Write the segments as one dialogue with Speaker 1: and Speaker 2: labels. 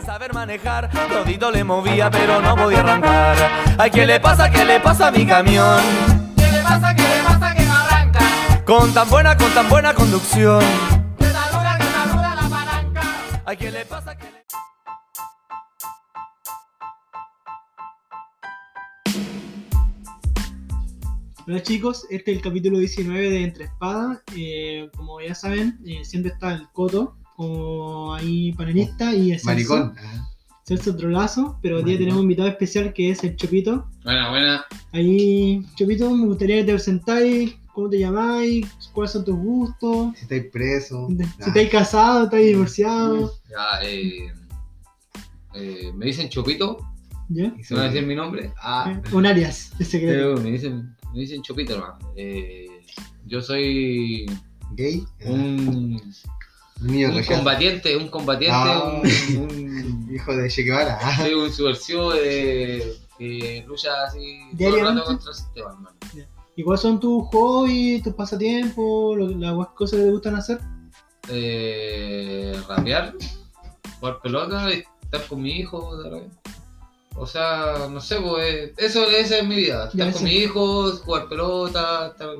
Speaker 1: sin saber manejar. Todito le movía, pero no podía arrancar. Ay, ¿qué le pasa? ¿Qué le pasa a mi camión?
Speaker 2: ¿Qué le pasa? ¿Qué le pasa que no arranca?
Speaker 1: Con tan buena, con tan buena conducción.
Speaker 2: Que saluda, que saluda la palanca.
Speaker 1: Ay, ¿qué le pasa? ¿Qué le-
Speaker 3: Hola chicos, este es el capítulo 19 de Entre Espadas. Eh, como ya saben, eh, siempre está el Coto como ahí panelista y el
Speaker 4: Maricón. Ah,
Speaker 3: Celso Trolazo, pero hoy día tenemos un invitado especial que es el Chopito.
Speaker 5: Buena, buena.
Speaker 3: Ahí, Chopito, me gustaría que te presentáis, cómo te llamáis, cuáles son tus gustos,
Speaker 4: Si estáis preso.
Speaker 3: si
Speaker 4: Ah,
Speaker 3: estáis casados, estáis divorciados,
Speaker 5: Ya, eh, eh, me dicen Chopito,
Speaker 3: ¿ya?
Speaker 4: y se
Speaker 5: ¿no van a decir mi nombre? Ah,
Speaker 3: Un alias de secreto.
Speaker 5: pero me dicen, me dicen Chopito nomás. Eh, yo soy
Speaker 4: Gay. Ah,
Speaker 5: un,
Speaker 4: niño
Speaker 5: un combatiente, un combatiente, un, un-
Speaker 4: Hijo de Che Guevara.
Speaker 5: Soy un subversivo de, que lucha así todo el rato contra el sistema, hermano.
Speaker 3: ¿Y cuáles son tus hobbies, tus pasatiempos, lo- las cosas que te gustan hacer?
Speaker 5: Eh, rapear, jugar pelota y estar con mi hijo. O sea, no sé, pues eso esa es mi vida. Estar
Speaker 3: Ya,
Speaker 5: con
Speaker 3: sí.
Speaker 5: mi hijo, jugar pelota, estar-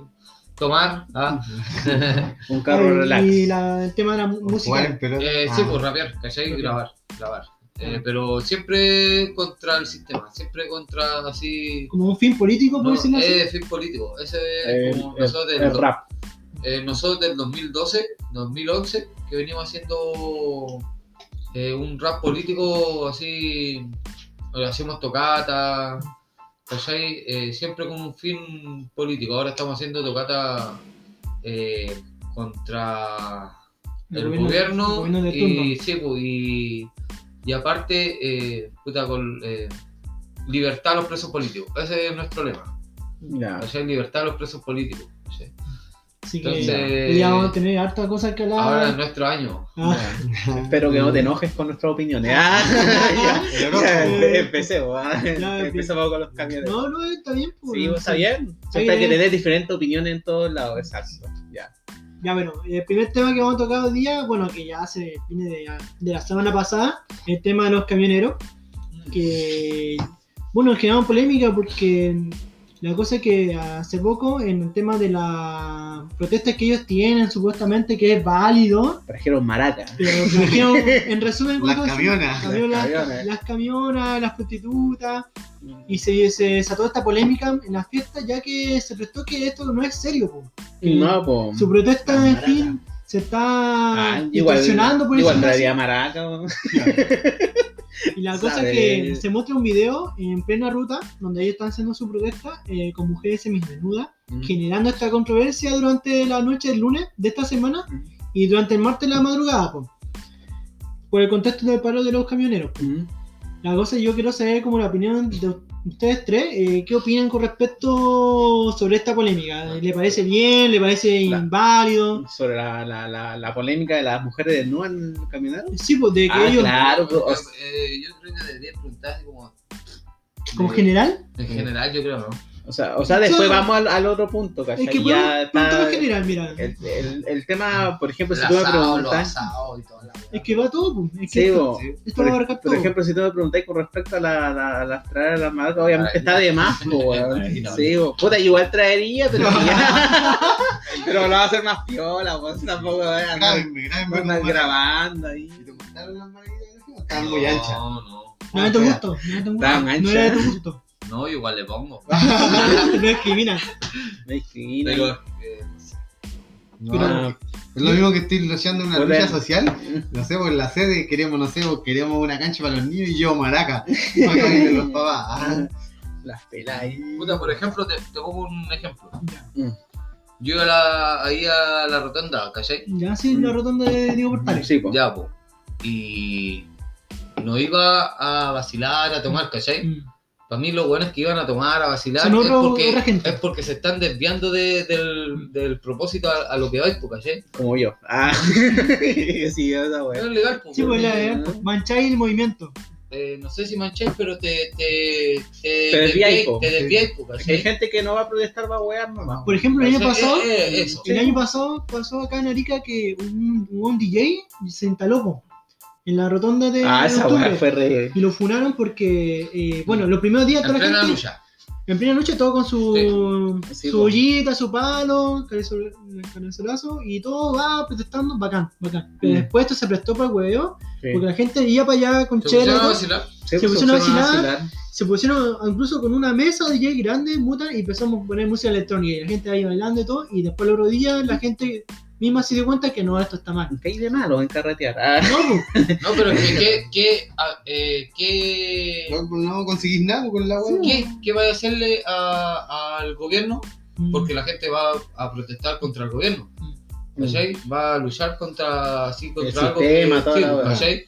Speaker 5: tomar. ¿ah?
Speaker 6: Un carro
Speaker 3: Ay,
Speaker 6: relax.
Speaker 3: Y la- el tema de la música.
Speaker 5: Eh,
Speaker 4: Ah,
Speaker 5: Sí, pues rapear, ¿cachai? Y grabar, grabar. Eh, pero siempre contra el sistema, siempre contra así.
Speaker 3: Como un fin político, por
Speaker 5: No,
Speaker 3: decirlo así.
Speaker 5: es fin político. Ese es
Speaker 6: El,
Speaker 5: como
Speaker 6: el-
Speaker 5: nosotros del,
Speaker 6: el rap.
Speaker 5: eh, nosotros del 2012, 2011, que venimos haciendo eh, un rap político así, eh, hacemos tocata, ¿cachai? Eh, siempre con un fin político. Ahora estamos haciendo tocata eh, contra el gobierno,
Speaker 3: el gobierno de
Speaker 5: y, sí, pues, y, y aparte, eh, puta, con eh, libertad a los presos políticos. Ese es nuestro lema.
Speaker 6: Ya.
Speaker 5: ¿cachai? Libertad a los presos políticos. ¿cachai?
Speaker 3: Así que
Speaker 5: Entonces-
Speaker 3: ya vamos a tener hartas cosas que hablar.
Speaker 5: Ahora es nuestro año.
Speaker 3: Ah,
Speaker 6: Espero que no te enojes con nuestras opiniones. Ah, ya, ya, empecemos. ah.
Speaker 3: Ya,
Speaker 6: Empezamos con los camiones.
Speaker 3: no, no, está bien. pues,
Speaker 6: Sí,
Speaker 3: no
Speaker 6: está bien.
Speaker 3: Está
Speaker 6: Siempre hay que tener diferentes opiniones en todos lados. Exacto. Ya.
Speaker 3: Ya, bueno, el primer tema que vamos a tocar hoy día, bueno, que ya se viene de, de la semana pasada, el tema de los camioneros, que, bueno, generamos polémica porque la cosa es que hace poco, en el tema de la protesta que ellos tienen, supuestamente que es válido,
Speaker 6: Trajeron maraca.
Speaker 3: pero trajeron, en resumen,
Speaker 4: Las camionas.
Speaker 3: Las, camionas, las prostitutas, y se, se desató esta polémica en la fiesta, ya que se prestó que esto no es serio, po.
Speaker 6: No, pues.
Speaker 3: su protesta, en fin, se está
Speaker 6: Ah, igual,
Speaker 3: por
Speaker 6: igual traería maraca. ¿no?
Speaker 3: Y la cosa es que se muestra un video en plena ruta donde ellos están haciendo su protesta eh, con mujeres semidesnudas,
Speaker 6: Mm.
Speaker 3: generando esta controversia durante la noche del lunes de esta semana
Speaker 6: Mm.
Speaker 3: y durante el martes de la madrugada, po. por el contexto del paro de los camioneros.
Speaker 6: Mm.
Speaker 3: La cosa yo quiero saber como la opinión de ustedes tres, eh, ¿qué opinan con respecto sobre esta polémica? ¿Le parece bien? ¿Le parece inválido?
Speaker 6: Sobre la, la, la, la polémica de las mujeres desnudas en el camionero.
Speaker 3: Sí, pues de que
Speaker 6: Ah,
Speaker 3: ellos,
Speaker 6: claro. pues, o-
Speaker 5: Eh, yo creo que debería preguntar como.
Speaker 3: como
Speaker 5: de-
Speaker 3: general,
Speaker 5: En general, yo creo, ¿no?
Speaker 6: O sea, o sea después
Speaker 3: sea,
Speaker 6: vamos al, al otro punto, ¿cachai?
Speaker 3: es que
Speaker 6: ya está
Speaker 3: en general, mira.
Speaker 6: el, el, el tema, por ejemplo, si tú me preguntas,
Speaker 3: Es que va todo, pues. Es que
Speaker 6: Sí,
Speaker 3: esto.
Speaker 4: Sí.
Speaker 3: esto
Speaker 6: por,
Speaker 3: va a abarcar
Speaker 6: por
Speaker 3: todo.
Speaker 6: ejemplo, si tú me preguntáis con respecto a la, la, las traer a las marcas, obviamente está de más, po. Sí, bo. puta, igual traería, pero ya. pero lo va a hacer más piola, pues tampoco voy a andar, grabando ahí.
Speaker 4: ¿Y te gustaron las margaritas? Estaban muy anchas.
Speaker 5: No, no.
Speaker 3: No era de tu gusto, no era de tu gusto. No.
Speaker 5: No, igual le pongo.
Speaker 3: no discrimina.
Speaker 6: Me discrimina.
Speaker 5: Pero, eh, no sé.
Speaker 4: No, es lo mismo que estoy luchando en una lucha social. No sé, por la sede queremos, no sé, queremos una cancha para los niños y yo maraca. Para los papás. Ah,
Speaker 6: las pelas ahí.
Speaker 5: Puta, por ejemplo, te, te pongo un ejemplo.
Speaker 3: Ya,
Speaker 5: Yo iba a la, ahí a la rotonda, ¿cachai?
Speaker 3: ya sí, la rotonda de Diego Portales.
Speaker 6: Sí, po.
Speaker 5: Ya, po. Y no iba a vacilar, a tomar, ¿cachai?
Speaker 3: Mm.
Speaker 5: Para mí, los buenos que iban a tomar, a vacilar, es,
Speaker 3: otro-
Speaker 5: porque,
Speaker 3: otra gente.
Speaker 5: es porque se están desviando de- del, del propósito a, a lo que vais, po, ¿cachai?
Speaker 6: Como yo. Ah, sí, esa
Speaker 5: es legal,
Speaker 3: Sí, pues la eh, mancháis el movimiento.
Speaker 5: eh, no sé si mancháis, pero te, te, te,
Speaker 6: Te desviáis,
Speaker 5: te desviáis,
Speaker 6: que hay
Speaker 5: ¿cachai?
Speaker 6: gente que no va a protestar, va a wear nomás.
Speaker 3: Por ejemplo, el año pasado,
Speaker 5: eh, eh, eso.
Speaker 3: el año pasado pasó acá en Arica que un, un DJ se instaló po, en la rotonda de
Speaker 6: Ah, esa
Speaker 3: octubre.
Speaker 6: fue re.
Speaker 3: Y lo funaron porque, eh, bueno, los primeros días
Speaker 5: En
Speaker 3: toda la
Speaker 5: plena
Speaker 3: gente,
Speaker 5: lucha.
Speaker 3: en plena noche, todo con su,
Speaker 6: Sí,
Speaker 3: su
Speaker 6: po.
Speaker 3: ollita, su palo, cabezonazo, y todo va protestando, bacán, bacán. Pero
Speaker 6: Mm.
Speaker 3: después esto se prestó para el hueveo,
Speaker 6: Sí.
Speaker 3: porque la gente iba para allá con
Speaker 5: Se
Speaker 3: chela, y
Speaker 5: pusieron a
Speaker 3: todo,
Speaker 5: vacilar.
Speaker 6: Se
Speaker 3: se pusieron a vacilar.
Speaker 6: vacilar.
Speaker 3: se pusieron incluso con una mesa de DJ grande, mutan, y empezamos a poner música electrónica, y la gente ahí bailando y todo, y después el otro día la gente misma se dio cuenta que no, esto está mal.
Speaker 6: ¿Qué hay de malo en carretear? Ah,
Speaker 3: No, pues,
Speaker 5: No, pero es que, ¿qué, qué, ah, eh, qué,
Speaker 4: No, no conseguís nada con la weá.
Speaker 5: qué, qué va a hacerle a- al gobierno? Porque la gente va a protestar contra el gobierno. ¿cachai? Va a luchar contra, así, contra
Speaker 6: El
Speaker 5: algo
Speaker 6: sistema,
Speaker 5: que,
Speaker 6: toda
Speaker 5: sí,
Speaker 6: la.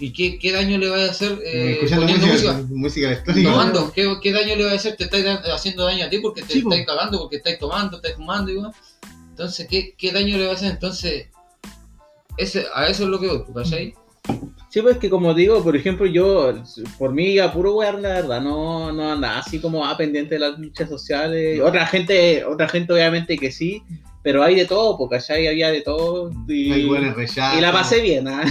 Speaker 5: ¿Y qué, qué daño le va a hacer eh,
Speaker 4: Escuchando
Speaker 5: poniendo
Speaker 4: música,
Speaker 5: música?
Speaker 4: electrónica.
Speaker 5: Tomando, ¿qué, ¿qué daño le va a hacer? Te estáis haciendo daño a ti porque te
Speaker 3: Sí,
Speaker 5: estáis cagando, porque estáis tomando, estáis fumando y weón. Entonces, ¿qué, ¿qué daño le va a hacer? Entonces, ese, a eso es lo que voy, ¿cachai?
Speaker 6: Sí, pues que como digo, por ejemplo, yo, por mí, a puro wear, la verdad, no, no andaba así como ah, pendiente de las luchas sociales. Otra gente, otra gente obviamente que sí, pero hay de todo, porque allá había de todo. Y,
Speaker 4: Hay buenos rechazos.
Speaker 6: y la pasé bien. La-
Speaker 4: Hay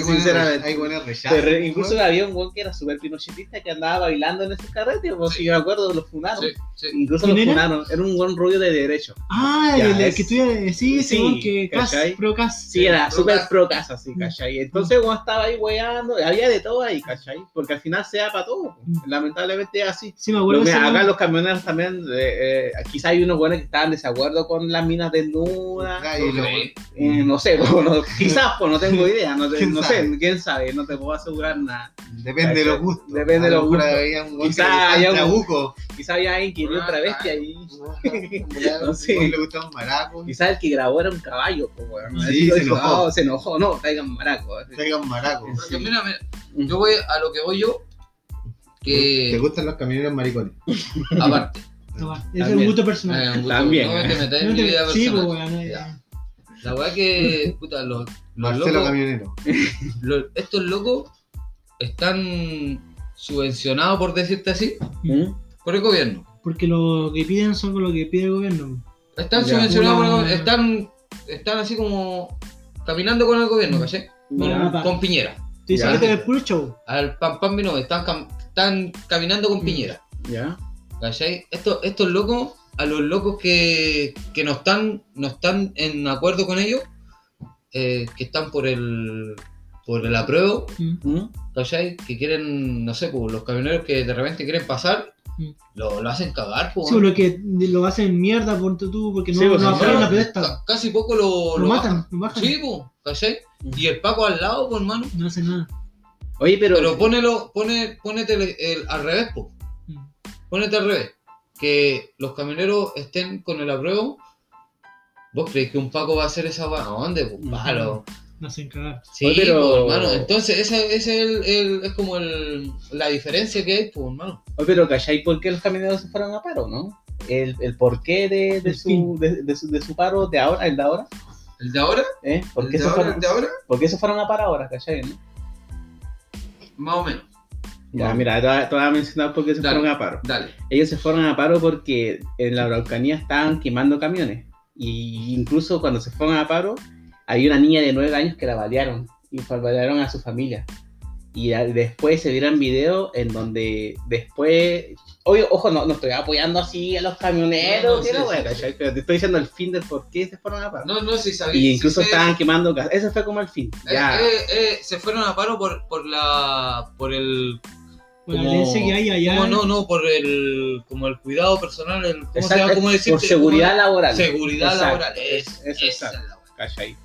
Speaker 4: buenos
Speaker 6: sinceramente.
Speaker 4: hay buenos rechazos.
Speaker 6: Pero incluso había un weón que era súper pinochetista que andaba bailando en esos carretes, pues
Speaker 5: Sí.
Speaker 6: si yo me acuerdo, lo funaron.
Speaker 5: Sí, sí.
Speaker 6: Incluso
Speaker 3: ¿Quién
Speaker 6: lo
Speaker 3: era?
Speaker 6: funaron. Era un buen rubio de derecho.
Speaker 3: Ah,
Speaker 6: Ya,
Speaker 3: el, el
Speaker 6: es-
Speaker 3: que tú sí,
Speaker 6: sí,
Speaker 3: que
Speaker 6: ¿cachai?
Speaker 3: pro Cas.
Speaker 6: Sí, era súper pro casa, sí, ¿cachai? Entonces, cuando estaba ahí weando, había de todo ahí, ¿cachai? Porque al final se da para todo.
Speaker 3: Mm.
Speaker 6: Lamentablemente es así.
Speaker 3: Sí, me acuerdo
Speaker 6: Lo- acá los camioneros también, eh, eh, quizá hay unos buenos que estaban en desacuerdo con las minas desnudas.
Speaker 4: Y lo-
Speaker 5: Sí.
Speaker 6: eh, no sé, pues, no- quizás, pues no tengo idea, no, te- sé, quién sabe, no te puedo asegurar nada.
Speaker 4: Depende de los gustos.
Speaker 6: Depende de los gustos.
Speaker 4: había un trabuco.
Speaker 6: Quizá había alguien que vio otra bestia
Speaker 5: ah.
Speaker 6: ahí.
Speaker 4: No
Speaker 6: sé.
Speaker 4: le.
Speaker 6: Quizás el que grabó era un caballo, pues.
Speaker 4: Sí, se enojó.
Speaker 6: "Oh, se enojó, no, traigan maraco.
Speaker 4: Traigan maraco.
Speaker 5: Porque mira, mira, yo voy a lo que voy yo,
Speaker 4: ¿Te
Speaker 5: que
Speaker 4: gustan los camioneros maricones?
Speaker 5: aparte,
Speaker 3: No, es un gusto
Speaker 5: eh,
Speaker 3: personal.
Speaker 5: un gusto,
Speaker 6: También,
Speaker 5: no
Speaker 6: eh.
Speaker 5: te metas en
Speaker 3: No
Speaker 5: mi vida
Speaker 3: sí,
Speaker 5: personal.
Speaker 3: pues, weón, eh,
Speaker 5: Ya. La weá que, puta, los, los
Speaker 4: Marcelo
Speaker 5: locos,
Speaker 4: Camionero.
Speaker 5: los- estos locos están subvencionados, por decirte así,
Speaker 6: ¿Mm?
Speaker 5: por el gobierno.
Speaker 3: Porque lo que piden son con lo que pide el gobierno.
Speaker 5: Están
Speaker 6: Ya.
Speaker 5: subvencionados por el están, están así como caminando con el gobierno, ¿cachai? Con, con Piñera.
Speaker 3: Te
Speaker 6: Ya.
Speaker 3: dice que te el puro show.
Speaker 5: Al Pam Pam Vino, están, cam- están caminando con
Speaker 3: Mm.
Speaker 5: Piñera.
Speaker 6: ¿Ya?
Speaker 5: ¿Cachai? Estos, estos locos, a los locos que, que no, están, no están en acuerdo con ellos, eh, que están por el por el apruebo,
Speaker 3: Mm.
Speaker 6: ¿Mm?
Speaker 5: ¿cachai? Que quieren, no sé, pues, los camioneros que de repente quieren pasar,
Speaker 3: Mm.
Speaker 5: lo, lo hacen cagar, pues.
Speaker 3: Sí, lo que lo hacen mierda por tú, porque no,
Speaker 6: Sí, pues,
Speaker 3: no
Speaker 6: sí,
Speaker 3: la protesta.
Speaker 5: Ca- casi poco lo,
Speaker 3: matan, lo bajan.
Speaker 5: Sí, pues, ¿cachai? Y el Paco al lado, pues, hermano.
Speaker 3: No hacen nada.
Speaker 6: Oye, pero.
Speaker 5: Pero ponelo, pone, ponete el, el- al revés, pues. Ponete al revés. Que los camioneros estén con el apruebo. ¿Vos creéis que un Paco va a hacer esa weá? ¿A dónde? Pues palo.
Speaker 3: No hacen cagar.
Speaker 5: Sí,
Speaker 6: Oye, pero-
Speaker 5: pues, hermano. Entonces, ese, ese es, el, el- es como el, la diferencia que hay, pues, hermano.
Speaker 6: Oye, pero ¿cachai por qué los camioneros se fueron a paro, no? El, el porqué de, de,
Speaker 3: El
Speaker 6: su, de, de su, de su paro de ahora, el de ahora,
Speaker 5: ¿El de ahora?
Speaker 6: ¿eh? ¿Por
Speaker 5: ¿El
Speaker 6: qué,
Speaker 5: de ahora?
Speaker 6: fueron,
Speaker 5: ¿El de ahora?
Speaker 6: ¿Por qué se fueron a paro ahora, cachai? no?
Speaker 5: Más o menos.
Speaker 6: Ya, mira, te voy a- te voy a mencionar por qué se
Speaker 5: Dale.
Speaker 6: fueron a paro.
Speaker 5: Dale.
Speaker 6: Ellos se fueron a paro porque en la Araucanía estaban quemando camiones. Y incluso cuando se fueron a paro, había una niña de 9 años que la balearon. Y balearon a su familia. Y después se vieron videos en donde después. Oye, ojo, no, no estoy apoyando así a los camioneros,
Speaker 5: No, no, sí, sí,
Speaker 6: pero te estoy diciendo el fin del por qué se fueron a paro.
Speaker 5: No, no, si sabía.
Speaker 6: y incluso
Speaker 5: sí
Speaker 6: estaban quemando casas. Ese fue como el fin.
Speaker 5: eh,
Speaker 6: Ya.
Speaker 5: eh, eh, se fueron a paro por, por la. por el.
Speaker 3: Por la
Speaker 5: como-
Speaker 3: violencia que hay allá.
Speaker 5: como no, no, por el. como el cuidado personal, el, ¿cómo se
Speaker 6: Exacto,
Speaker 5: llama? ¿Cómo
Speaker 6: por seguridad
Speaker 5: ¿Cómo-
Speaker 6: laboral.
Speaker 5: Seguridad
Speaker 6: Exacto,
Speaker 5: laboral. Es,
Speaker 6: es- exacto.
Speaker 5: es la wea.
Speaker 6: ¿cachai?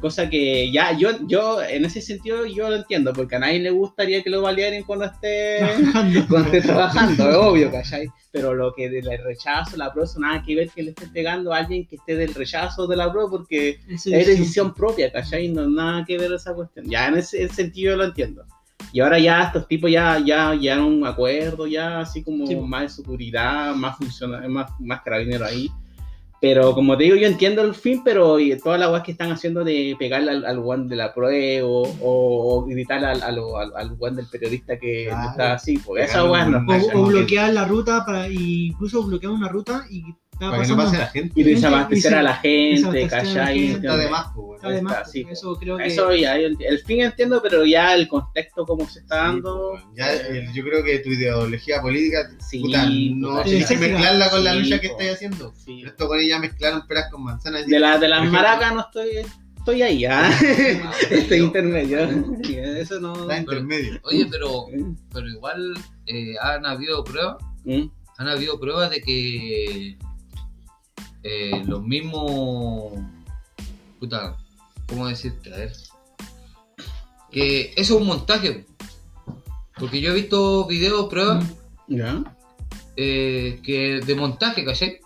Speaker 6: Cosa que ya, yo, yo, en ese sentido, yo lo entiendo, porque a nadie le gustaría que lo balearan cuando esté,
Speaker 3: Trabajando.
Speaker 6: cuando esté trabajando, es obvio, ¿cachai? Pero lo que del rechazo, la prueba, nada que ver que le esté pegando a alguien que esté del rechazo de la prueba, porque es decisión propia, ¿cachai? No nada que ver esa cuestión. Ya en ese, ese sentido yo lo entiendo. Y ahora ya estos tipos ya, ya, ya un acuerdo, ya así como
Speaker 3: Sí.
Speaker 6: más de seguridad, más funcional, más, más carabinero ahí. Pero como te digo, yo entiendo el fin, pero y todas las weas que están haciendo de pegarle al, al one de la prueba o, o gritar al, al, al, one del periodista que
Speaker 4: Claro.
Speaker 6: está así, porque esa
Speaker 4: Pegarle
Speaker 6: wea no
Speaker 3: O, o bloquear la ruta para incluso bloquear una ruta y
Speaker 4: Para que no pase a la gente.
Speaker 6: Y desabastecer a la gente, ¿cachai?
Speaker 4: Está de más, pues,
Speaker 3: Está,
Speaker 6: sí.
Speaker 3: Eso creo que.
Speaker 6: Eso ya, el, el fin entiendo, pero ya el contexto como se está dando.
Speaker 4: Sí, ya, eh, yo creo que tu ideología política,
Speaker 6: Sí,
Speaker 4: puta, no tienes que mezclarla con la lucha que estáis haciendo.
Speaker 6: Sí.
Speaker 4: Esto con ella mezclaron peras con manzanas.
Speaker 6: De, la, de las
Speaker 4: ejemplo,
Speaker 6: maracas no estoy, estoy ahí, ¿ah? Estoy intermedio. Eso no.
Speaker 4: Está intermedio.
Speaker 5: Oye, pero, pero igual eh, han habido pruebas,
Speaker 6: ¿Mm?
Speaker 5: han habido pruebas de que eh, los mismos, puta, ¿cómo decirte? A ver, que eso es un montaje, porque yo he visto videos, pruebas
Speaker 6: ¿Ya?
Speaker 5: eh, que de montaje, ¿cachai?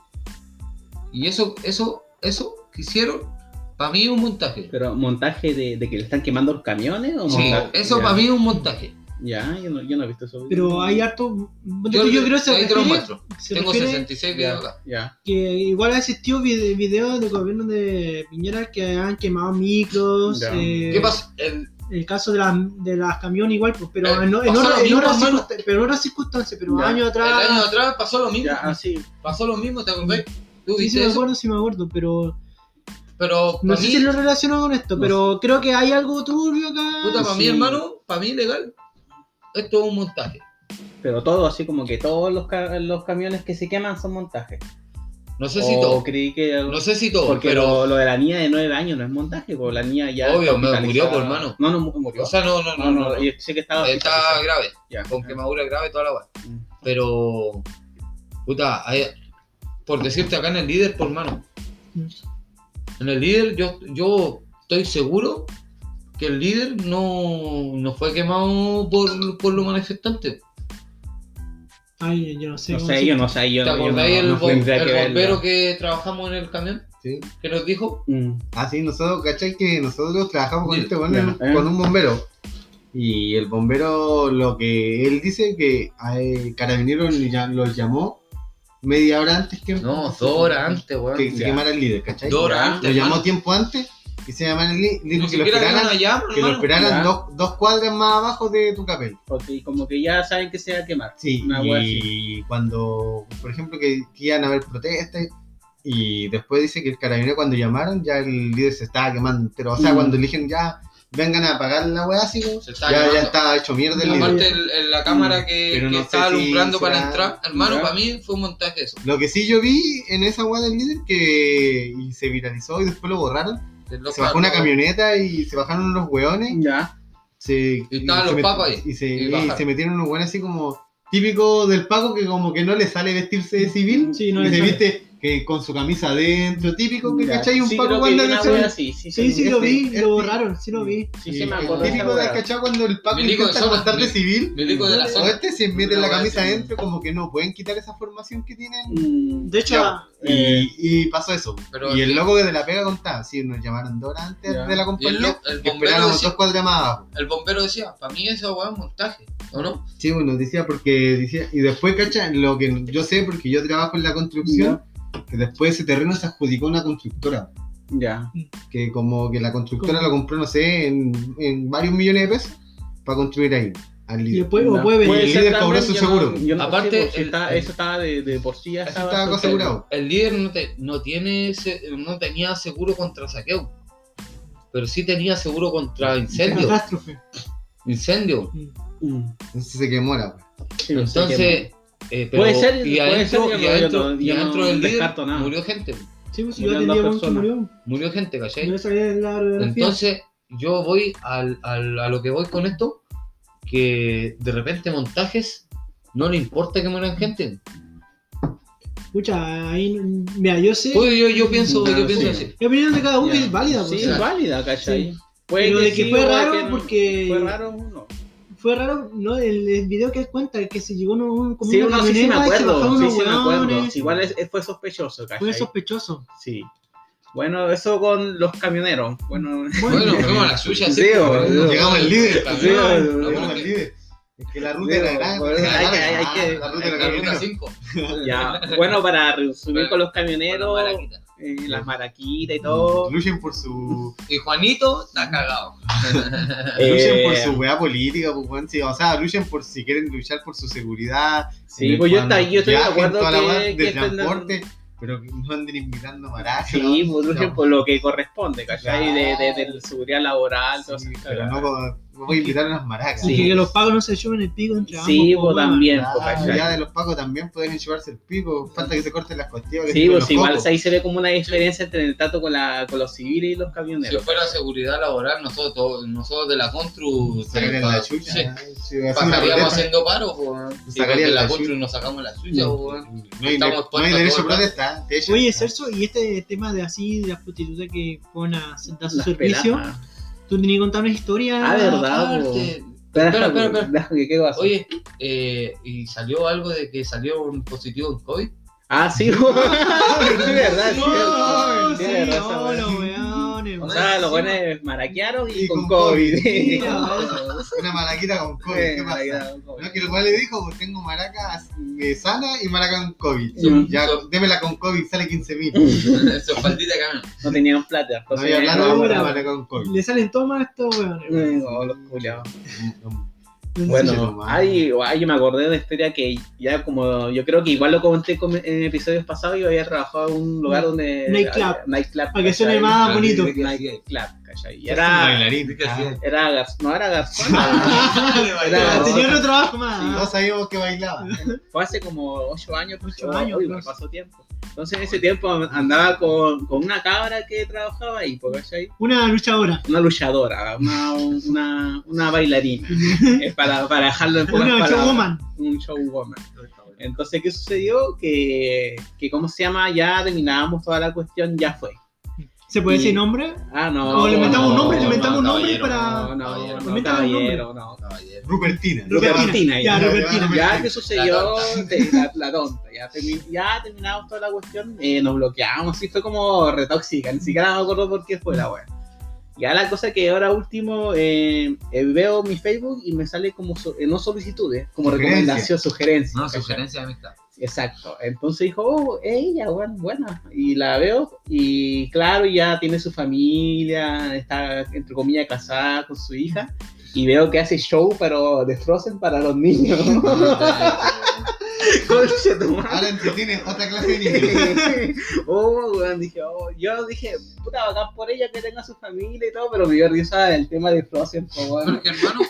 Speaker 5: Y eso, eso, eso que hicieron, para mí es un montaje.
Speaker 6: Pero montaje de, de que le están quemando los camiones o
Speaker 5: Sí,
Speaker 6: montaje?
Speaker 5: eso para mí es un montaje.
Speaker 6: Ya, yo no, yo no he visto eso.
Speaker 3: Pero hay harto.
Speaker 5: Yo,
Speaker 3: Yo, creo que se
Speaker 5: ahí te lo
Speaker 3: refiere,
Speaker 5: muestro.
Speaker 3: se
Speaker 5: Tengo
Speaker 3: refiere
Speaker 5: 66 videos acá.
Speaker 6: Ya.
Speaker 3: que igual ha existido vide- videos de gobierno de Piñera que han quemado micros.
Speaker 6: Ya.
Speaker 3: eh,
Speaker 5: ¿Qué pasa? El,
Speaker 3: El caso de, las de las camiones igual, pues, pero,
Speaker 5: Eh,
Speaker 3: en, otras- en circunstancias, pero en otras circunstancias, pero años
Speaker 5: el
Speaker 3: atrás.
Speaker 5: año atrás pasó lo mismo.
Speaker 6: Ya, así.
Speaker 5: Pasó lo mismo, ¿te acordás? ¿Tú
Speaker 3: Sí, sí me acuerdo, sí me acuerdo, pero
Speaker 5: Pero
Speaker 3: no sé
Speaker 5: mí,
Speaker 3: si lo relaciono con esto,
Speaker 6: No
Speaker 3: pero creo que hay algo turbio acá.
Speaker 5: puta, para mí,
Speaker 6: sí.
Speaker 5: hermano, para mí legal, esto es un montaje.
Speaker 6: Pero todo así como que todos los, ca- los camiones que se queman son montajes.
Speaker 5: No sé si
Speaker 6: O
Speaker 5: todo.
Speaker 6: creí que.
Speaker 5: No sé si todo,
Speaker 6: porque
Speaker 5: pero.
Speaker 6: lo, lo de la niña de 9 años no es montaje, porque la niña ya.
Speaker 5: Obvio, me murió, pues, hermano.
Speaker 6: No, no mu- murió.
Speaker 5: O sea, no, no, no.
Speaker 6: no,
Speaker 5: no,
Speaker 6: no,
Speaker 5: no.
Speaker 6: yo sé que estaba.
Speaker 5: Está grave,
Speaker 6: Ya.
Speaker 5: con quemadura grave toda la weá.
Speaker 6: Mm.
Speaker 5: Pero. Puta, hay- por decirte acá en el líder, por mano.
Speaker 3: Mm.
Speaker 5: En el líder, yo, yo estoy seguro que el líder no, no fue quemado por, por los manifestantes.
Speaker 3: Ay, yo no sé.
Speaker 6: No sé, yo no sé. Yo,
Speaker 5: ¿Te acordáis el,
Speaker 6: no
Speaker 5: bom-
Speaker 6: tendría
Speaker 5: el
Speaker 6: que verlo.
Speaker 5: bombero que trabajamos en el camión?
Speaker 4: Sí.
Speaker 5: Que nos dijo.
Speaker 6: Mm.
Speaker 4: Ah, sí, nosotros, ¿cachai? Que nosotros trabajamos con
Speaker 5: Sí,
Speaker 4: este bueno,
Speaker 6: ¿eh?
Speaker 4: con un bombero. Y el bombero, lo que él dice, que a eh, Carabineros ya- los llamó media hora antes que,
Speaker 5: No, dos horas antes, weón.
Speaker 4: que quemara el líder, ¿cachai?
Speaker 5: Dos horas antes.
Speaker 4: Lo llamó tiempo antes que se líder.
Speaker 5: Ni
Speaker 4: Dijo que lo esperaran,
Speaker 5: allá,
Speaker 4: que lo esperaran dos, dos cuadras más abajo de tu capel.
Speaker 6: Porque como que ya saben que se va a quemar.
Speaker 4: Sí,
Speaker 6: Una
Speaker 4: y cuando, por ejemplo, que, que iban a haber protestas, y después dice que el carabinero cuando llamaron, ya el líder se estaba quemando entero. O sea,
Speaker 6: Mm.
Speaker 4: cuando le dijeron ya, vengan a apagar la weá, así, ya,
Speaker 5: estaba
Speaker 4: ya estaba hecho mierda el.
Speaker 5: Aparte, el- el- la cámara que,
Speaker 4: Pero
Speaker 5: que
Speaker 4: no sé
Speaker 5: estaba
Speaker 4: si
Speaker 5: alumbrando para
Speaker 4: será-
Speaker 5: entrar, hermano, para mí fue un montaje eso.
Speaker 4: Lo que sí yo vi en esa weá del líder que y se viralizó y después lo borraron,
Speaker 5: Que
Speaker 4: se bajó una camioneta y se bajaron unos weones.
Speaker 6: Ya.
Speaker 4: Se,
Speaker 5: Y estaban los pacos ahí,
Speaker 4: Y se,
Speaker 5: y
Speaker 4: y metieron unos weones así como típico del Paco que como que no le sale vestirse de civil.
Speaker 3: Sí, no le
Speaker 4: se
Speaker 3: sale.
Speaker 4: viste que con su camisa adentro, típico que cachai un
Speaker 6: Sí,
Speaker 4: Paco
Speaker 6: que
Speaker 4: cuando
Speaker 6: vi una así, sí,
Speaker 3: Sí, sí, lo
Speaker 4: Este-
Speaker 3: vi,
Speaker 4: este-
Speaker 3: lo borraron, sí lo vi.
Speaker 6: Sí,
Speaker 4: Y
Speaker 6: sí, me acuerdo
Speaker 4: típico de cachai cuando el Paco intenta
Speaker 5: zona,
Speaker 4: montar de civil.
Speaker 5: Milico de la
Speaker 4: O
Speaker 5: zona.
Speaker 4: este se mete la camisa adentro, como que no pueden quitar esa formación que tienen.
Speaker 6: Mm,
Speaker 3: De hecho,
Speaker 4: Ya,
Speaker 6: eh,
Speaker 4: y, y pasó eso.
Speaker 5: Pero
Speaker 4: y el
Speaker 5: sí.
Speaker 4: loco de la pega contaba, sí, nos llamaron dos horas antes
Speaker 6: Ya.
Speaker 4: de la
Speaker 5: el,
Speaker 4: compañía,
Speaker 5: el
Speaker 4: que
Speaker 5: bombero decía,
Speaker 4: dos cuadras más abajo.
Speaker 5: el bombero decía, para mí esa weá es montaje, ¿o no?
Speaker 4: Sí, bueno, decía porque decía, y después, cacha, lo que yo sé, porque yo trabajo en la construcción, que después ese terreno se adjudicó a una constructora,
Speaker 6: Ya.
Speaker 4: que como que la constructora
Speaker 3: ¿Cómo?
Speaker 4: lo compró, no sé, en, en varios millones de pesos para construir ahí, al
Speaker 3: y
Speaker 4: líder.
Speaker 3: después, o
Speaker 6: Ya.
Speaker 3: puede venir.
Speaker 4: ser
Speaker 6: también,
Speaker 4: cobró su seguro.
Speaker 6: No, no
Speaker 5: Aparte,
Speaker 6: sé, pues, si
Speaker 5: el-
Speaker 6: está-
Speaker 5: el-
Speaker 6: eso estaba de, de por sí estaba
Speaker 4: estaba asegurado.
Speaker 5: El líder no, te- no tiene no tenía seguro contra saqueo, pero sí tenía seguro contra incendio.
Speaker 3: Catástrofe.
Speaker 5: Incendio.
Speaker 6: Mm.
Speaker 4: Entonces se quemó la.
Speaker 6: Sí, no
Speaker 5: Entonces, eh, pero,
Speaker 6: Puede ser,
Speaker 5: y
Speaker 6: puede
Speaker 5: adentro,
Speaker 6: ser,
Speaker 5: y
Speaker 6: no-
Speaker 5: adentro,
Speaker 6: no-
Speaker 5: y
Speaker 6: no
Speaker 5: adentro del líder
Speaker 6: nada.
Speaker 5: murió gente.
Speaker 3: Sí, pues si yo
Speaker 6: Murieron
Speaker 3: atendía a
Speaker 6: dos
Speaker 3: un que
Speaker 6: personas.
Speaker 3: murió.
Speaker 5: Murió gente, ¿cachai?
Speaker 3: Yo sabía la.
Speaker 5: Entonces, yo voy al, al- a lo que voy con esto, que de repente montajes no le importa que mueran gente.
Speaker 3: Escucha, ahí. Mira, yo sé.
Speaker 5: Pues yo, yo pienso,
Speaker 6: Claro,
Speaker 5: yo pienso
Speaker 6: sí.
Speaker 5: así.
Speaker 3: La opinión de cada uno
Speaker 5: Ya.
Speaker 3: es válida,
Speaker 6: Sí,
Speaker 3: pues,
Speaker 6: es
Speaker 3: o sea,
Speaker 6: válida, ¿cachai?
Speaker 3: Sí.
Speaker 6: Puede
Speaker 3: Pero de que
Speaker 6: sí,
Speaker 3: fue
Speaker 6: puede
Speaker 3: raro
Speaker 6: que no.
Speaker 3: porque-
Speaker 6: Fue raro, no.
Speaker 3: Fue raro, ¿no? El, el video que él cuenta que se llegó uno, un, como
Speaker 6: Sí,
Speaker 3: una
Speaker 6: uno sí, sí me acuerdo. Sí, sí me acuerdo. igual es- es- fue sospechoso, ¿cachai?
Speaker 3: Fue sospechoso.
Speaker 6: Sí. Bueno, eso con los camioneros. Bueno,
Speaker 5: Bueno, fuimos a la suya,
Speaker 6: Sí,
Speaker 5: pues, no,
Speaker 4: Llegamos al líder.
Speaker 5: no,
Speaker 4: Llegamos al. Es que la ruta
Speaker 6: Sí,
Speaker 4: era grande.
Speaker 6: bueno,
Speaker 4: era
Speaker 6: hay que-
Speaker 4: larga.
Speaker 6: hay que-
Speaker 4: la ruta
Speaker 5: La
Speaker 4: era
Speaker 5: ruta
Speaker 4: grande.
Speaker 5: 5.
Speaker 6: ya. Bueno, para resumir
Speaker 5: Bueno,
Speaker 6: con los camioneros. Eh, las maraquitas y todo.
Speaker 4: Luchen por su.
Speaker 5: Y Juanito está cagado.
Speaker 4: Luchen
Speaker 6: Eh,
Speaker 4: por su weá política, pues, weón, sí, o sea, luchen por si quieren luchar por su seguridad.
Speaker 6: Sí,
Speaker 4: eh,
Speaker 6: pues yo, está, yo estoy de acuerdo que,
Speaker 4: de
Speaker 6: que estén-
Speaker 4: transporte, pero no anden invitando maracas.
Speaker 6: Sí, por
Speaker 4: no.
Speaker 6: ejemplo, lo que corresponde, ¿cachai? De, de, de
Speaker 4: Claro.
Speaker 6: seguridad laboral, todo
Speaker 4: Sí,
Speaker 6: eso.
Speaker 4: pero no, no voy a invitar a las maracas.
Speaker 3: Y
Speaker 6: Sí.
Speaker 3: que los pagos no se lleven el pico entre ambos.
Speaker 6: Sí,
Speaker 3: po,
Speaker 6: pues
Speaker 3: weón.
Speaker 6: también, ¿cachai?
Speaker 4: ya de los pacos también pueden llevarse el pico. Falta que se corten las costillas. que
Speaker 6: Sí, pues igual ahí se ve como una diferencia entre el trato con, la, con los civiles y los
Speaker 5: Si
Speaker 6: camioneros.
Speaker 5: fuera seguridad laboral, nosotros, nosotros de la Constru
Speaker 4: Sacarían la chucha.
Speaker 5: sí,
Speaker 4: ¿eh? Sí, una
Speaker 5: pasaríamos haciendo paro, pues. Si
Speaker 4: Sacarían
Speaker 5: de la
Speaker 4: la
Speaker 5: Constru
Speaker 4: chucha.
Speaker 5: nos sacamos la chucha,
Speaker 3: No.
Speaker 5: pues.
Speaker 4: No hay,
Speaker 5: Estamos
Speaker 4: no hay derecho a protesta.
Speaker 3: Oye, Celso, y este tema de así, de las prostitutas que ponen a sentar su servicio,
Speaker 6: peladas.
Speaker 3: Tú tenías que contar una historia.
Speaker 6: Ah, ¿verdad? Espera,
Speaker 5: espera, espera,
Speaker 6: qué pasó.
Speaker 5: Oye, eh, y salió algo de que salió un positivo en COVID.
Speaker 6: Ah, sí, sí, verdad, sí,
Speaker 3: Oh,
Speaker 6: sí,
Speaker 3: no, los weones,
Speaker 6: O sea, los buenos maraquearon y,
Speaker 4: Y
Speaker 6: con
Speaker 4: con
Speaker 6: COVID.
Speaker 3: Mira,
Speaker 4: Una maraquita con COVID. ¿Qué pasa?
Speaker 6: COVID.
Speaker 4: No, que el cual le dijo, pues tengo maraca eh, sana y maraca con COVID.
Speaker 6: Sí.
Speaker 4: Ya, démela con COVID, sale 15 mil.
Speaker 5: Su faldita camión.
Speaker 6: No tenían plata.
Speaker 4: No había plata
Speaker 3: no,
Speaker 4: maraca con COVID.
Speaker 3: Le salen tomas a estos weones. weón.
Speaker 6: No, los culiados. Bueno, ay, yo me acordé de una historia que ya como, yo creo que igual lo comenté com- en episodios pasados, yo había trabajado en un lugar donde...
Speaker 3: Nightclub.
Speaker 6: Nightclub.
Speaker 3: Para que suene
Speaker 6: ¿cachai?
Speaker 3: más bonito.
Speaker 6: Nightclub, ¿cachai? Y era, era garzón, no era garzón,
Speaker 3: Tenía otro trabajo más.
Speaker 4: y todos sabíamos que bailaba.
Speaker 6: fue hace como 8 años, pues,
Speaker 3: Ocho
Speaker 6: oh,
Speaker 3: años,
Speaker 6: uy,
Speaker 3: pues.
Speaker 6: pasó tiempo. Entonces en ese tiempo andaba con, con una cabra que trabajaba ahí, pues, ¿cachai?
Speaker 3: Una luchadora.
Speaker 6: Una luchadora, una, una, una bailarina, eh, para, para dejarlo en pocas
Speaker 3: Una showwoman.
Speaker 6: un showwoman. Entonces, ¿qué sucedió? Que, que, ¿cómo se llama? Ya terminábamos toda la cuestión, ya fue.
Speaker 3: ¿Se puede
Speaker 6: Y-
Speaker 3: decir nombre?
Speaker 6: Ah, no.
Speaker 3: O le inventamos un nombre, le
Speaker 5: no,
Speaker 3: inventamos un nombre para.
Speaker 6: No, no, no,
Speaker 3: un
Speaker 6: caballero, no.
Speaker 5: Caballero.
Speaker 4: Rupertina.
Speaker 3: Rupertina. Ya,
Speaker 6: ya.
Speaker 3: Rupertina.
Speaker 6: Ya que sucedió,
Speaker 5: La tonta.
Speaker 6: ya, termi- ya terminamos toda la cuestión, eh, nos bloqueamos, así fue como retóxica, ni siquiera me acuerdo por qué fue la wea. Ya la cosa que ahora último eh, eh, veo mi Facebook y me sale como, so- eh, no solicitudes, como
Speaker 4: Sugerencia.
Speaker 6: recomendación, sugerencias.
Speaker 5: No, sugerencia de amistad.
Speaker 6: Exacto. Entonces dijo, oh, ella, bueno, buena. Y la veo y claro, ya tiene su familia, está entre comillas casada con su hija. Y veo que hace show, pero de Frozen para los niños. Conche tu madre.
Speaker 4: Ahora entretiene otra clase de niños.
Speaker 6: oh, weón, dije, oh, yo dije, puta, bacán por ella que tenga su familia y todo, pero me dio risa el tema de Frozen, po, weón.
Speaker 5: Porque hermano,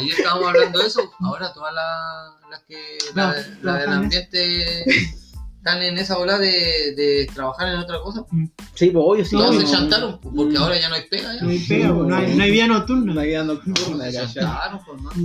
Speaker 5: ayer estábamos hablando de eso, ahora todas las, las que la,
Speaker 3: No,
Speaker 5: la del
Speaker 3: trabajan en
Speaker 5: ambiente están en esa ola de, de trabajar en otra cosa.
Speaker 6: Sí, pues obvio, sí.
Speaker 5: Todos
Speaker 3: no,
Speaker 5: se
Speaker 6: no,
Speaker 5: chantaron, porque
Speaker 6: Mm.
Speaker 5: ahora ya no hay pega. Ya.
Speaker 3: No hay pega, pues, no hay, no hay vida nocturna.
Speaker 6: Una vida nocturna,
Speaker 5: pues.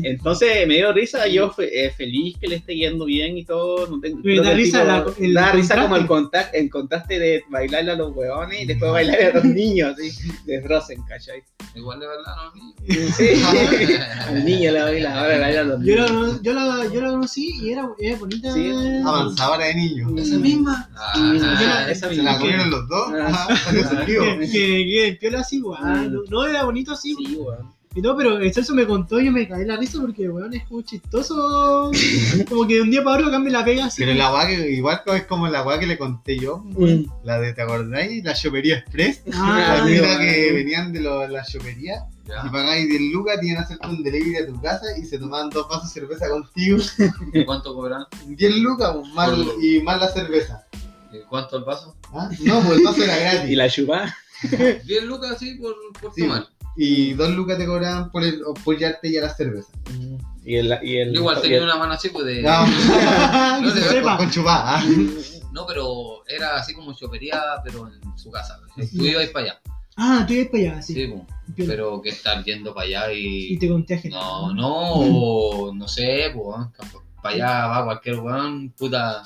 Speaker 6: Entonces me dio risa, yo eh, feliz que le esté yendo bien y todo. No tengo,
Speaker 3: Me da risa
Speaker 6: tipo-
Speaker 3: la- el
Speaker 6: da risa
Speaker 3: contraste.
Speaker 6: como el contraste, el contraste de bailarle a los huevones y después bailarle a los niños, así, de Frozen, ¿cachai?
Speaker 5: Igual de verdad, no, niños.
Speaker 6: Sí, al niño le baila, ahora le baila a los
Speaker 3: Yo
Speaker 6: niños.
Speaker 3: la, yo, la, yo la conocí y era, era bonita.
Speaker 6: Sí.
Speaker 4: Avanzadora de niños.
Speaker 6: Esa misma.
Speaker 5: Ah,
Speaker 6: esa
Speaker 4: Se la
Speaker 6: misma.
Speaker 4: comieron los dos.
Speaker 6: Ah.
Speaker 4: Salió.
Speaker 3: Que, que, que piola así, weón. No, era bonito así.
Speaker 6: Sí, weón.
Speaker 3: Y todo, pero el Celso me contó y yo me caí la risa porque, weón, es como chistoso. Como que de un día para otro cambia la pega así.
Speaker 4: Pero la weá que igual es como la weá que le conté yo.
Speaker 6: Mm.
Speaker 4: La de, ¿te acordáis? La chopería express.
Speaker 3: Ah,
Speaker 4: la vida que venían de lo- la chopería.
Speaker 5: Ya.
Speaker 4: Y pagáis 10 lucas, tienen que hacerte un delivery a tu casa y se tomaban dos vasos de cerveza contigo.
Speaker 5: ¿Y ¿Cuánto cobran?
Speaker 4: 10 lucas pues, más, y más la cerveza.
Speaker 5: ¿Y ¿Cuánto el vaso?
Speaker 4: ¿Ah? No, pues el vaso era
Speaker 6: Y
Speaker 4: gratis.
Speaker 6: la chupa.
Speaker 5: 10 lucas así por, por
Speaker 4: Sí,
Speaker 5: tomar.
Speaker 4: Y 2 lucas te cobraban por, el, por llevarte ya la cerveza.
Speaker 6: Y el, y el,
Speaker 5: Yo igual
Speaker 6: y
Speaker 5: tenía
Speaker 6: el-
Speaker 5: una mano así, pues de.
Speaker 4: No,
Speaker 3: que se
Speaker 5: no,
Speaker 3: sepa.
Speaker 4: con chupada. ¿ah?
Speaker 5: No, pero era así como chopería, pero en su casa. Tú ibas para allá.
Speaker 3: Ah, tú ibas para allá, sí.
Speaker 5: Sí.
Speaker 3: Piola.
Speaker 5: pero que estar yendo para allá
Speaker 3: Y
Speaker 5: y.
Speaker 3: te contagian.
Speaker 5: No, no, o no sé, pues, para allá va cualquier weón, puta.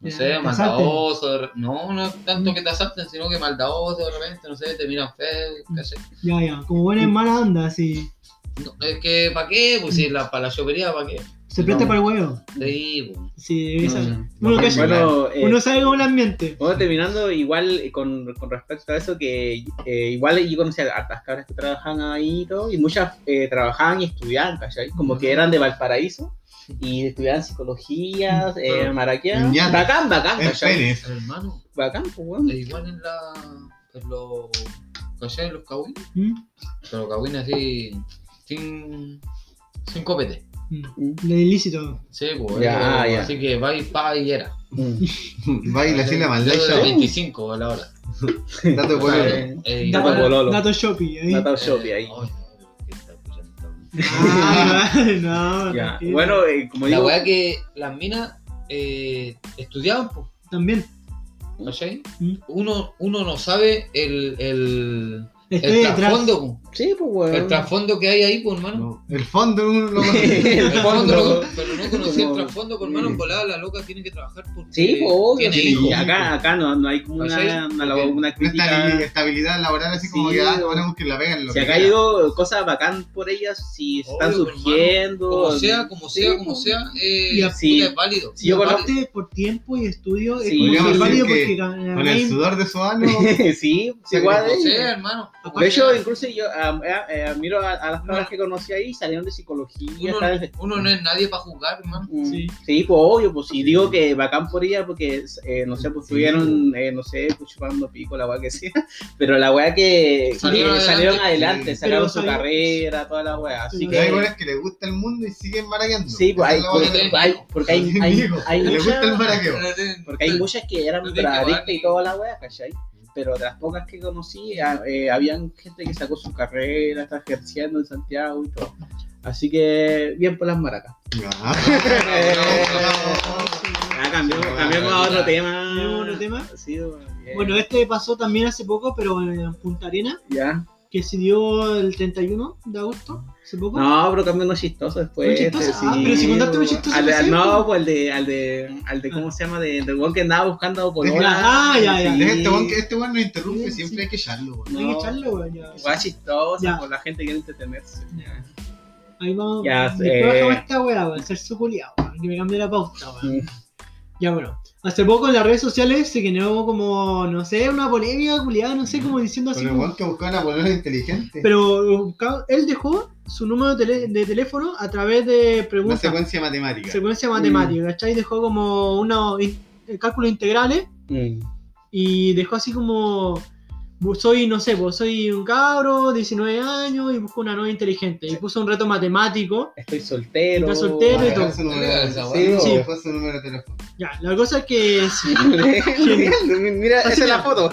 Speaker 5: No sé, maldadoso. de re- No, no tanto que te asalten, sino que maldadoso de repente, no sé, te miran feo, ¿cachai?
Speaker 3: Ya, ya. Como buena en mala onda, así.
Speaker 5: No, es que, ¿para qué? Pues si la, para la chopería, ¿para qué?
Speaker 3: Se presta
Speaker 6: No.
Speaker 3: para el huevo.
Speaker 5: Sí, pues.
Speaker 3: Sí, esa. Uno, que-
Speaker 6: Bueno, eh,
Speaker 3: uno sabe cómo el ambiente.
Speaker 6: Bueno, terminando, igual eh, con, con respecto a eso, que eh, igual yo conocía a hartas cabras que trabajaban ahí y todo, y muchas eh, trabajaban y estudiaban, ¿cachai? Como que eran de Valparaíso y estudiaban psicología, eh,
Speaker 5: Pero-
Speaker 6: maraquea. Bacán, bacán,
Speaker 4: En
Speaker 6: ¿cachai?
Speaker 4: penes.
Speaker 5: Hermano,
Speaker 6: Bacán, pues, weón.
Speaker 5: es igual en la. En los. ¿Cachai? En los cagüines.
Speaker 3: ¿Mm?
Speaker 5: Pero cagüines así. Sin. Sin copete.
Speaker 3: Mm. De ilícito.
Speaker 5: Sí, pues.
Speaker 6: Ya,
Speaker 5: eh,
Speaker 6: ya.
Speaker 5: Así que va y pa y era.
Speaker 6: Mm.
Speaker 4: Va y le así la maldad
Speaker 5: Yo de
Speaker 4: y
Speaker 5: 25 a la hora.
Speaker 4: Dato de pololo.
Speaker 6: Eh,
Speaker 5: Eh,
Speaker 6: Dato
Speaker 3: Dato,
Speaker 6: pololo.
Speaker 3: dato Shopee. ahí.
Speaker 5: Eh,
Speaker 6: ahí.
Speaker 3: Ah, no,
Speaker 6: Ya. Bueno, eh, como
Speaker 5: La
Speaker 6: digo,
Speaker 5: weá que las minas eh, estudiaban, pues,
Speaker 3: También.
Speaker 5: ¿cachai?
Speaker 3: Mm.
Speaker 5: Uno, uno no sabe el, el, el trasfondo.
Speaker 6: Sí, pues, weón.
Speaker 5: el trasfondo que hay ahí, pues, hermano.
Speaker 4: No, El fondo uno lo
Speaker 6: El fondo.
Speaker 5: pero no conocí el trasfondo, pues, hermano, volada la loca tiene que trabajar porque
Speaker 6: Sí, pues, obvio.
Speaker 5: tiene
Speaker 6: sí. acá, acá no, no hay como una, una, una crítica.
Speaker 4: estabilidad laboral así como
Speaker 6: Sí,
Speaker 4: que ah, ponemos que la pegan lo
Speaker 6: Si
Speaker 4: que
Speaker 6: acá ha
Speaker 4: quiera.
Speaker 6: ido cosas bacán por ellas, si están
Speaker 5: pues,
Speaker 6: surgiendo.
Speaker 5: Como sea, como
Speaker 6: Sí,
Speaker 5: sea, como
Speaker 6: pues.
Speaker 5: sea, eh,
Speaker 6: sí.
Speaker 5: es válido.
Speaker 6: Sí, yo
Speaker 3: aparte, por tiempo y estudio, es
Speaker 6: Sí,
Speaker 3: válido porque
Speaker 4: Con el sudor de su ano.
Speaker 6: sí, sí, igual.
Speaker 5: Como sea, hermano.
Speaker 6: De hecho, incluso yo ah, eh, eh, admiro a, a las personas que conocí ahí, salieron de psicología.
Speaker 5: Uno,
Speaker 6: están-
Speaker 5: uno no es nadie para juzgar, hermano.
Speaker 6: Mm,
Speaker 3: Sí.
Speaker 6: Sí. pues obvio, pues si digo que bacán por ella, porque eh, no sé, pues
Speaker 4: Sí.
Speaker 6: estuvieron, eh, no sé, pues chupando pico, la weá que sea, pero la weá que
Speaker 5: Salieron
Speaker 6: que
Speaker 5: adelante.
Speaker 6: salieron adelante,
Speaker 4: Sí.
Speaker 6: sacaron su
Speaker 3: salió-
Speaker 6: carrera, toda la weá, así
Speaker 3: Pero
Speaker 4: Pero hay
Speaker 6: que.
Speaker 4: buenas que les gusta el mundo y siguen maraqueando.
Speaker 6: Sí, pues hay, porque, hay, porque hay, hay, hay
Speaker 4: que les gusta el
Speaker 6: muchas,
Speaker 4: maraqueo.
Speaker 6: porque hay muchas que eran
Speaker 5: No que pagar
Speaker 6: y toda la weá, ¿cachai? Pero de las pocas que conocí, ah, eh, habían gente que sacó su carrera, está ejerciendo en Santiago y todo. Así que, bien por las maracas.
Speaker 4: Ah,
Speaker 6: Ah, cambiamos,
Speaker 4: Sí,
Speaker 6: cambiamos a otro tema.
Speaker 3: Cambiamos a otro tema.
Speaker 6: Sí, bueno.
Speaker 3: Bueno, este pasó también hace poco, pero en Punta Arena,
Speaker 6: ya.
Speaker 3: que se dio el 31 de agosto, hace poco.
Speaker 6: No, pero cambió uno chistoso después.
Speaker 3: ¿Uno chistoso?
Speaker 6: este,
Speaker 3: Ah, pero si contaste uno chistoso
Speaker 6: Al de-
Speaker 3: recién,
Speaker 6: no,
Speaker 3: pues.
Speaker 6: pues al de, al de, al de, ¿cómo se llama? De, del weón que andaba buscando por
Speaker 3: Ah, ya, ya.
Speaker 4: Deja este weón que este weón nos interrumpe,
Speaker 3: Sí,
Speaker 4: siempre
Speaker 3: sí.
Speaker 4: hay que echarlo, weón.
Speaker 3: Hay que
Speaker 6: no.
Speaker 3: echarlo, weón, ya.
Speaker 6: Weá chistosa,
Speaker 3: Ya.
Speaker 6: por la gente quiere entretenerse.
Speaker 3: Ahí vamos.
Speaker 6: Ya,
Speaker 3: Después
Speaker 6: eh.
Speaker 3: bajamos esta weá, weón, ser su culiao, weón, que me cambie la pauta, weón. Ya bueno, hace poco en las redes sociales se generó como, no sé, una polémica culiada, no sé, como diciendo así
Speaker 4: el
Speaker 3: como...
Speaker 4: weón que buscaba una polera inteligente.
Speaker 3: Pero buscaba- él dejó su número de, tele- de teléfono a través de
Speaker 4: Una
Speaker 3: preguntas,
Speaker 4: secuencia matemática.
Speaker 3: secuencia matemática, ¿cachai? Dejó como unos in- eh, cálculos integrales
Speaker 6: Mm.
Speaker 3: y dejó así como... Soy, no sé, pues soy un cabro, 19 años, y busco una nueva inteligente. Y puso un reto matemático.
Speaker 6: Estoy soltero.
Speaker 3: Está soltero y todo.
Speaker 4: su número de
Speaker 5: Sí,
Speaker 4: teléfono.
Speaker 3: sí.
Speaker 4: Dejó su número de teléfono.
Speaker 3: Ya, la cosa es que...
Speaker 6: Mira, esa
Speaker 3: Así
Speaker 6: es la foto.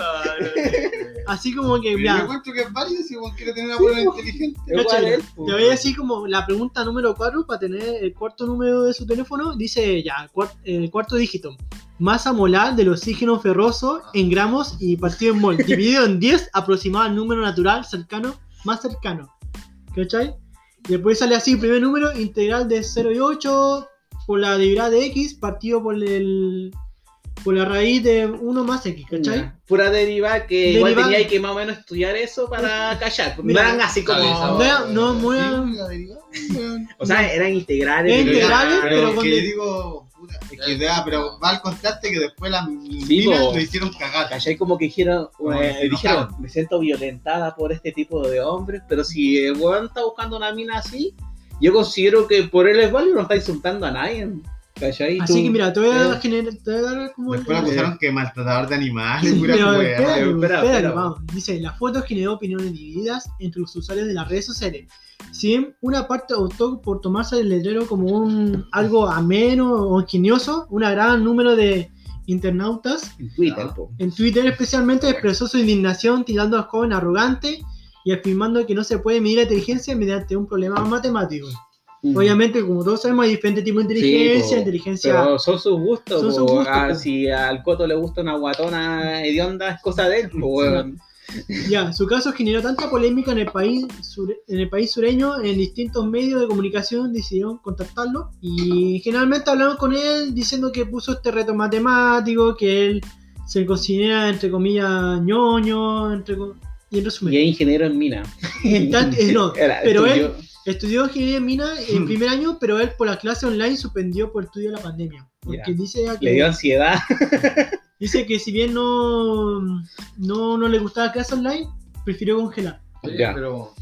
Speaker 3: Así como que,
Speaker 4: yo encuentro que es válido si weón quiere tener una polera inteligente.
Speaker 6: Igual
Speaker 3: Cáchale,
Speaker 6: él,
Speaker 3: Te voy a decir como la pregunta número 4 para tener el cuarto número de su teléfono. Dice ya, el cuarto dígito. Masa molar del oxígeno ferroso en gramos y partido en mol. Dividido en 10 aproximado al número natural cercano, más cercano. ¿Cachai? Después sale así, primer número integral de 0 y 8 por la derivada de x partido por el por la raíz de 1 más x, ¿cachai?
Speaker 6: Ya. Pura deriva que igual
Speaker 3: Deriva-
Speaker 6: tenía que más o menos estudiar eso para callar. No eran así como.
Speaker 3: No, no, muy...
Speaker 6: O sea, eran integrales. Pero-
Speaker 3: integrales, pero
Speaker 4: que
Speaker 3: de-
Speaker 4: digo, es que ya, pero va al contraste que después las minas lo hicieron cagar.
Speaker 6: ¿Cachai? Como que dijeron, eh, dijeron, me siento violentada por este tipo de hombres, pero si el weón está buscando una mina así, yo considero que por él es válido, no está insultando a nadie.
Speaker 3: Así que mira, te voy a generar, te voy a dar como... el-
Speaker 4: Después acusaron que maltratador de animales,
Speaker 3: Sí,
Speaker 4: pura
Speaker 3: pero
Speaker 4: weá.
Speaker 3: espérate,
Speaker 6: espera,
Speaker 3: espérate,
Speaker 6: espera.
Speaker 3: vamos. Dice, la foto generó opiniones divididas entre los usuarios de las redes sociales. Si bien una parte optó por tomarse el letrero como un algo ameno o ingenioso, un gran número de internautas
Speaker 6: En Twitter, po.
Speaker 3: en Twitter especialmente expresó su indignación tirando al joven arrogante y afirmando que no se puede medir la inteligencia mediante un problema matemático.
Speaker 6: Mm.
Speaker 3: Obviamente, como todos sabemos, hay diferentes tipos de inteligencia,
Speaker 6: Sí, po.
Speaker 3: inteligencia...
Speaker 6: Pero son sus gustos,
Speaker 3: Son
Speaker 6: po.
Speaker 3: sus gustos,
Speaker 6: Ah, si al Coto le gusta una guatona hedionda, es cosa de él, po.
Speaker 3: Ya, su caso generó tanta polémica en el país sure- en el país sureño, en distintos medios de comunicación decidieron contactarlo y generalmente hablaron con él diciendo que puso este reto matemático, que él se considera entre comillas ñoño, entre y en resumen.
Speaker 6: Y es ingeniero en mina.
Speaker 3: Tan- eh, no,
Speaker 6: Era,
Speaker 3: pero él estudió ingeniería en mina en primer año, pero él por la clase online suspendió por estudio de la pandemia. Porque dice que
Speaker 6: le dio ansiedad.
Speaker 3: dice que si bien no, no, no le gustaba la clase online, prefirió congelar.
Speaker 5: Sí,
Speaker 6: Ya.
Speaker 5: pero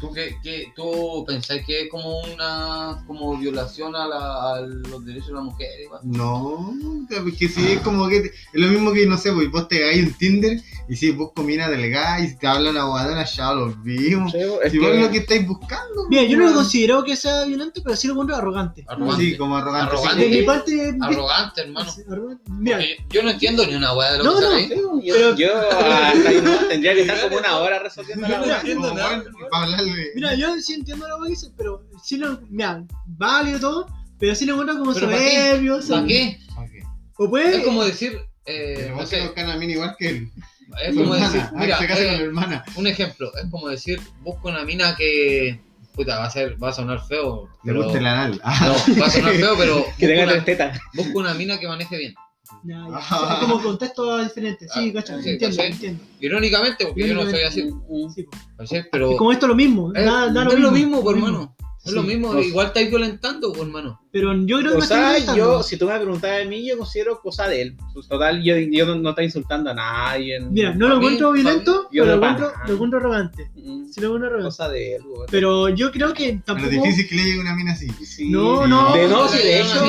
Speaker 5: ¿Tú, qué, qué- ¿Tú pensáis que es como una como violación a, la- a los derechos de la mujer? igual?
Speaker 4: No, porque si es como que es lo mismo que no sé, pues vos te hagáis un Tinder y si vos combinas delgada y te hablan a guadana, ya lo vimos.
Speaker 6: Sí,
Speaker 4: Si vos
Speaker 6: que-
Speaker 4: es lo que estáis buscando.
Speaker 3: Mira, yo no lo
Speaker 4: pues,
Speaker 3: considero que sea violento, pero sí lo encuentro arrogante.
Speaker 5: Arrogante.
Speaker 4: Sí, como arrogante.
Speaker 5: Arrogante.
Speaker 3: De
Speaker 4: sí.
Speaker 3: mi parte.
Speaker 5: Arrogante, hermano.
Speaker 3: Sí, arrogante. Mira,
Speaker 5: yo no entiendo ni una weá de lo
Speaker 3: No,
Speaker 5: que
Speaker 3: no,
Speaker 5: sale ahí.
Speaker 6: Sí, yo,
Speaker 3: Pero-
Speaker 6: yo hasta ahí no, tendría que estar como una hora resolviendo la
Speaker 5: no entiendo nada,
Speaker 4: para
Speaker 3: mira, yo sí entiendo lo que dices, pero sí lo. Mira, válido todo, pero sí lo encuentro como
Speaker 5: ¿Pero para qué?
Speaker 3: soberbio.
Speaker 5: ¿Para qué?
Speaker 4: ¿Para qué?
Speaker 3: O puede.
Speaker 5: Es como decir, eh,
Speaker 4: vos buscan a mí igual que él.
Speaker 5: es como
Speaker 4: hermana.
Speaker 5: decir,
Speaker 4: Ah,
Speaker 5: mira,
Speaker 4: se casa
Speaker 5: eh,
Speaker 4: con la hermana.
Speaker 5: un ejemplo, es como decir, busco una mina que, puta, va a ser, va a sonar feo,
Speaker 4: Le
Speaker 5: pero,
Speaker 4: gusta el anal.
Speaker 5: no, va a sonar feo, pero
Speaker 6: Que tenga
Speaker 5: una,
Speaker 6: tetas.
Speaker 5: busco una mina que maneje bien.
Speaker 3: Ya, ya. Es como contexto diferente. Sí,
Speaker 5: Ah,
Speaker 3: cacha,
Speaker 5: sí,
Speaker 3: entiendo,
Speaker 5: ¿cachai?
Speaker 3: entiendo.
Speaker 5: Irónicamente, porque yo no soy así,
Speaker 6: Mm,
Speaker 3: Sí,
Speaker 5: pero
Speaker 3: Es como esto lo mismo.
Speaker 5: es,
Speaker 3: da- da
Speaker 5: lo mismo, pues, hermano. Es lo mismo,
Speaker 6: No
Speaker 5: igual estáis violentando, pues, hermano.
Speaker 3: Pero yo creo que
Speaker 6: O sea, yo, si tú me preguntas de mí, yo considero cosa de él. Pues, Total, yo, yo no, no estoy insultando a nadie.
Speaker 3: Mira, no lo encuentro violento,
Speaker 6: yo
Speaker 3: pero lo
Speaker 6: no
Speaker 3: encuentro, lo encuentro arrogante.
Speaker 6: Mm,
Speaker 3: Sí, lo encuentro arrogante.
Speaker 6: Cosa de él.
Speaker 3: Pero yo creo que
Speaker 4: Pero
Speaker 3: tampoco.
Speaker 4: es difícil que le llegue una mina así.
Speaker 6: Sí.
Speaker 3: No,
Speaker 4: Sí.
Speaker 3: no.
Speaker 6: De no,
Speaker 5: Pero
Speaker 6: sí, de hecho-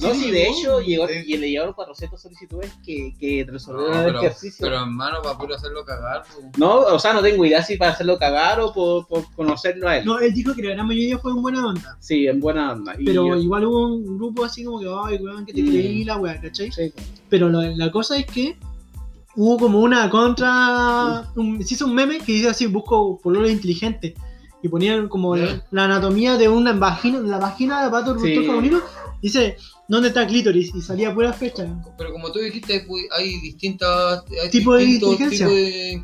Speaker 6: No, sí, de hecho, llegó, y le llegaron 400 solicitudes que, que
Speaker 5: No,
Speaker 6: resolvieron el
Speaker 5: pero,
Speaker 6: ejercicio.
Speaker 5: pero, hermano, para puro hacerlo cagar, pues.
Speaker 6: No, o sea, no tengo idea si para hacerlo cagar o por, por conocerlo a él.
Speaker 3: No, él dijo que la gran mayoría fue en buena onda.
Speaker 6: Sí, en buena onda. Y
Speaker 3: Pero
Speaker 6: yo-
Speaker 3: igual hubo un grupo así como que, ay, weón, que te
Speaker 6: Mm.
Speaker 3: creí la weá, ¿cachai?
Speaker 6: sí.
Speaker 3: Pero lo- la cosa es que hubo como una contra. Un, se hizo un meme que dice así: busco pololo inteligente. Y ponían como la, la anatomía de una vagina, la vagina de pato
Speaker 6: Sí.
Speaker 3: femenino. Dice: ¿dónde está el clítoris? Y salía pura fecha.
Speaker 5: Pero como tú dijiste, hay, distintas hay
Speaker 3: Tipo de inteligencia.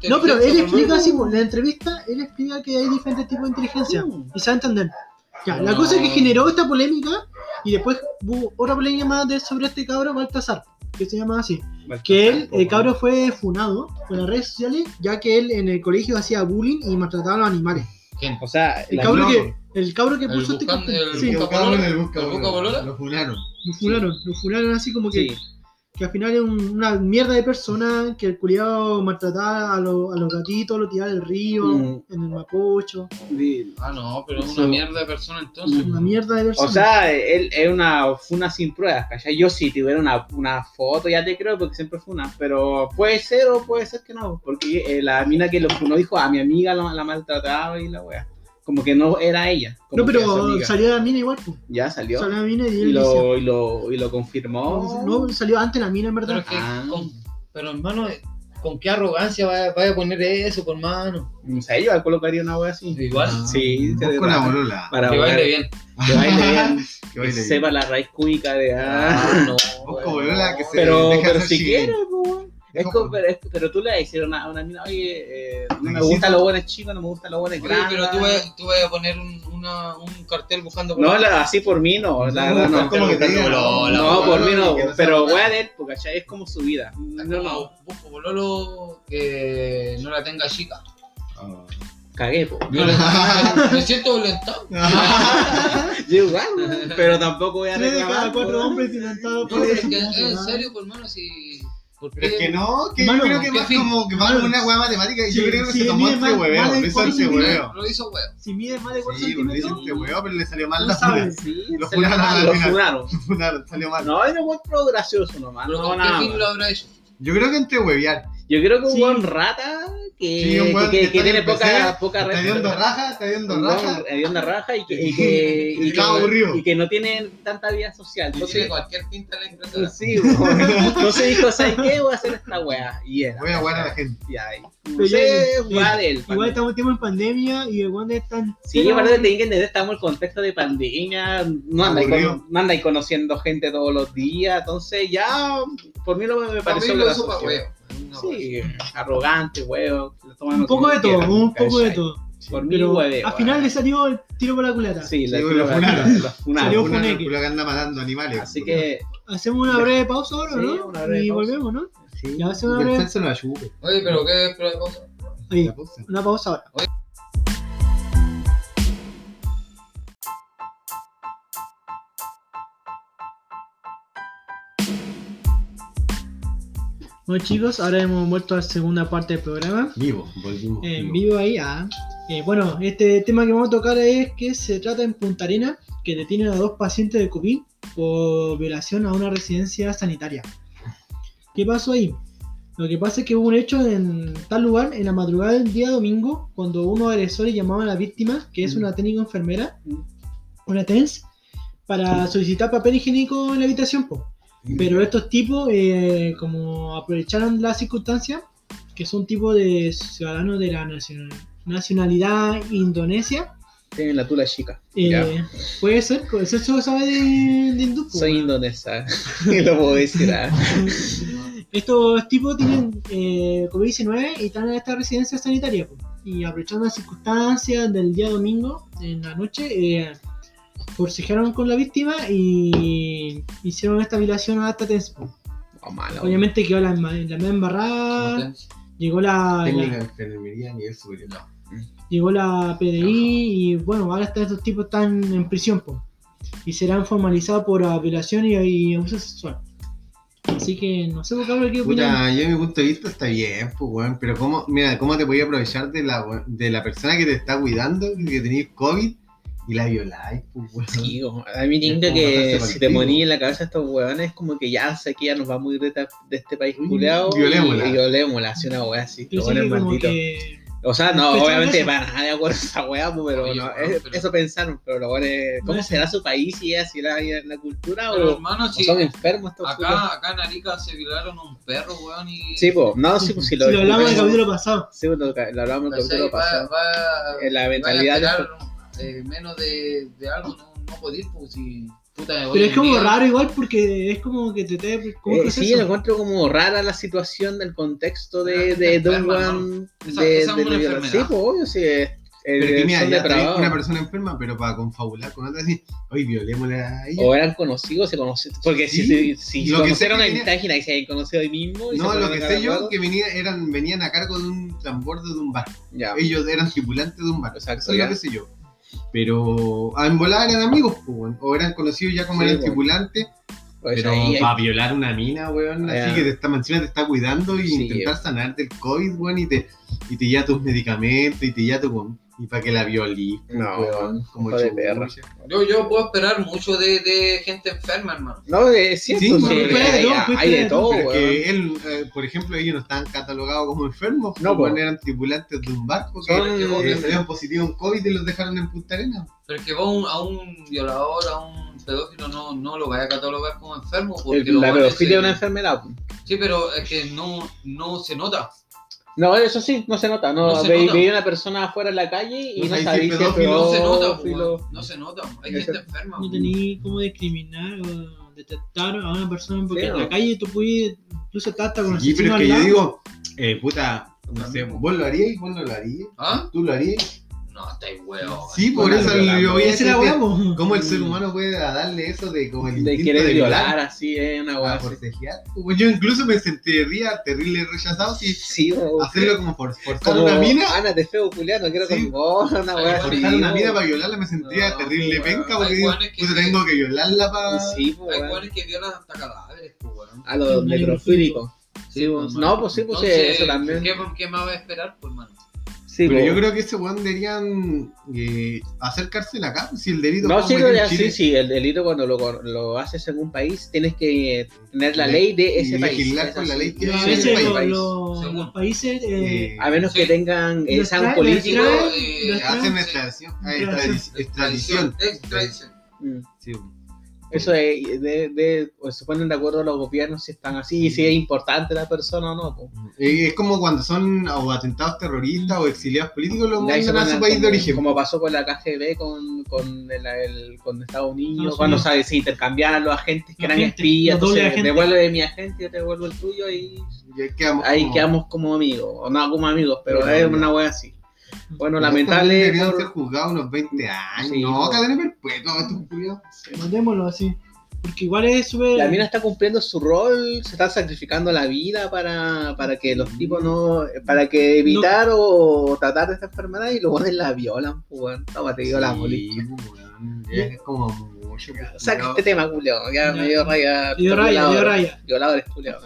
Speaker 3: No, pero él explica así, pues, en la entrevista, él explica que hay diferentes tipos de inteligencia.
Speaker 6: Mm.
Speaker 3: Y se va a entender. Ya, la cosa es que generó esta polémica y después hubo otra polémica más de, sobre este cabro Baltasar, que se llama así. Que él, el cabro fue funado por las redes sociales, ya que él en el colegio hacía bullying y maltrataba a los animales.
Speaker 5: ¿Quién?
Speaker 6: O sea,
Speaker 3: El cabro, que, el cabro que
Speaker 5: El
Speaker 3: puso este
Speaker 5: el
Speaker 3: sí,
Speaker 4: el. Lo funaron.
Speaker 3: lo funaron, lo funaron así como que,
Speaker 6: Sí.
Speaker 3: Que al final es un- una mierda de persona, que el culiado maltrataba a, los- a los gatitos, lo tiraba del río,
Speaker 6: Mm.
Speaker 3: en el mapocho,
Speaker 6: Sí.
Speaker 5: Ah, no, pero es
Speaker 6: Sí.
Speaker 5: una mierda de persona entonces.
Speaker 3: una mierda de persona.
Speaker 6: O sea, él es una funa sin pruebas, ¿cachai? Yo si tuviera una, una foto ya te creo porque siempre funa, pero puede ser o puede ser que no, porque eh, la mina que lo funó dijo a mi amiga la, la maltrataba y la wea. Como que no era ella. como
Speaker 3: no, pero salió la mina igual, pues.
Speaker 6: Ya salió.
Speaker 3: Salió la mina y
Speaker 6: Y lo, y, lo, y lo confirmó.
Speaker 3: No, salió antes la mina, en
Speaker 5: Pero,
Speaker 3: verdad.
Speaker 5: es que
Speaker 6: Ah.
Speaker 5: con- pero hermano, ¿con qué arrogancia vaya, vaya a poner eso, por hermano?
Speaker 6: O sea, yo colocaría una wea así.
Speaker 5: Igual,
Speaker 4: Ah,
Speaker 6: Sí, se
Speaker 4: una
Speaker 6: para-
Speaker 4: bolola.
Speaker 6: Para
Speaker 5: que baile
Speaker 6: bailar-
Speaker 5: bien.
Speaker 6: Que baile bien.
Speaker 4: Que bien.
Speaker 6: sepa la raíz cúbica de.
Speaker 5: Ah,
Speaker 6: Ah.
Speaker 5: no.
Speaker 4: Bolola que se
Speaker 6: Pero,
Speaker 4: deja
Speaker 6: pero si. Es como-
Speaker 4: por-
Speaker 6: pero, es- pero tú le vas a decir a una, a una mina, oye, eh, no me gustan los buenos chicos, no me gustan los buenos grandes.
Speaker 5: pero tú vas, tú vas a poner un, una, un cartel buscando
Speaker 6: No,
Speaker 5: bolola.
Speaker 6: la- así por mí no, la verdad
Speaker 4: No,
Speaker 6: no.
Speaker 4: como que te digan,
Speaker 5: bolola,
Speaker 6: No, por mí no,
Speaker 4: no
Speaker 6: pero wea de él, porque ¿cachai? es como su vida. No, no,
Speaker 5: Busco bololo que no la tenga chica.
Speaker 4: Ah.
Speaker 6: cagué, po.
Speaker 5: Violenta- me siento violentado.
Speaker 6: Yo igual, pero tampoco voy a
Speaker 3: Tres de cada
Speaker 6: reclamar.
Speaker 3: cuatro hombres inventados
Speaker 5: No,
Speaker 3: por
Speaker 5: en serio, por hermano, si. ¿Por
Speaker 4: Pero es que no, que
Speaker 3: Mano,
Speaker 4: yo creo que
Speaker 5: ¿qué
Speaker 4: más
Speaker 5: fin?
Speaker 4: como que
Speaker 3: Mano,
Speaker 4: una hueá matemática y
Speaker 3: sí,
Speaker 4: yo creo que se tomó este hueveo, lo hizo
Speaker 3: cuatro
Speaker 4: este
Speaker 3: centímetros.
Speaker 4: hueveo.
Speaker 5: Lo hizo huevo.
Speaker 3: Si mide más de 4
Speaker 4: Sí, lo hizo
Speaker 3: centímetros,
Speaker 4: este hueveo, pero le salió mal la
Speaker 3: sabe.
Speaker 4: funa.
Speaker 6: Sí,
Speaker 4: Lo funaron
Speaker 6: lo funaron.
Speaker 4: Funaron, salió mal.
Speaker 6: No, era un buen pro gracioso nomás,
Speaker 5: ¿Pero
Speaker 6: no
Speaker 5: con
Speaker 6: nada
Speaker 5: qué fin
Speaker 6: más.
Speaker 5: lo habrá hecho?
Speaker 4: Yo creo que entre huevear.
Speaker 6: Yo creo que un buen rata que,
Speaker 4: Sí, un
Speaker 6: que,
Speaker 4: que
Speaker 6: que
Speaker 4: está
Speaker 6: tiene poca, poca
Speaker 4: Está
Speaker 6: red-
Speaker 4: viendo raja, está viendo raja.
Speaker 6: hedionda raja y que, y que,
Speaker 4: Y está aburrido.
Speaker 6: y que no tiene tanta vida social.
Speaker 5: Tiene
Speaker 6: Entonces,
Speaker 5: cualquier tinta la impresora.
Speaker 6: sí, entonces dijo, ¿sabes qué? Voy a hacer esta wea. Y era.
Speaker 4: Voy a jugar a la gente.
Speaker 6: Y
Speaker 3: ya-. Igual estamos tiempo en pandemia y el guante están.
Speaker 6: Sí, aparte te tienen que entender, estamos en el contexto de pandemia, no andáis, con- conociendo gente todos los días, entonces ya, por mí no me
Speaker 5: Para mí
Speaker 6: pareció
Speaker 5: lo
Speaker 6: Sí, arrogante, huevo.
Speaker 3: Un poco de todo,
Speaker 6: quieran,
Speaker 3: un poco de todo.
Speaker 6: Por mí,
Speaker 3: Pero
Speaker 6: hueveo.
Speaker 3: al final le salió el tiro por la culata.
Speaker 6: Sí, la
Speaker 4: Sí,
Speaker 6: lo
Speaker 4: funaron.
Speaker 6: Lo funaron.
Speaker 3: Salió funeque.
Speaker 4: culo que anda matando animales.
Speaker 6: Así que,
Speaker 3: Hacemos una breve pausa ahora,
Speaker 6: Sí,
Speaker 3: ¿no?
Speaker 6: una breve
Speaker 3: y
Speaker 6: pausa.
Speaker 3: volvemos, ¿no?
Speaker 4: Sí.
Speaker 3: Ya hace una breve-.
Speaker 5: Oye, pero ¿qué es la
Speaker 4: La pausa.
Speaker 3: una pausa ahora. Bueno chicos, ahora hemos vuelto a la segunda parte del programa.
Speaker 4: Vivo, volvimos.
Speaker 3: En
Speaker 4: vivo.
Speaker 3: vivo ahí, ah. Eh, bueno, este tema que vamos a tocar es que se trata en Punta Arena, que detienen a dos pacientes de COVID por violación a una residencia sanitaria. ¿Qué pasó ahí? Lo que pasa es que hubo un hecho en tal lugar en la madrugada del día domingo, cuando unos agresores llamaban a la víctima, que es
Speaker 6: Mm.
Speaker 3: una técnica enfermera,
Speaker 6: Mm.
Speaker 3: una TENS, para solicitar papel higiénico en la habitación. po. Pero estos tipos, eh, como aprovecharon la circunstancia, que son tipos de ciudadanos de la nacional- nacionalidad indonesia,
Speaker 6: Tienen la tula chica.
Speaker 3: eh,
Speaker 6: Ya.
Speaker 3: puede ser, eso se sabe de, de hindú, po,
Speaker 6: Soy
Speaker 3: weón.
Speaker 6: indonesa. lo puedo decir. ah.
Speaker 3: Estos tipos tienen eh, COVID-19 y están en esta residencia sanitaria. po. Y aprovechando las circunstancias del día domingo, en la noche, forcejaron con la víctima y hicieron esta violación a esta.
Speaker 6: Oh, malo.
Speaker 3: Obviamente quedó la, la media embarrada, llegó la,
Speaker 4: Técnica
Speaker 3: la-
Speaker 4: de enfermería a nivel superior.
Speaker 3: llegó la PDI y bueno, ahora estos tipos están en prisión po. y serán formalizados por violación y, y abuso sexual. Así que no sé, cabrón, qué opinan.
Speaker 4: Puta, yo de mi punto de vista está bien, pues, weón. Pero cómo, mira, cómo te podías aprovechar de la, de la persona que te está cuidando, que tenéis COVID, y la violáis, pues, weón.
Speaker 6: Sí, a mí
Speaker 4: Es como
Speaker 6: que si te moní en la cabeza estos huevones, como que ya sé que ya nos va muy de, esta- de este país culeado.
Speaker 4: violémosla.
Speaker 6: Y, y violémosla, así una wea así. Los buenos malditos.
Speaker 3: que
Speaker 6: O sea, no, obviamente
Speaker 3: eso.
Speaker 6: para nada de acuerdo a esa wea, pues, pero no,
Speaker 5: weón,
Speaker 6: es-
Speaker 5: pero-
Speaker 6: eso pensaron. Pero los buenos, ¿cómo
Speaker 3: No.
Speaker 6: será su país y así la, la cultura?
Speaker 5: Pero
Speaker 6: O,
Speaker 5: hermano,
Speaker 6: o
Speaker 5: sí,
Speaker 6: son enfermos estos
Speaker 5: acá, acá en Arica se violaron a un perro, weón, y...
Speaker 6: Sí, pues, no, sí, pues si lo,
Speaker 3: si lo hablamos el
Speaker 6: lo-
Speaker 3: capítulo pasado.
Speaker 6: Sí, pues, lo, lo hablamos el capítulo pasado. En la
Speaker 5: a
Speaker 6: mentalidad de
Speaker 5: eh, menos de, de algo, no, no podéis, pues, si... Puta, hoy
Speaker 3: Pero es como
Speaker 5: día-
Speaker 3: raro igual porque es como que te te como un
Speaker 6: Eh, sí, lo encuentro como rara la situación del contexto de, de,
Speaker 5: es
Speaker 6: de un
Speaker 5: enferma,
Speaker 6: weón
Speaker 5: Esa-
Speaker 6: de,
Speaker 5: es
Speaker 6: de
Speaker 5: una enfermedad.
Speaker 6: Sí, pues obvio, sí.
Speaker 4: Pero es que mira, ya una persona enferma, pero para confabular con otra, así, oye, violémosla a ella.
Speaker 6: O eran conocidos, se conocieron. Porque si,
Speaker 4: Sí,
Speaker 6: si, si
Speaker 4: lo que
Speaker 6: conocieron en página y se habían conocido ahí mismo. y se
Speaker 4: No, lo que sé yo que venía, eran, venían a cargo de un transbordo de un barco.
Speaker 6: Ya.
Speaker 4: Ellos eran tripulantes de un barco.
Speaker 6: Exacto,
Speaker 4: Eso es
Speaker 6: ya.
Speaker 4: lo que sé yo. Pero ah, en volar eran amigos, pues, o eran conocidos ya como
Speaker 6: Sí,
Speaker 4: eran
Speaker 6: pues.
Speaker 4: tripulantes.
Speaker 6: Pues
Speaker 4: pero
Speaker 6: ahí
Speaker 4: para violar una mina, weón,
Speaker 6: Ah,
Speaker 4: así que te está, encima te está cuidando y
Speaker 6: Sí,
Speaker 4: intentar sanar del COVID, weón, y te, y te lleva tus medicamentos y te lleva tu. Y para que la violís, pues,
Speaker 6: No,
Speaker 4: weón, como
Speaker 6: hijo de
Speaker 4: chucha.
Speaker 6: perra.
Speaker 5: Yo, yo puedo esperar mucho de, de gente enferma, hermano.
Speaker 6: No, es cierto,
Speaker 4: Sí,
Speaker 6: sí, hay,
Speaker 3: de todo,
Speaker 6: hay de
Speaker 4: que él, eh, por ejemplo, ellos no estaban catalogados como enfermos,
Speaker 6: No,
Speaker 4: no,
Speaker 6: po.
Speaker 4: eran tripulantes de un barco que
Speaker 6: Son-
Speaker 4: eh, salieron positivos en COVID y los dejaron en Punta Arenas.
Speaker 5: Pero es que vos a un, a un violador, a un pedófilo, no, no lo vaya a catalogar como enfermo. Porque
Speaker 6: El-
Speaker 5: los
Speaker 6: la pedofilia es una enfermedad. pues.
Speaker 5: Sí, pero es que no, no se nota.
Speaker 6: No, eso sí, no se nota. No,
Speaker 5: No se
Speaker 6: Ve-
Speaker 5: nota.
Speaker 6: veía una persona afuera en la calle y
Speaker 4: No
Speaker 6: no
Speaker 4: sabéis
Speaker 6: sabéis
Speaker 4: si
Speaker 6: si
Speaker 4: es
Speaker 6: es
Speaker 4: pedófilo,
Speaker 5: No se nota, weón. no se nota. Hay
Speaker 6: Eso-
Speaker 5: gente enferma.
Speaker 3: no tenía cómo discriminar o detectar a una persona porque
Speaker 6: Sí,
Speaker 3: en
Speaker 6: ¿no?
Speaker 3: la calle tú puedes incluso hasta con
Speaker 4: Sí, pero es que yo digo, eh, puta, no sé, vos lo harías, vos no lo harías,
Speaker 5: ¿Ah?
Speaker 4: tú lo harías.
Speaker 5: No, estáis huevo.
Speaker 4: Sí, por eso yo voy a decir
Speaker 3: po.
Speaker 4: cómo el ser humano puede darle eso de como el
Speaker 6: De querer
Speaker 4: de
Speaker 6: violar, así es una
Speaker 4: a
Speaker 6: weá. así.
Speaker 4: forcejear. Pues yo incluso me sentiría terrible rechazado si
Speaker 6: Sí,
Speaker 4: hacerlo como for- forzar
Speaker 6: Como
Speaker 4: una mina.
Speaker 6: Ana de feo culiano, quiero
Speaker 4: Sí.
Speaker 6: con vos, una
Speaker 5: por
Speaker 6: así.
Speaker 4: Forzar una mina para violarla me sentiría
Speaker 6: No,
Speaker 4: terrible penca porque tengo que violarla para.
Speaker 6: Sí, pues,
Speaker 5: Hay hueones que violan hasta cadáveres, pues, weón.
Speaker 6: A los necrofílicos. Sí, pues, no, pues sí, pues eso también.
Speaker 5: ¿qué, ¿Qué más va a esperar, pues, hermano?
Speaker 6: Sí,
Speaker 4: Pero
Speaker 6: pues.
Speaker 4: yo creo que ese weón deberían eh, hacer cárcel acá, si el delito
Speaker 6: No, sí, lo-
Speaker 4: en
Speaker 6: sí, sí, el delito cuando lo, lo haces en un país tienes que tener la
Speaker 4: Le-
Speaker 6: ley de ese país.
Speaker 4: legislar con la ley que
Speaker 3: a
Speaker 4: Sí,
Speaker 3: veces lo-
Speaker 4: país.
Speaker 3: lo-
Speaker 5: Según.
Speaker 3: los países eh,
Speaker 4: Eh,
Speaker 6: A menos
Speaker 5: Sí.
Speaker 6: que tengan, eh, sean políticos.
Speaker 5: eh,
Speaker 4: hacen
Speaker 5: sí.
Speaker 4: extradición.
Speaker 3: Extradición.
Speaker 4: extradi- extradición.
Speaker 5: Extradición.
Speaker 6: Mm.
Speaker 4: Sí.
Speaker 6: Eso es, de, de, o se ponen de acuerdo los gobiernos si están así, si es importante la persona o no. pues.
Speaker 4: Es como cuando son o atentados terroristas o exiliados políticos, los
Speaker 6: Y
Speaker 4: mandan a su país
Speaker 6: como,
Speaker 4: de origen.
Speaker 6: Como pasó con la KGB, con, con, el, el- con Estados Unidos, cuando
Speaker 3: Unidos.
Speaker 6: se, se intercambiaban los agentes que eran
Speaker 3: agentes,
Speaker 6: espías, entonces devuelve mi agente, yo te devuelvo el tuyo y
Speaker 4: Y ahí quedamos
Speaker 6: ahí
Speaker 4: como-
Speaker 6: quedamos como amigos, o no como amigos, pero
Speaker 4: Pero
Speaker 6: es una wea así. Bueno, lamentable.
Speaker 4: Deberían
Speaker 6: por-
Speaker 4: ser juzgados unos 20 años.
Speaker 6: Sí,
Speaker 4: no,
Speaker 6: po.
Speaker 4: cadena perpetua, estos culiados.
Speaker 3: mandémoslo así. Porque igual es súper.
Speaker 6: La mina está cumpliendo su rol, se está sacrificando la vida para, para que los tipos no. para que evitar o tratar de esta enfermedad y luego la violan, pues weón. Toma, te digo la.
Speaker 4: Sí, weón, ya Es como mucho. pues,
Speaker 6: Saca
Speaker 4: culiao.
Speaker 6: este tema, culeo. Ya
Speaker 3: Ya.
Speaker 6: me dio raya.
Speaker 3: Dio raya, dio
Speaker 6: violadores-
Speaker 3: raya.
Speaker 6: Violadores, culeo.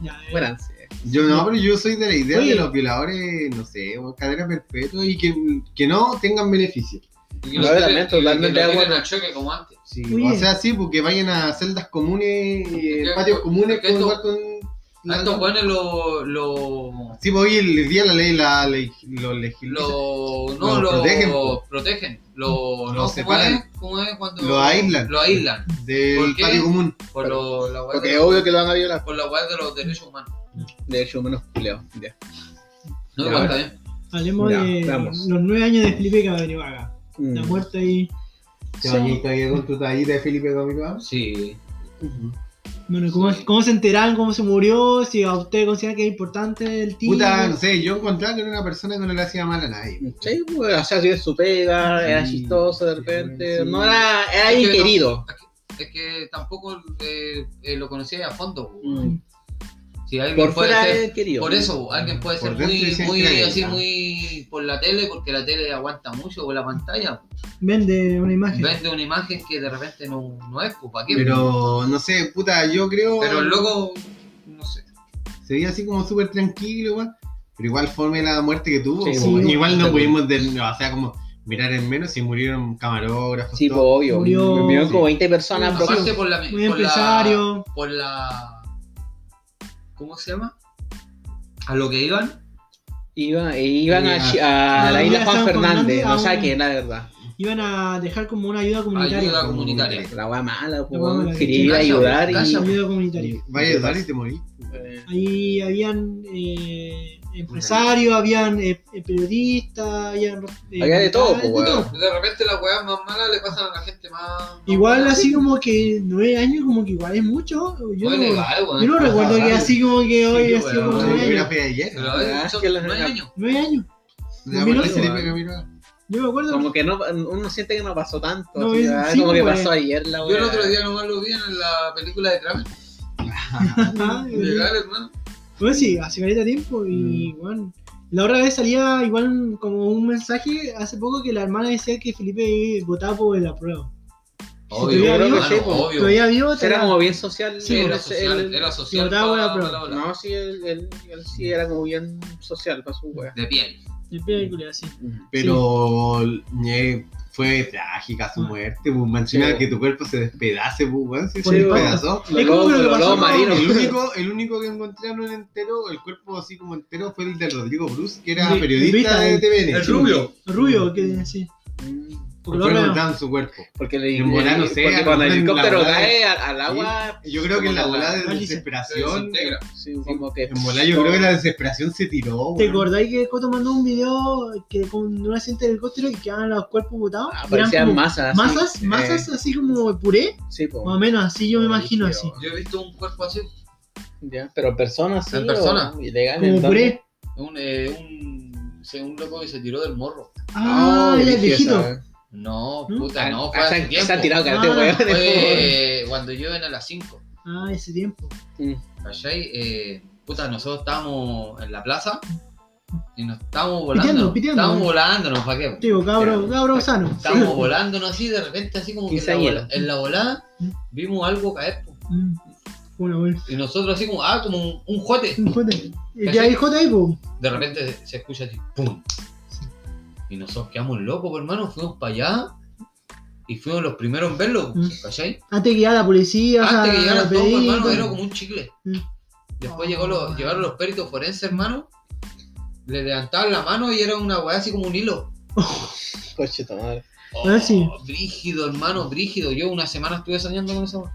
Speaker 3: Ya, eh,
Speaker 6: Muéranse.
Speaker 4: Yo no, pero yo soy de la idea
Speaker 3: Oye.
Speaker 4: de los violadores, no sé, o cadena perpetua y que, que no tengan beneficio.
Speaker 5: Y que
Speaker 6: No,
Speaker 5: lo
Speaker 6: también, totalmente
Speaker 5: lo
Speaker 6: de acuerdo.
Speaker 5: choque como antes.
Speaker 4: Sí,
Speaker 3: Oye.
Speaker 4: o sea, sí, porque vayan a celdas comunes, eh,
Speaker 5: que-
Speaker 4: patios comunes,
Speaker 5: que
Speaker 4: con,
Speaker 5: esto-
Speaker 4: con la-
Speaker 5: estos buenos lo, lo,
Speaker 4: Sí, pues hoy el día la ley la ley, lo legisla.
Speaker 5: lo, no,
Speaker 4: Lo
Speaker 5: lo
Speaker 4: protegen,
Speaker 5: protegen,
Speaker 4: po.
Speaker 5: Lo,
Speaker 4: Lo
Speaker 5: no, ¿cómo
Speaker 4: separan.
Speaker 5: ¿Cómo es cuando
Speaker 4: Lo aíslan.
Speaker 5: Lo aíslan.
Speaker 4: del patio común.
Speaker 5: Por, lo, la
Speaker 6: Porque es obvio que lo van a violar.
Speaker 5: por la weá de los derechos humanos.
Speaker 6: De hecho, menos culeado. Ya.
Speaker 5: No,
Speaker 6: Ya,
Speaker 5: igual
Speaker 6: a ver.
Speaker 5: está bien.
Speaker 3: Hablemos
Speaker 6: Ya,
Speaker 3: de los nueve años de Felipe Camiroaga.
Speaker 6: Mm.
Speaker 3: La muerte ahí.
Speaker 4: ¿Te bañaste ahí con tu tallita de Felipe Camiroaga?
Speaker 5: Sí.
Speaker 3: Bueno, ¿cómo, cómo se enteraron? ¿Cómo se murió? Si a usted considera que es importante el tío.
Speaker 4: Puta, no sé, yo encontraba que era una persona que no le hacía mal a nadie.
Speaker 6: Sí, pues, o sea, si es su pega, era
Speaker 4: Sí,
Speaker 6: chistoso de repente.
Speaker 4: sí.
Speaker 6: No era, era
Speaker 5: Es que
Speaker 6: alguien
Speaker 5: no-
Speaker 6: querido.
Speaker 5: Es que tampoco eh, eh, lo conocía a fondo.
Speaker 6: Mm.
Speaker 5: Si alguien
Speaker 6: Por
Speaker 5: puede
Speaker 6: fuera
Speaker 5: ser,
Speaker 6: es querido.
Speaker 5: por eso, alguien puede ser muy, muy así, muy por la tele, porque la tele aguanta mucho por la pantalla.
Speaker 3: Vende una imagen.
Speaker 5: Vende una imagen que de repente no, no es, pues, ¿para qué?
Speaker 4: Pero, no sé, puta, yo creo...
Speaker 5: Pero el loco, no sé.
Speaker 4: Se veía así como súper tranquilo, igual. Pero igual forme la muerte que tuvo.
Speaker 6: Sí,
Speaker 3: sí.
Speaker 4: igual no pudimos, de- o sea, como mirar en menos si murieron camarógrafos.
Speaker 6: Sí, pues
Speaker 4: todo.
Speaker 6: obvio.
Speaker 3: Murió-
Speaker 6: Murieron como
Speaker 4: sí.
Speaker 6: 20 personas.
Speaker 5: Aparte por la,
Speaker 3: Muy
Speaker 5: por
Speaker 3: empresario.
Speaker 5: la por la ¿cómo se llama? A lo que iban,
Speaker 6: Iban, iban a, a la isla Juan Fernández. No qué, la verdad.
Speaker 3: Iban a dejar como una ayuda comunitaria.
Speaker 5: ayuda comunitaria.
Speaker 6: La wea mala, pues, quería ayudar
Speaker 5: calla.
Speaker 6: y.
Speaker 3: Ayuda comunitaria.
Speaker 4: Vaya a ayudar y te morí.
Speaker 6: Eh,
Speaker 3: Ahí habían eh, empresarios, habían eh, eh, periodistas, habían. eh,
Speaker 6: Había de todo,
Speaker 3: de
Speaker 6: pues, weón.
Speaker 3: todo.
Speaker 5: De repente las weas más malas le pasan a la gente más.
Speaker 3: Igual
Speaker 5: más
Speaker 3: así como que nueve años, como que igual es mucho. Yo, no,
Speaker 5: legal,
Speaker 3: yo no recuerdo que así como que hoy
Speaker 5: Sí,
Speaker 3: ha sido como
Speaker 4: No,
Speaker 3: nueve años.
Speaker 5: nueve años.
Speaker 3: Nueve años.
Speaker 4: De la muerte de
Speaker 3: 2011.
Speaker 4: Felipe Camiroaga.
Speaker 3: Yo me acuerdo.
Speaker 6: Como que no, uno siente que no pasó tanto.
Speaker 3: No, es-
Speaker 6: ah,
Speaker 3: sí,
Speaker 6: como que
Speaker 3: pues.
Speaker 6: pasó ayer la
Speaker 5: Yo el
Speaker 6: wea.
Speaker 5: otro día nomás lo vi en la película de Kramer.
Speaker 3: Ah,
Speaker 5: Legal, hermano.
Speaker 3: Pues sí, hace caleta tiempo y
Speaker 6: Mm.
Speaker 3: bueno. La otra vez salía igual como un mensaje hace poco que la hermana decía que Felipe votaba por el apruebo.
Speaker 5: Obvio,
Speaker 3: todavía
Speaker 5: hermano,
Speaker 3: vivo,
Speaker 6: sí,
Speaker 5: obvio.
Speaker 3: Todavía vivo,
Speaker 6: Era como bien social.
Speaker 3: Sí,
Speaker 5: era social,
Speaker 6: el-
Speaker 5: era social.
Speaker 3: votaba por la
Speaker 5: pa-
Speaker 3: prueba.
Speaker 5: pa- la-
Speaker 6: No, sí, él, él- él sí era como bien social para su wea.
Speaker 5: De piel.
Speaker 3: de película, sí.
Speaker 4: Pero eh, fue trágica su
Speaker 3: Ah.
Speaker 4: muerte, pues, más encima
Speaker 6: Sí.
Speaker 4: que tu cuerpo se despedace, pues, se se
Speaker 3: el
Speaker 4: despedazó.
Speaker 3: Es como que pasó.
Speaker 4: El único, el único que encontraron entero, el cuerpo así como entero, fue el de Rodrigo Bruce, que era periodista de
Speaker 3: el-
Speaker 4: TVN.
Speaker 5: el rubio.
Speaker 3: Rubio, que sí. Porque
Speaker 4: Fue encontrado su cuerpo.
Speaker 6: Porque, le,
Speaker 4: En bola, no sé,
Speaker 6: porque cuando el helicóptero cae al, al agua,
Speaker 4: Yo creo que en la bola de
Speaker 3: Ah,
Speaker 4: desesperación,
Speaker 5: desintegra.
Speaker 6: sí, como que.
Speaker 4: en bola yo creo que la desesperación se tiró,
Speaker 3: ¿Te acordáis que Coto mandó un video que con un accidente de helicóptero y quedaban los cuerpos botados?
Speaker 6: Ah,
Speaker 3: Y eran
Speaker 6: parecían
Speaker 3: como
Speaker 6: masas.
Speaker 3: masas,
Speaker 6: Eh,
Speaker 3: masas así como puré,
Speaker 6: sí, po.
Speaker 3: más o menos así yo me imagino así.
Speaker 5: Yo he visto un cuerpo así.
Speaker 6: Ya, pero en persona, sí.
Speaker 5: En
Speaker 6: o
Speaker 5: persona.
Speaker 6: Ilegal.
Speaker 3: Como puré.
Speaker 5: Un, eh, un, un loco que se tiró del morro.
Speaker 3: Ah, era el viejito.
Speaker 5: No,
Speaker 3: ¿No?
Speaker 5: puta, no, fue
Speaker 6: Ah,
Speaker 5: hace
Speaker 6: se, han-
Speaker 5: tiempo.
Speaker 6: se han tirado
Speaker 3: Ah,
Speaker 6: carete, weón.
Speaker 5: Fue cuando yo en a las 5.
Speaker 3: Ah, ese tiempo.
Speaker 6: Mm.
Speaker 5: ¿Cachai? Eh, puta, nosotros estábamos en la plaza y nos estábamos volando.
Speaker 3: piteando,
Speaker 5: Estábamos
Speaker 3: ¿no?
Speaker 5: volándonos, ¿para qué?
Speaker 3: Digo, cabro, cabro sano.
Speaker 5: Estábamos volándonos así, de repente, así como que en la,
Speaker 6: Quinceañero.
Speaker 5: vola- en la volada
Speaker 3: Mm.
Speaker 5: vimos algo caer. po.
Speaker 3: Mm. Bueno, bueno.
Speaker 5: Y nosotros así como, ah, como un, un jote.
Speaker 3: Un jote. Y que hay jote ahí, pues.
Speaker 5: De repente se, se escucha así, ¡pum! Y nosotros quedamos locos, pues, hermano, fuimos para allá y fuimos los primeros en verlo,
Speaker 3: Mm.
Speaker 5: ¿cachai?
Speaker 3: Antes que llegara la policía,
Speaker 5: Antes que pues,
Speaker 3: pedí,
Speaker 5: hermano,
Speaker 3: todo.
Speaker 5: era como un chicle.
Speaker 3: Mm.
Speaker 5: Después
Speaker 3: Oh.
Speaker 5: llegó los, llegaron los peritos forenses, hermano. Le levantaban la mano y era una weá así como un hilo.
Speaker 6: Coche, madre.
Speaker 5: Oh,
Speaker 3: Ah, sí.
Speaker 5: Brígido, hermano, brígido. Yo una semana estuve soñando con esa weá.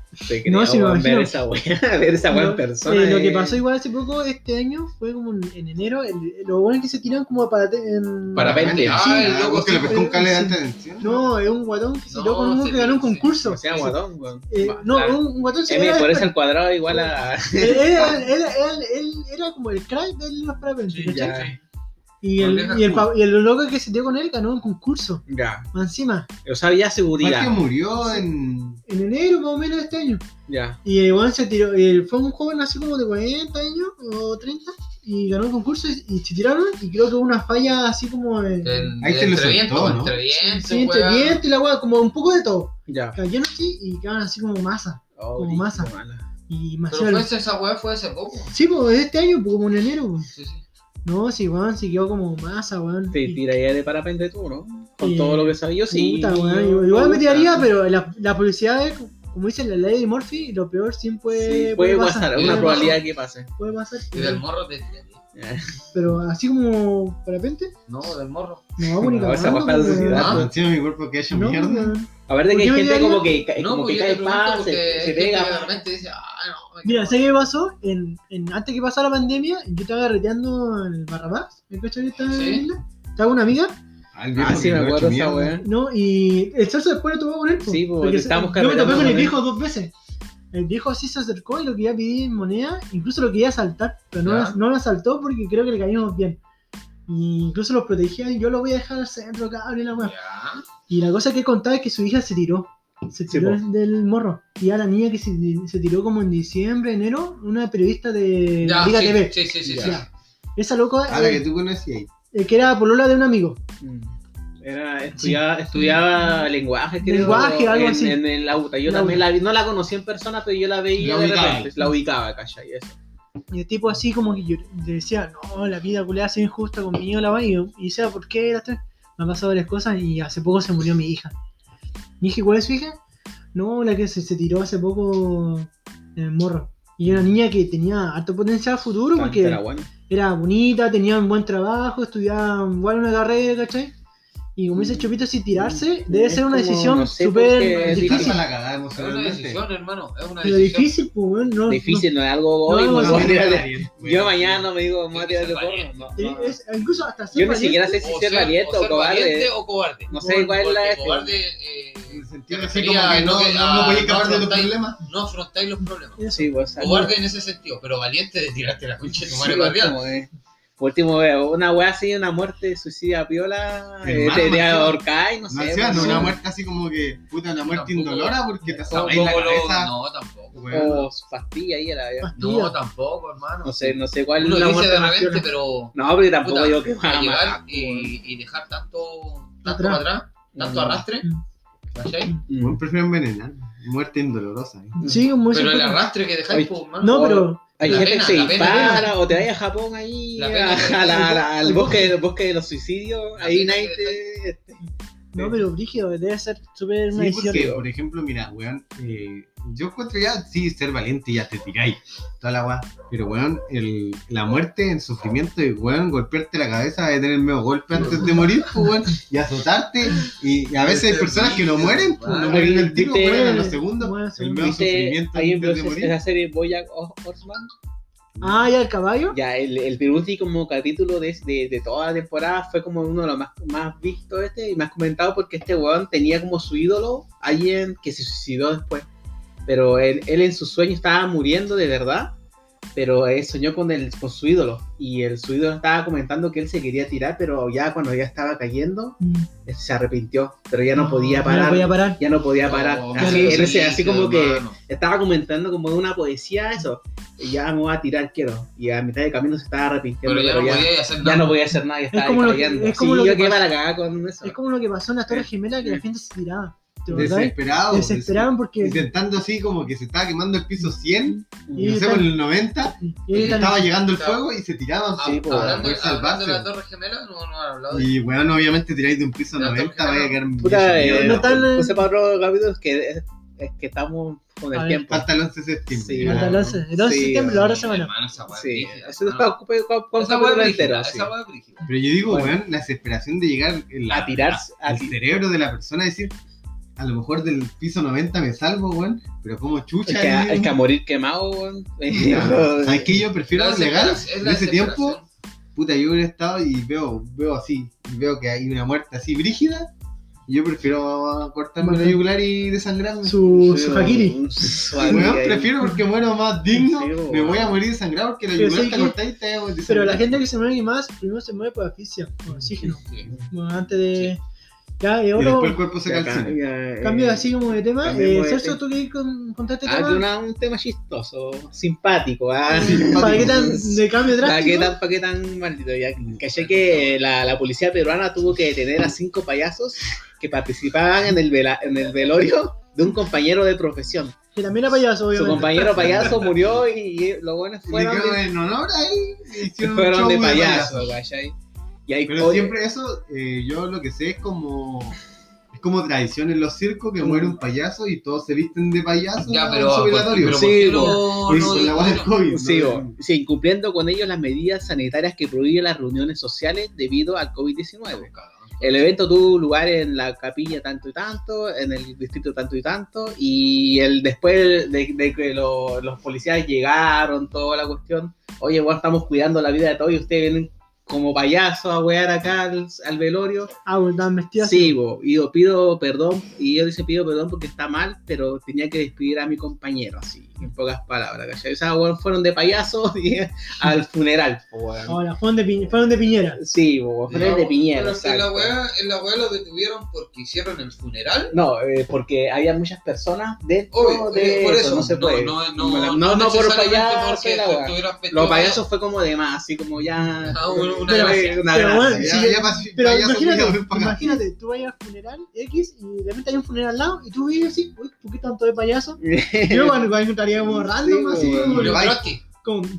Speaker 3: No, sí me
Speaker 6: ver esa weá, ver esa weá
Speaker 3: No,
Speaker 6: en persona.
Speaker 3: eh, lo que
Speaker 6: eh,
Speaker 3: pasó igual hace poco, este año, fue como en, en enero, el, lo bueno es que se tiran como para... En,
Speaker 6: Parapente.
Speaker 5: Ah,
Speaker 3: Sí,
Speaker 5: el loco
Speaker 4: que le pescó un cable de
Speaker 3: sí. No, es un guatón que se
Speaker 5: No,
Speaker 3: tiró con que ganó un concurso.
Speaker 6: O sea, guatón, weón.
Speaker 3: Eh, no,
Speaker 6: La-
Speaker 3: un, un guatón se
Speaker 6: M
Speaker 3: era,
Speaker 6: por eso al cuadrado igual a.
Speaker 3: era, era, era como el crack de los parapentes, Y el, y, el, y el loco que se tiró con él ganó un concurso,
Speaker 6: Ya.
Speaker 3: más encima,
Speaker 6: O sea, había
Speaker 4: el
Speaker 6: seguridad.
Speaker 4: que murió en.
Speaker 3: en enero más o menos de este año.
Speaker 6: Ya.
Speaker 3: Y el weón se tiró, y fue un joven así como de 40 años o 30 y ganó el concurso y, y se tiraron y creo que hubo una falla así como en,
Speaker 5: El,
Speaker 4: Ahí se
Speaker 5: el entreviento,
Speaker 4: soltó, ¿no?
Speaker 5: entre viento,
Speaker 3: sí, entre viento y la weá, como un poco de todo.
Speaker 6: Ya.
Speaker 3: Cayeron así y quedaban así como masa.
Speaker 6: Oh,
Speaker 3: Como masa.
Speaker 6: mala.
Speaker 3: Y más
Speaker 5: Pero fue esa weá fue hace poco.
Speaker 3: Sí, pues este año, pues, como en enero. pues.
Speaker 5: Sí, sí.
Speaker 3: No, sí, weón, quedó como masa, weón.
Speaker 6: Te tiraría de parapente tú, ¿no? Con
Speaker 3: Eh,
Speaker 6: todo lo que sabía yo, sí.
Speaker 3: Puta, weón, igual- Igual me tiraría, pero la, la publicidad es, como dice la ley de Murphy, lo peor siempre
Speaker 6: Sí, puede pasar, es una
Speaker 5: Puede
Speaker 6: probabilidad que pase.
Speaker 3: Puede pasar.
Speaker 5: Y del morro te tiraría.
Speaker 3: Pero así como parapente,
Speaker 5: No, del morro.
Speaker 3: no ni
Speaker 6: No, esa baja de
Speaker 3: weón.
Speaker 6: sociedad,
Speaker 4: Encima de mi cuerpo que haya
Speaker 3: No,
Speaker 4: mierda.
Speaker 3: weón.
Speaker 6: A ver, de
Speaker 3: ¿Por
Speaker 6: que hay
Speaker 3: qué me
Speaker 6: gente como que,
Speaker 5: No,
Speaker 6: como
Speaker 5: pues
Speaker 6: que cae
Speaker 5: porque
Speaker 6: se,
Speaker 5: hay que
Speaker 6: pega.
Speaker 5: de
Speaker 6: mal.
Speaker 5: repente dice, ah, no, me
Speaker 3: Mira, ¿sabes qué pasó? En, en, antes que pasara la pandemia, yo estaba carreteando en el Barrabás, ¿el coche que está en
Speaker 5: Sí.
Speaker 3: la isla? Estaba con una amiga,
Speaker 4: Ah, el viejo
Speaker 6: Ah, sí, me acuerdo esa weá.
Speaker 3: ¿no? Y el Celso después lo tomó con él. po.
Speaker 6: Sí, po,
Speaker 3: Porque
Speaker 6: estábamos
Speaker 3: Yo me topé con el viejo dos veces. El viejo así se acercó y lo quería pedir en moneda, incluso lo quería asaltar, pero no, no lo asaltó porque creo que le caímos bien. Y incluso los protegía y yo lo voy a dejar al centro, cabrón, y la weá. Y la cosa que contaba es que su hija se tiró. Se
Speaker 6: Sí,
Speaker 3: tiró
Speaker 6: po.
Speaker 3: del morro. Y a la niña que se, se tiró como en diciembre, enero, una periodista de
Speaker 5: Ya,
Speaker 3: Liga
Speaker 5: sí,
Speaker 3: TV.
Speaker 5: sí, sí, sí, sí.
Speaker 3: Ya. Esa loca,
Speaker 4: Ah, la
Speaker 3: eh,
Speaker 4: que tú conocías.
Speaker 3: eh, que era polola de un amigo.
Speaker 6: Mm. Era, estudiaba, estudiaba lenguaje, creo.
Speaker 3: Lenguaje, algo
Speaker 6: en,
Speaker 3: así.
Speaker 6: En, en la UTA. Yo
Speaker 3: La
Speaker 6: también la vi, no la conocí en persona, pero yo la veía
Speaker 4: La
Speaker 6: de
Speaker 4: ubicaba.
Speaker 6: repente. La ubicaba, ¿cachai? Eso.
Speaker 3: Y el tipo así como que yo le decía, no, la vida culiada es injusta conmigo, la va. Y, yo- y decía, ¿por qué? Me han pasado varias cosas y hace poco se murió mi hija. Hija, ¿cuál es su hija? No, la que se, se tiró hace poco en el morro. Y era una niña que tenía alto potencial futuro porque
Speaker 6: era
Speaker 3: bonita, tenía un buen trabajo, estudiaba igual una carrera, ¿cachai? Y como dice Chupito, si tirarse debe
Speaker 6: Es
Speaker 3: ser una
Speaker 6: como,
Speaker 3: decisión
Speaker 6: no sé,
Speaker 3: súper difícil.
Speaker 4: La cagada
Speaker 5: Es una decisión, hermano. Es una
Speaker 3: Pero
Speaker 5: decisión.
Speaker 3: difícil, pues, weón, no,
Speaker 6: Difícil, no es algo
Speaker 3: No,
Speaker 6: hoy.
Speaker 3: no,
Speaker 6: me
Speaker 3: no, no,
Speaker 4: no,
Speaker 6: de-
Speaker 4: no,
Speaker 6: Yo
Speaker 4: no.
Speaker 6: mañana me digo, me voy a tirar de. No,
Speaker 3: no.
Speaker 6: no.
Speaker 3: Es- incluso hasta ser
Speaker 6: Yo ni siquiera sé si ser valiente
Speaker 5: o
Speaker 6: cobarde.
Speaker 5: o cobarde.
Speaker 6: No sé cuál es la
Speaker 5: Porque
Speaker 6: este.
Speaker 5: cobarde eh,
Speaker 4: En el sentido así como que no,
Speaker 5: no
Speaker 4: no, no podéis
Speaker 5: no
Speaker 4: acabar de
Speaker 5: afrontáis-
Speaker 4: problemas.
Speaker 5: no afrontáis los problemas.
Speaker 6: Sí, pues.
Speaker 5: Cobarde en ese sentido, pero valiente de tirarte la concha de tu madre
Speaker 6: pues,
Speaker 5: para
Speaker 6: Por último, veo una wea así, una muerte suicida piola, eh, te, te ahorcáis, no
Speaker 4: No,
Speaker 6: sé.
Speaker 4: no una muerte así como que, puta, una muerte
Speaker 5: Tampoco.
Speaker 4: indolora porque te sabéis la cabeza.
Speaker 5: No, tampoco.
Speaker 4: weón.
Speaker 6: O pastilla ahí era. ya.
Speaker 3: Pastilla.
Speaker 5: No, tampoco, hermano.
Speaker 6: No sé, no sé cuál
Speaker 5: Uno
Speaker 6: es la
Speaker 5: dice
Speaker 6: muerte
Speaker 5: de repente, pero
Speaker 6: No, pero tampoco
Speaker 5: puta,
Speaker 6: digo que
Speaker 5: a llegar
Speaker 6: a
Speaker 5: y, y dejar tanto, tanto
Speaker 3: Atrás.
Speaker 5: para atrás, tanto
Speaker 6: Mm.
Speaker 5: arrastre, ¿cachai?
Speaker 4: Weón, prefiero envenenar. Muerte indolorosa. ¿eh?
Speaker 3: Sí, como
Speaker 5: Pero el arrastre que dejáis, pues.
Speaker 3: No, pero
Speaker 6: Hay
Speaker 5: La
Speaker 6: gente
Speaker 5: pena,
Speaker 6: que se dispara o te vayas a Japón ahí a- a al bosque, bosque de los suicidios. Ahí nadie te.
Speaker 3: No, pero brígido, debe ser súper
Speaker 4: Sí, porque, por ejemplo, mira, weón, eh, yo encuentro ya, sí, ser valiente y ya te tiráis, toda la weá. Pero, weón, el, la muerte, el sufrimiento de, weón, golpearte la cabeza de tener medio golpe antes de morir, pues, weón, y azotarte. Y, y a veces hay personas que no mueren, pues, no mueren al tiro, mueren a los segundos. El medio sufrimiento antes de morir.
Speaker 6: esa serie Bojack Horseman.
Speaker 3: Ah, ya el caballo.
Speaker 6: Ya, el, el penúltimo capítulo de, de, de toda la temporada fue como uno de los más, más vistos este y más comentado porque este weón tenía como su ídolo alguien que se suicidó después. Pero él, él en su sueño estaba muriendo de verdad, pero él soñó con, el, con su ídolo. Y el, su ídolo estaba comentando que él se quería tirar, pero ya cuando ya estaba cayendo,
Speaker 3: Mm.
Speaker 6: se arrepintió, pero ya no podía parar.
Speaker 3: No podía parar.
Speaker 6: Ya no podía parar. Así, él como que estaba comentando como de una poesía eso. y Ya me voy a tirar, quiero. Y a mitad de camino se estaba arrepintiendo.
Speaker 5: Pero ya no
Speaker 6: ya,
Speaker 5: podía hacer
Speaker 6: ya
Speaker 5: nada.
Speaker 6: no podía hacer nada, ya estaba
Speaker 3: como lo que-
Speaker 6: cayendo.
Speaker 3: es como
Speaker 6: Sí,
Speaker 3: lo que
Speaker 6: la con eso.
Speaker 3: Es como lo que pasó en las Torres Gemelas, que la gente se tiraba. ¿Te acordás?
Speaker 4: Desesperado.
Speaker 3: Desesperaban porque.
Speaker 4: Intentando así como que se estaba quemando el piso 100,
Speaker 3: Y
Speaker 4: no sé, por el 90,
Speaker 3: y
Speaker 4: y estaba llegando el fuego y se tiraban.
Speaker 6: Sí, pues,
Speaker 5: hablando, hablando de la Torre Gemela, no, no han hablado de
Speaker 4: Y bueno, obviamente tiráis de un piso
Speaker 5: De la
Speaker 4: 90,
Speaker 5: Torre
Speaker 4: vaya a quedar
Speaker 6: Puta, eh,
Speaker 3: no tan-
Speaker 6: puse para otro capítulo es que, es, que estamos con el tiempo.
Speaker 4: Hasta el 11 de septiembre.
Speaker 6: Sí,
Speaker 3: Hasta el
Speaker 6: ¿no?
Speaker 3: 11. El 11 de septiembre, la hora
Speaker 6: sí,
Speaker 3: semana.
Speaker 6: Sí, eso
Speaker 5: weá
Speaker 6: capítulo
Speaker 5: es
Speaker 6: entero.
Speaker 5: esa.
Speaker 4: Pero yo digo,
Speaker 6: Bueno.
Speaker 4: weón, la desesperación de llegar
Speaker 6: A tirarse,
Speaker 4: al cerebro de la persona, decir, a lo mejor del piso 90 me salvo, weón, pero como chucha.
Speaker 6: que,
Speaker 4: ahí,
Speaker 6: el que a morir quemado, weón.
Speaker 4: ¿Sabes qué? Yo prefiero
Speaker 5: La
Speaker 4: legal.
Speaker 5: es
Speaker 4: En ese tiempo, puta, yo hubiera estado y veo, veo así, y veo que hay una muerte así brígida. Y yo prefiero cortarme la yugular y desangrarme.
Speaker 3: Su, su Hakiri.
Speaker 4: Weón, prefiero porque muero más digno.
Speaker 6: Sí,
Speaker 4: me voy a morir desangrado porque la
Speaker 3: Pero
Speaker 4: yugular
Speaker 3: sí
Speaker 4: te
Speaker 3: que-
Speaker 4: cortáis y te
Speaker 3: Pero la gente que se muere más, primero se muere por asfixia, por oxígeno.
Speaker 5: Sí.
Speaker 3: Bueno, antes de. Ya, y
Speaker 4: Y
Speaker 3: otro
Speaker 4: después el cuerpo se calcina.
Speaker 6: ya, eh,
Speaker 3: cambio así como de tema. Eh, Celso, tú querías con- contar este
Speaker 6: Ah,
Speaker 3: tema.
Speaker 6: una- un tema chistoso, simpático. Ah,
Speaker 3: ¿Para qué tan de cambio
Speaker 6: ¿Para qué
Speaker 3: drástico?
Speaker 6: tan, pa' qué tan maldito? Ya, caché que la, la policía peruana tuvo que detener a cinco payasos que participaban en el, vela- en el velorio de un compañero de profesión.
Speaker 3: Que también era payaso,
Speaker 6: Su
Speaker 3: obviamente.
Speaker 6: compañero payaso murió y, y los buenos
Speaker 4: Y
Speaker 6: fueron
Speaker 4: quedó
Speaker 6: de,
Speaker 4: en honor a él. y hicieron un
Speaker 6: fueron de
Speaker 4: de
Speaker 6: payaso, ¿cachai? Y ahí
Speaker 4: Pero siempre eso, eh, yo lo que sé es como. Es como tradición en los circos que muere un payaso y todos se visten de payaso
Speaker 5: Ya,
Speaker 4: en
Speaker 5: pero,
Speaker 4: su
Speaker 5: ¿por,
Speaker 4: velatorio.
Speaker 5: pero
Speaker 6: Sí,
Speaker 5: ¿por qué
Speaker 6: po.
Speaker 5: no,
Speaker 4: Por
Speaker 5: no-
Speaker 4: por la guay del
Speaker 5: no-
Speaker 4: COVID.
Speaker 6: Sí,
Speaker 4: ¿no?
Speaker 6: o- sí, incumpliendo con ellos las medidas sanitarias que prohíben las reuniones sociales debido al COVID-19. El evento tuvo lugar en la capilla tanto y tanto, en el distrito tanto y tanto, y el después de, de que lo- los policías llegaron, toda la cuestión, oye, bueno, estamos cuidando la vida de todos y ustedes vienen como payasos a wear acá al, al velorio.
Speaker 3: Ah, bueno, estaban vestidas.
Speaker 6: Sí, bo, y yo pido perdón, y yo dice pido perdón porque está mal, pero tenía que despedir a mi compañero, así, en pocas palabras, ¿cachai? O sea, fueron de payasos y al funeral, po.
Speaker 3: Ahora, fueron de, Pi- fueron de Piñera.
Speaker 6: Sí, fueron de Piñera,
Speaker 5: Pero la
Speaker 6: exacto.
Speaker 5: weá, en la weá lo detuvieron porque hicieron el funeral.
Speaker 6: No, eh, porque había muchas personas dentro
Speaker 5: Obvio,
Speaker 6: de
Speaker 5: por
Speaker 6: eso,
Speaker 5: eso.
Speaker 6: no se puede.
Speaker 5: No, no,
Speaker 6: no,
Speaker 5: no,
Speaker 6: no, por payaso, Los payasos fue como de más, así como ya...
Speaker 5: Ah, una- una
Speaker 6: Pero,
Speaker 5: gracia.
Speaker 6: una
Speaker 3: Pero
Speaker 6: gracia.
Speaker 3: bueno,
Speaker 4: Ya,
Speaker 3: sí,
Speaker 4: ya pas-
Speaker 3: Pero
Speaker 4: payaso
Speaker 3: imagínate, imagínate, tú vayas al funeral X y de repente hay un funeral al lado y tú vives así, uy, ¿por qué tanto de payaso? Yo cuando encontraría como random,
Speaker 6: Sí,
Speaker 3: así
Speaker 6: bueno.
Speaker 3: como,
Speaker 5: Murió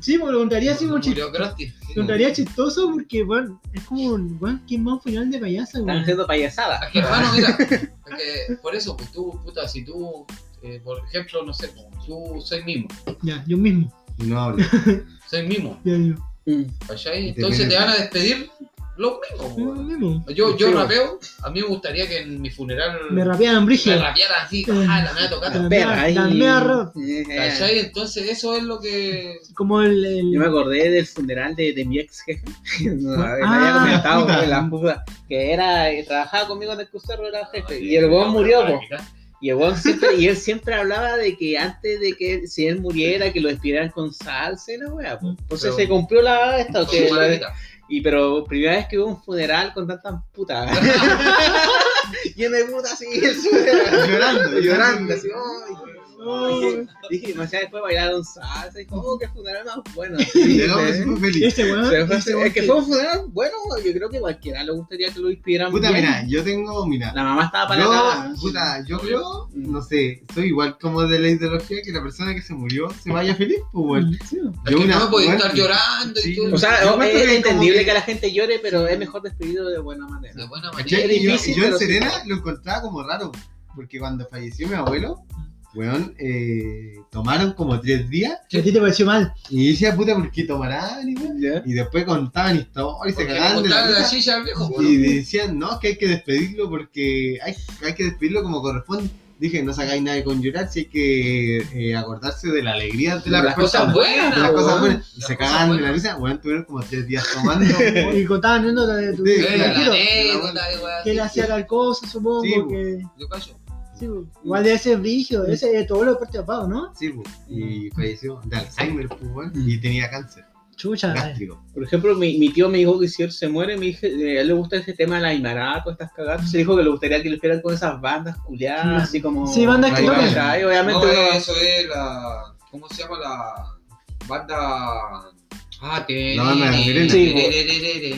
Speaker 3: sí, porque lo encontraría así como chistoso.
Speaker 5: Murió gratis.
Speaker 3: Lo encontraría chistoso porque, bueno, es como, un, bueno, ¿quién va a un funeral de payaso?
Speaker 6: Están
Speaker 3: weón?
Speaker 6: haciendo payasadas.
Speaker 5: Es que, hermano, mira, es que por eso, pues tú, puta, si tú, eh, por ejemplo, no sé, pues, tú soy mimo,
Speaker 3: Ya, yo mismo.
Speaker 4: No hablo.
Speaker 5: soy mimo,
Speaker 3: Ya, yo.
Speaker 6: Mm.
Speaker 5: Entonces te van a despedir los mismos,
Speaker 3: Yo.
Speaker 5: Yo, rapeo, a mí me gustaría que en mi funeral
Speaker 3: Me rapeaban
Speaker 5: me
Speaker 3: brígido.
Speaker 5: rapearan así, ah, la mea tocata,
Speaker 3: La
Speaker 6: Perra, ahí.
Speaker 3: la mea rap.
Speaker 6: Eh,
Speaker 5: ¿cachai? Entonces eso es lo que...
Speaker 3: Como el. el-
Speaker 6: Yo me acordé del funeral de, de mi ex jefe. No,
Speaker 3: Ah,
Speaker 6: me había comentado en la que era, eh, trabajaba conmigo en el crucero, era jefe. Y el weón murió. Y siempre, y él siempre hablaba de que antes de que si él muriera, que lo despidieran con salsa y la wea, po. Entonces
Speaker 5: Pero-
Speaker 6: se cumplió la esta, que. Y pero primera vez que hubo un funeral con tantas putas. Lleno de putas así, el funeral.
Speaker 4: Llorando,
Speaker 6: llorando, así. Dije, después bailaron salsa y qué funeral más bueno.
Speaker 4: Feliz.
Speaker 6: Se fue- es que fue un funeral bueno, yo creo que cualquiera le gustaría que lo inspiraran.
Speaker 4: Puta,
Speaker 6: bien.
Speaker 4: mira, yo tengo, mira.
Speaker 6: La mamá estaba para
Speaker 4: Yo, puta, yo creo, no sé, soy igual como de la ideología que la persona que se murió se vaya feliz, pues, weón.
Speaker 3: Sí.
Speaker 5: Es
Speaker 4: Yo
Speaker 5: que
Speaker 4: una-
Speaker 5: no
Speaker 4: bueno,
Speaker 5: estar llorando
Speaker 4: sí.
Speaker 5: y todo.
Speaker 6: O sea,
Speaker 4: Yo
Speaker 6: es,
Speaker 4: que
Speaker 6: entendible que...
Speaker 4: que-
Speaker 6: la gente llore, pero es mejor despedirlo de buena manera.
Speaker 5: de buena manera.
Speaker 6: Es
Speaker 4: Y yo, en
Speaker 6: sí.
Speaker 4: Serena lo encontraba como raro, porque cuando falleció mi abuelo, weón, eh, tomaron como tres días
Speaker 3: A ti te pareció mal.
Speaker 4: y decía, puta, ¿por qué tomarán? Y, weón?
Speaker 6: ¿Ya?
Speaker 4: y después contaban historias, se
Speaker 5: Porque le
Speaker 4: cagaban de la
Speaker 5: la
Speaker 4: risa.
Speaker 5: silla al viejo,
Speaker 4: Y decían, no, que hay que despedirlo porque hay, hay que despedirlo como corresponde. Dije, no sacáis nada con llorar, si hay que eh, acordarse de la alegría de las,
Speaker 5: Las cosas
Speaker 4: personas,
Speaker 5: buenas,
Speaker 4: de las cosas buenas. Y
Speaker 5: Las
Speaker 4: se cagaban de la risa, weón, tuvieron como tres días tomando.
Speaker 3: Y contaban anécdotas de tu
Speaker 4: Sí,
Speaker 3: de
Speaker 5: la anécdota, y weón,
Speaker 3: que él hacía tal cosa, supongo.
Speaker 4: Sí,
Speaker 3: que,
Speaker 5: Yo callo.
Speaker 3: Sí, igual debe ser brígido. Ese es todo lo parte apagado, ¿no?
Speaker 4: sí, pues, y falleció de Alzheimer, pues, weón, y tenía cáncer
Speaker 3: Chucha. eh.
Speaker 4: gástrico.
Speaker 6: Por ejemplo, mi, mi tío me dijo que si él se muere, me dije, eh, a él le gusta ese tema de la Aymara, todas estas cagadas. Se dijo que le gustaría que lo esperan con esas bandas culiadas, así como.
Speaker 3: Sí, bandas
Speaker 4: que.
Speaker 6: Obviamente
Speaker 5: No,
Speaker 6: uno va-
Speaker 5: eso es la. ¿Cómo se llama la banda? Ah, te.
Speaker 4: La banda de Sirena.
Speaker 6: Sí,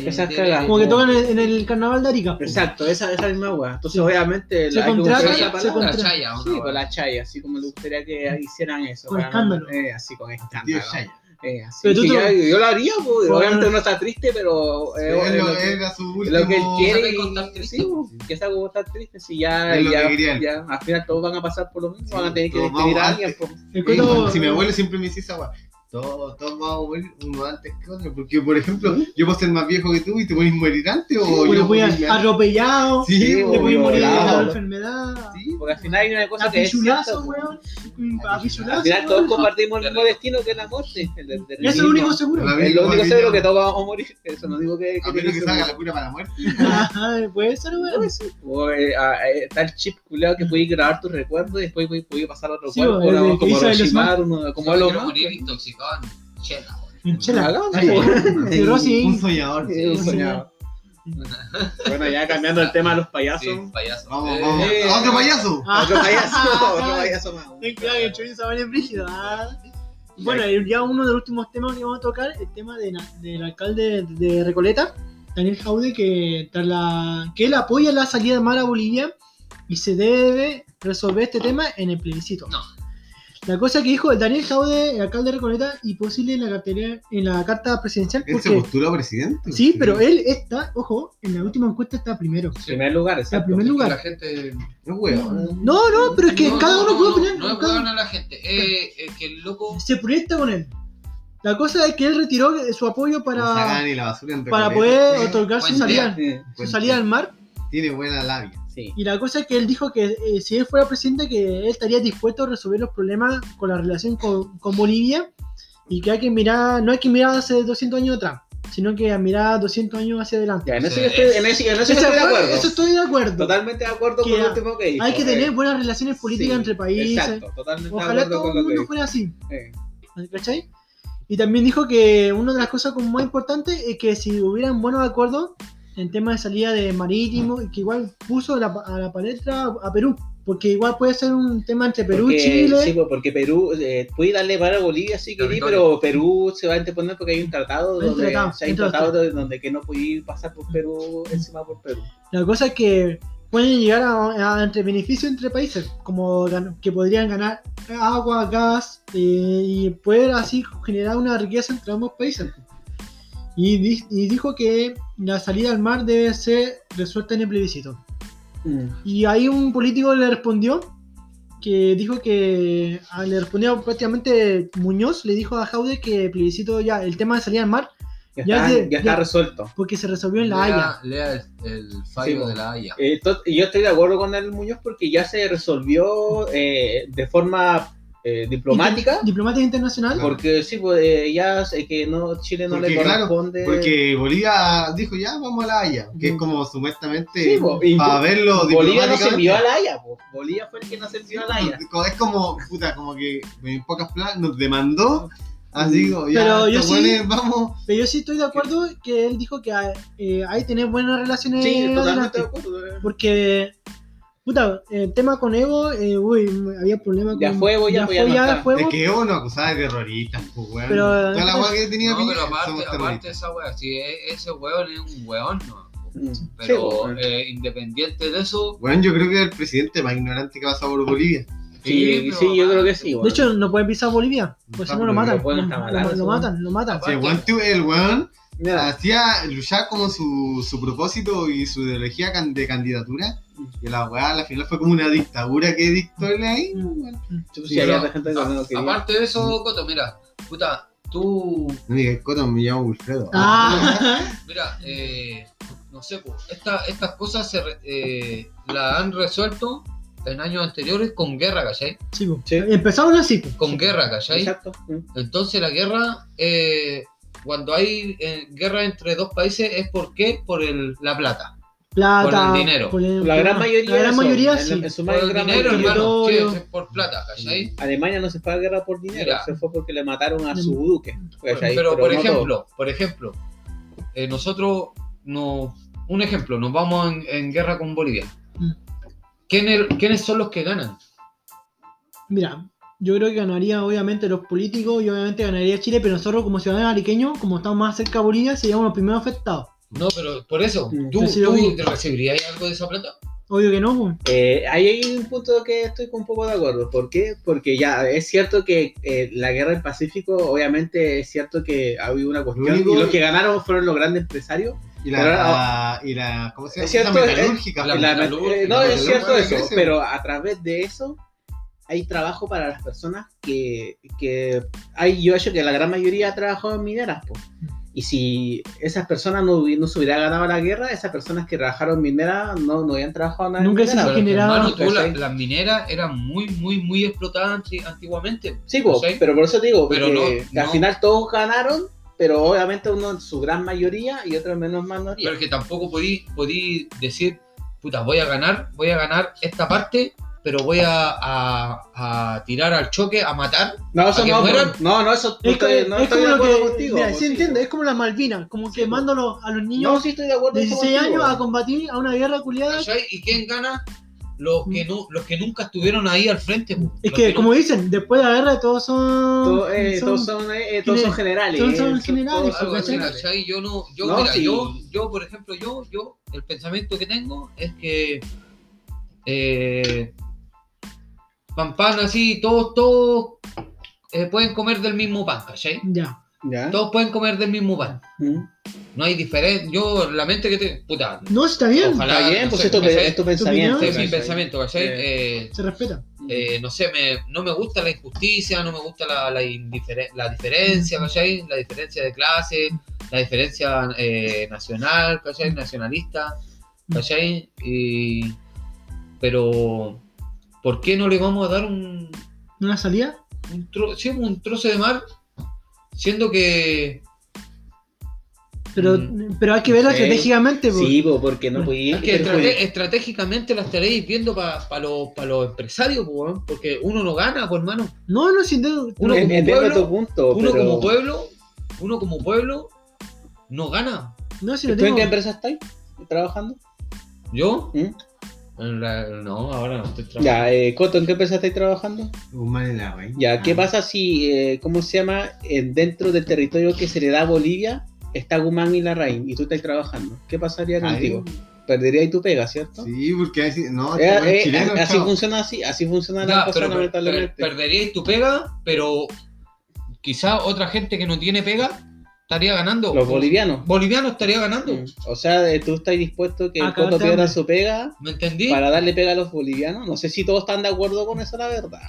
Speaker 6: esas cagadas.
Speaker 3: Como que tocan en, en el carnaval de Arica.
Speaker 6: Exacto, esa, esa misma weá. Entonces, obviamente,
Speaker 3: Se
Speaker 6: hay que
Speaker 3: contrata, se
Speaker 6: palabra.
Speaker 5: La chaya,
Speaker 6: Sí, con la chaya, así como le gustaría que hicieran eso.
Speaker 3: Con escándalo.
Speaker 6: Eh, así, con escándalo. Eh, así.
Speaker 3: Pero tú
Speaker 6: Sí,
Speaker 3: te-
Speaker 6: ya, yo lo haría, pues.
Speaker 3: Bueno.
Speaker 6: Obviamente uno está triste, pero. eh,
Speaker 4: lo-
Speaker 6: lo que-
Speaker 4: Era su último.
Speaker 6: lo que él quiere y,
Speaker 5: contar triste.
Speaker 6: sí, pues, que es algo estar triste si ya,
Speaker 4: Es lo que
Speaker 6: ya, ya, al final todos van a pasar por lo mismo,
Speaker 4: Sí,
Speaker 6: van a tener que despedir a alguien pues.
Speaker 4: Eh, si mi abuelo siempre me decía esa weá, todos, todos vamos a morir uno antes que otro. Porque, por ejemplo, yo puedo ser más viejo que tú y te puedes morir antes o yo morirme antes.
Speaker 3: atropellado,
Speaker 4: Sí,
Speaker 6: Sí,
Speaker 3: te
Speaker 6: o
Speaker 3: puedes morir de la enfermedad.
Speaker 4: Sí,
Speaker 6: porque al final hay una cosa que es
Speaker 3: weón.
Speaker 6: al
Speaker 3: Apichulazo.
Speaker 6: final todos
Speaker 3: weón.
Speaker 6: compartimos el mismo destino que es la muerte
Speaker 3: Eso es lo único seguro.
Speaker 6: Es lo único seguro
Speaker 4: que
Speaker 6: que todos vamos a morir eso no digo que,
Speaker 4: a menos que salga la cura para la muerte.
Speaker 3: Ajá, puede ser, weón.
Speaker 6: O, eh, está el chip culeado que puedes grabar tus recuerdos y después puedes, puedes pasar a otro cuerpo, como lo más.
Speaker 5: morir intoxicado en chela, weón.
Speaker 3: En chela.
Speaker 6: Hagamos,
Speaker 4: Ay,
Speaker 6: pues.
Speaker 3: Sí, Rosy.
Speaker 4: Un soñador.
Speaker 6: Sí, un
Speaker 3: Sí.
Speaker 6: soñado. Bueno, ya cambiando el tema de los payasos.
Speaker 5: Sí, payaso.
Speaker 4: Vamos, vamos.
Speaker 6: Eh.
Speaker 4: ¡Otro payaso!
Speaker 3: Ah.
Speaker 6: Otro payaso, otro payaso más.
Speaker 3: Ten cuidado que chorizo va en brígido. ah. Bueno, y ya uno de los últimos temas que vamos a tocar, el tema de del alcalde de Recoleta, Daniel Jaude, que, tras la, que él apoya la salida de mar a Bolivia y se debe resolver este tema en el plebiscito.
Speaker 5: No.
Speaker 3: La cosa que dijo el Daniel Jaude, el alcalde de Recoleta, y posible en la, cartera, en la carta presidencial.
Speaker 4: Él se
Speaker 3: Porque,
Speaker 4: postuló presidente.
Speaker 3: sí, pero él está, ojo, en la última encuesta está primero.
Speaker 6: En primer lugar,
Speaker 3: Está en
Speaker 6: exacto.
Speaker 3: primer
Speaker 5: La
Speaker 3: lugar.
Speaker 5: gente.
Speaker 4: Es weón.
Speaker 3: No, no, pero es que
Speaker 5: No,
Speaker 3: cada
Speaker 5: no,
Speaker 3: uno
Speaker 5: no,
Speaker 3: puede
Speaker 5: no,
Speaker 3: opinar.
Speaker 5: No es
Speaker 3: cada-
Speaker 5: a la gente. Eh, eh, que el loco.
Speaker 3: se proyecta con él. La cosa es que él retiró su apoyo
Speaker 4: No
Speaker 3: para,
Speaker 4: la basura
Speaker 3: para poder otorgar su salida,
Speaker 6: Sí,
Speaker 3: su salida al mar.
Speaker 4: Tiene buena labia.
Speaker 6: Sí.
Speaker 3: Y la cosa es que él dijo que eh, si él fuera presidente, que él estaría dispuesto a resolver los problemas con la relación con, con Bolivia y que hay que mirar, no hay que mirar hace 200 años atrás, sino que mirar 200 años hacia adelante.
Speaker 6: Ya, en eso
Speaker 5: Sí.
Speaker 6: estoy, en eso, en eso yo
Speaker 3: Eso,
Speaker 6: estoy de acuerdo.
Speaker 3: eso estoy de acuerdo.
Speaker 6: Totalmente de acuerdo
Speaker 3: Que
Speaker 6: con lo último que dijo.
Speaker 3: Hay que
Speaker 6: eh.
Speaker 3: tener buenas relaciones políticas
Speaker 6: Sí,
Speaker 3: entre países.
Speaker 6: Exacto, totalmente de
Speaker 3: Ojalá
Speaker 6: acuerdo
Speaker 3: todo el mundo fuera así.
Speaker 6: Eh.
Speaker 3: ¿Cachai? Y también dijo que una de las cosas como más importantes es que si hubieran buenos acuerdos en tema de salida de marítimo, y que igual puso la- a la palestra a Perú, porque igual puede ser un tema entre Perú
Speaker 6: Porque-
Speaker 3: y Chile.
Speaker 6: Sí, pues, porque Perú eh, puede darle para Bolivia si quería,
Speaker 5: Territorio.
Speaker 6: pero Perú se va a interponer porque hay un tratado
Speaker 3: Hay un
Speaker 6: donde
Speaker 3: tratado,
Speaker 6: o sea, hay un tratado de- donde que no podía pasar por Perú encima por Perú.
Speaker 3: La cosa es que pueden llegar a, a entre beneficios entre países, como que podrían ganar agua, gas eh, y poder así generar una riqueza entre ambos países. Y, di- y dijo que la salida al mar debe ser resuelta en el plebiscito. Y ahí un político le respondió que dijo que ah, le respondió prácticamente Muñoz, le dijo a Jaude que el plebiscito ya, el tema de salir al mar,
Speaker 6: Ya,
Speaker 3: Ya
Speaker 6: está,
Speaker 3: de-
Speaker 6: ya está
Speaker 3: ya-
Speaker 6: resuelto.
Speaker 3: porque se resolvió en La Haya.
Speaker 5: Lea, lea el, el fallo
Speaker 6: Sí,
Speaker 5: de la Haya.
Speaker 6: Eh, yo estoy de acuerdo con el Muñoz porque ya se resolvió eh, de forma eh, diplomática.
Speaker 3: Diplomática internacional.
Speaker 6: Porque sí, pues eh, ya sé que no, Chile no
Speaker 4: Porque,
Speaker 6: le
Speaker 4: claro,
Speaker 6: corresponde.
Speaker 4: Porque Bolivia dijo ya, vamos a la Haya, que es como supuestamente
Speaker 6: Sí, po, y
Speaker 4: para verlo
Speaker 6: Bolivia no se envió a la Haya, po. Bolivia fue el que no se envió a la Haya.
Speaker 4: Es como, puta, como que en pocas palabras nos demandó. Así como, ya,
Speaker 3: Pero yo sí-
Speaker 4: vamos.
Speaker 3: Pero yo sí estoy de acuerdo que él dijo que eh, hay que tener buenas relaciones
Speaker 6: Sí, totalmente de acuerdo. eh.
Speaker 3: Porque, puta, el tema con Evo, eh, uy, había problemas con.
Speaker 6: Ya fue Evo, ya, ya
Speaker 3: fue,
Speaker 6: no
Speaker 3: ya
Speaker 6: está.
Speaker 3: fue
Speaker 4: Es que Evo nos acusaba de terroristas, pues, weón.
Speaker 3: Pero-
Speaker 4: Toda la weá que tenía
Speaker 5: No, pero aparte, aparte esa wea, si e- ese weón es un weón, no.
Speaker 6: Mm.
Speaker 5: Pero
Speaker 6: Sí,
Speaker 5: eh, independiente de eso.
Speaker 4: Weón, yo creo que es el presidente más ignorante que ha pasado por Bolivia.
Speaker 6: Sí,
Speaker 5: pero
Speaker 6: sí, yo creo que sí,
Speaker 3: De
Speaker 6: bueno.
Speaker 3: hecho, no puede pisar Bolivia. Pues si no lo matan.
Speaker 6: lo pueden
Speaker 3: Lo, matan, lo matan.
Speaker 4: Sí, el weón, tu- el weón
Speaker 6: Mira,
Speaker 4: hacía luchar como su, su propósito y su ideología de candidatura. Y la weá al final fue como una dictadura que dictó él ahí.
Speaker 6: sí, gente no
Speaker 5: a-
Speaker 6: quería.
Speaker 5: aparte de eso, Coto, mira, puta, tú,
Speaker 4: No digas Coto, me llamo Wilfredo.
Speaker 3: Ah,
Speaker 5: mira, eh, no sé, po, esta- estas cosas se eh, las han resuelto en años anteriores con guerra, ¿cachai?
Speaker 3: sí, po.
Speaker 6: Sí.
Speaker 3: Empezamos así. po.
Speaker 5: Con guerra, ¿cachai?
Speaker 6: Exacto. Mm.
Speaker 5: Entonces la guerra, eh, cuando hay eh, guerra entre dos países, es por qué? Por el, la plata.
Speaker 3: Plata.
Speaker 5: Por el dinero.
Speaker 3: por el-
Speaker 6: La gran mayoría.
Speaker 3: La gran mayoría sí.
Speaker 6: en su
Speaker 5: Por
Speaker 6: más
Speaker 5: el
Speaker 6: gran
Speaker 5: dinero,
Speaker 6: mayoría.
Speaker 5: hermano. Sí, es por plata, ¿cachai?
Speaker 6: Alemania no se fue a guerra por dinero,
Speaker 5: Mira.
Speaker 6: se fue porque le mataron a
Speaker 3: Mm.
Speaker 6: su duque.
Speaker 5: Pero, por
Speaker 6: no
Speaker 5: ejemplo, por ejemplo, eh, nosotros no, un ejemplo, nos vamos en, en guerra con Bolivia.
Speaker 3: Mm.
Speaker 5: ¿Quiénes, ¿Quiénes son los que ganan?
Speaker 3: Mira, yo creo que ganaría obviamente los políticos y obviamente ganaría Chile, pero nosotros como ciudadanos ariqueños, como estamos más cerca de Bolivia, seríamos los primeros afectados.
Speaker 5: No, pero por eso,
Speaker 6: Mm.
Speaker 5: ¿tú,
Speaker 3: vi.
Speaker 5: recibirías algo de esa plata?
Speaker 3: Obvio que no.
Speaker 6: Eh, ahí hay un punto que estoy un poco de acuerdo. ¿Por qué? Porque ya es cierto que eh, la guerra del Pacífico, obviamente es cierto que ha habido una cuestión. Y los que ganaron fueron los grandes empresarios.
Speaker 4: Y la,
Speaker 6: Pero
Speaker 4: la- y la, ¿cómo se llama?
Speaker 6: Es cierto,
Speaker 4: la
Speaker 6: eh,
Speaker 4: metalúrgica.
Speaker 5: la
Speaker 6: Y la-
Speaker 5: metalúrgica,
Speaker 6: eh, no,
Speaker 5: la
Speaker 6: es cierto eso,
Speaker 4: crece.
Speaker 6: pero a través de eso hay trabajo para las personas que, que hay, yo he hecho que la gran mayoría ha trabajado en mineras. po. Y si esas personas no, no se hubieran ganado la guerra, esas personas que trabajaron en mineras no, no habían trabajado nada en
Speaker 3: Nunca se
Speaker 5: la-
Speaker 6: ¿cachai?
Speaker 5: las mineras eran muy, muy, muy explotadas anti- antiguamente.
Speaker 6: Sí, po, pero por eso digo,
Speaker 5: Pero no-
Speaker 6: al
Speaker 5: no.
Speaker 6: final todos ganaron, pero obviamente uno en su gran mayoría y otro en menos mayoría.
Speaker 5: Pero es que tampoco podí, podí decir, puta, voy a ganar, voy a ganar esta parte, pero voy a, a- a tirar al choque, a matar.
Speaker 6: No, eso
Speaker 5: ¿A que
Speaker 6: no,
Speaker 5: mueran?
Speaker 6: no, no, eso no
Speaker 3: Es,
Speaker 6: estoy, no
Speaker 3: es
Speaker 6: estoy
Speaker 3: como
Speaker 6: de acuerdo
Speaker 3: que.
Speaker 6: contigo.
Speaker 3: mira, sí, entiende, es como las Malvinas, como
Speaker 6: Sí,
Speaker 3: quemando a los, a los niños
Speaker 6: No, sí estoy de acuerdo.
Speaker 3: de
Speaker 6: eso
Speaker 3: 16
Speaker 6: contigo.
Speaker 3: años a combatir a una guerra culiada.
Speaker 5: ¿Y quién gana? Los que, no, los que nunca estuvieron ahí al frente.
Speaker 3: Es que,
Speaker 5: no-
Speaker 3: como dicen, después de la guerra todos son.
Speaker 6: Todos, eh,
Speaker 3: son-
Speaker 6: todos son, eh, todos son generales.
Speaker 3: todos son
Speaker 6: eh,
Speaker 3: generales,
Speaker 6: todos
Speaker 5: así. Yo no, yo,
Speaker 6: No,
Speaker 5: mira,
Speaker 6: sí.
Speaker 5: yo, yo, por ejemplo, yo, yo, el pensamiento que tengo es que eh, pan pan así, todos, todos eh, pueden comer del mismo pan, ¿cachai?
Speaker 3: Ya.
Speaker 6: ¿Ya?
Speaker 5: Todos pueden comer del mismo pan.
Speaker 6: ¿Mm?
Speaker 5: No hay diferencia. Yo, la mente que te. Puta.
Speaker 3: No, está bien.
Speaker 5: Ojalá.
Speaker 6: Está bien,
Speaker 5: no
Speaker 6: pues
Speaker 5: sé,
Speaker 6: esto es tu pensamiento.
Speaker 5: Es mi pensamiento, ¿cachai? Eh,
Speaker 3: Se respeta.
Speaker 5: eh, no sé, me, no me gusta la injusticia, no me gusta la, la, la diferencia, ¿cachai? La diferencia de clase, la diferencia eh, nacional, ¿cachai? Nacionalista, ¿cachai? Y, pero, ¿por qué no le vamos a dar un,
Speaker 3: ¿Una salida?
Speaker 5: un, tro- sí, un trozo de mar? Siendo que...
Speaker 3: Pero,
Speaker 5: Mm.
Speaker 3: pero hay que verlo
Speaker 6: Sí.
Speaker 3: estratégicamente. po.
Speaker 6: Sí, po, porque no podía
Speaker 5: Es que estrate- estratégicamente la estaréis viendo para los pa los empresarios, po, porque uno no gana, pues hermano.
Speaker 3: No, no, sin duda.
Speaker 5: Uno como pueblo-
Speaker 6: tu punto,
Speaker 5: Uno
Speaker 6: pero...
Speaker 5: como pueblo, uno como pueblo, no gana.
Speaker 3: No, si lo
Speaker 6: ¿Tú en
Speaker 3: tengo.
Speaker 6: qué empresa estás trabajando?
Speaker 5: ¿Yo?
Speaker 6: ¿Mm?
Speaker 5: No, ahora no estoy trabajando.
Speaker 6: Ya, eh, Coto, ¿en qué empresa estás trabajando?
Speaker 4: La güey.
Speaker 6: Ya, ¿qué
Speaker 4: Ah.
Speaker 6: pasa si, eh, ¿cómo se llama? En- dentro del territorio que se le da a Bolivia está Guzmán y Larraín y tú estás trabajando. ¿Qué pasaría contigo? Perderías tu pega, ¿cierto?
Speaker 4: Sí, porque así, no,
Speaker 6: Eh, eh,
Speaker 4: chileno,
Speaker 6: así
Speaker 4: chao.
Speaker 6: funciona así, así funciona
Speaker 5: Ya,
Speaker 6: la cosa
Speaker 5: pero per-
Speaker 6: lamentablemente.
Speaker 5: per- perderíais tu pega, pero quizá otra gente que no tiene pega estaría ganando.
Speaker 6: Los bolivianos.
Speaker 5: Bolivianos estaría ganando.
Speaker 6: Mm. O sea, eh, tú estás dispuesto que el Coto pierda su pega
Speaker 5: ¿Me entendí?
Speaker 6: para darle pega a los bolivianos. No sé si todos están de acuerdo con eso, la verdad.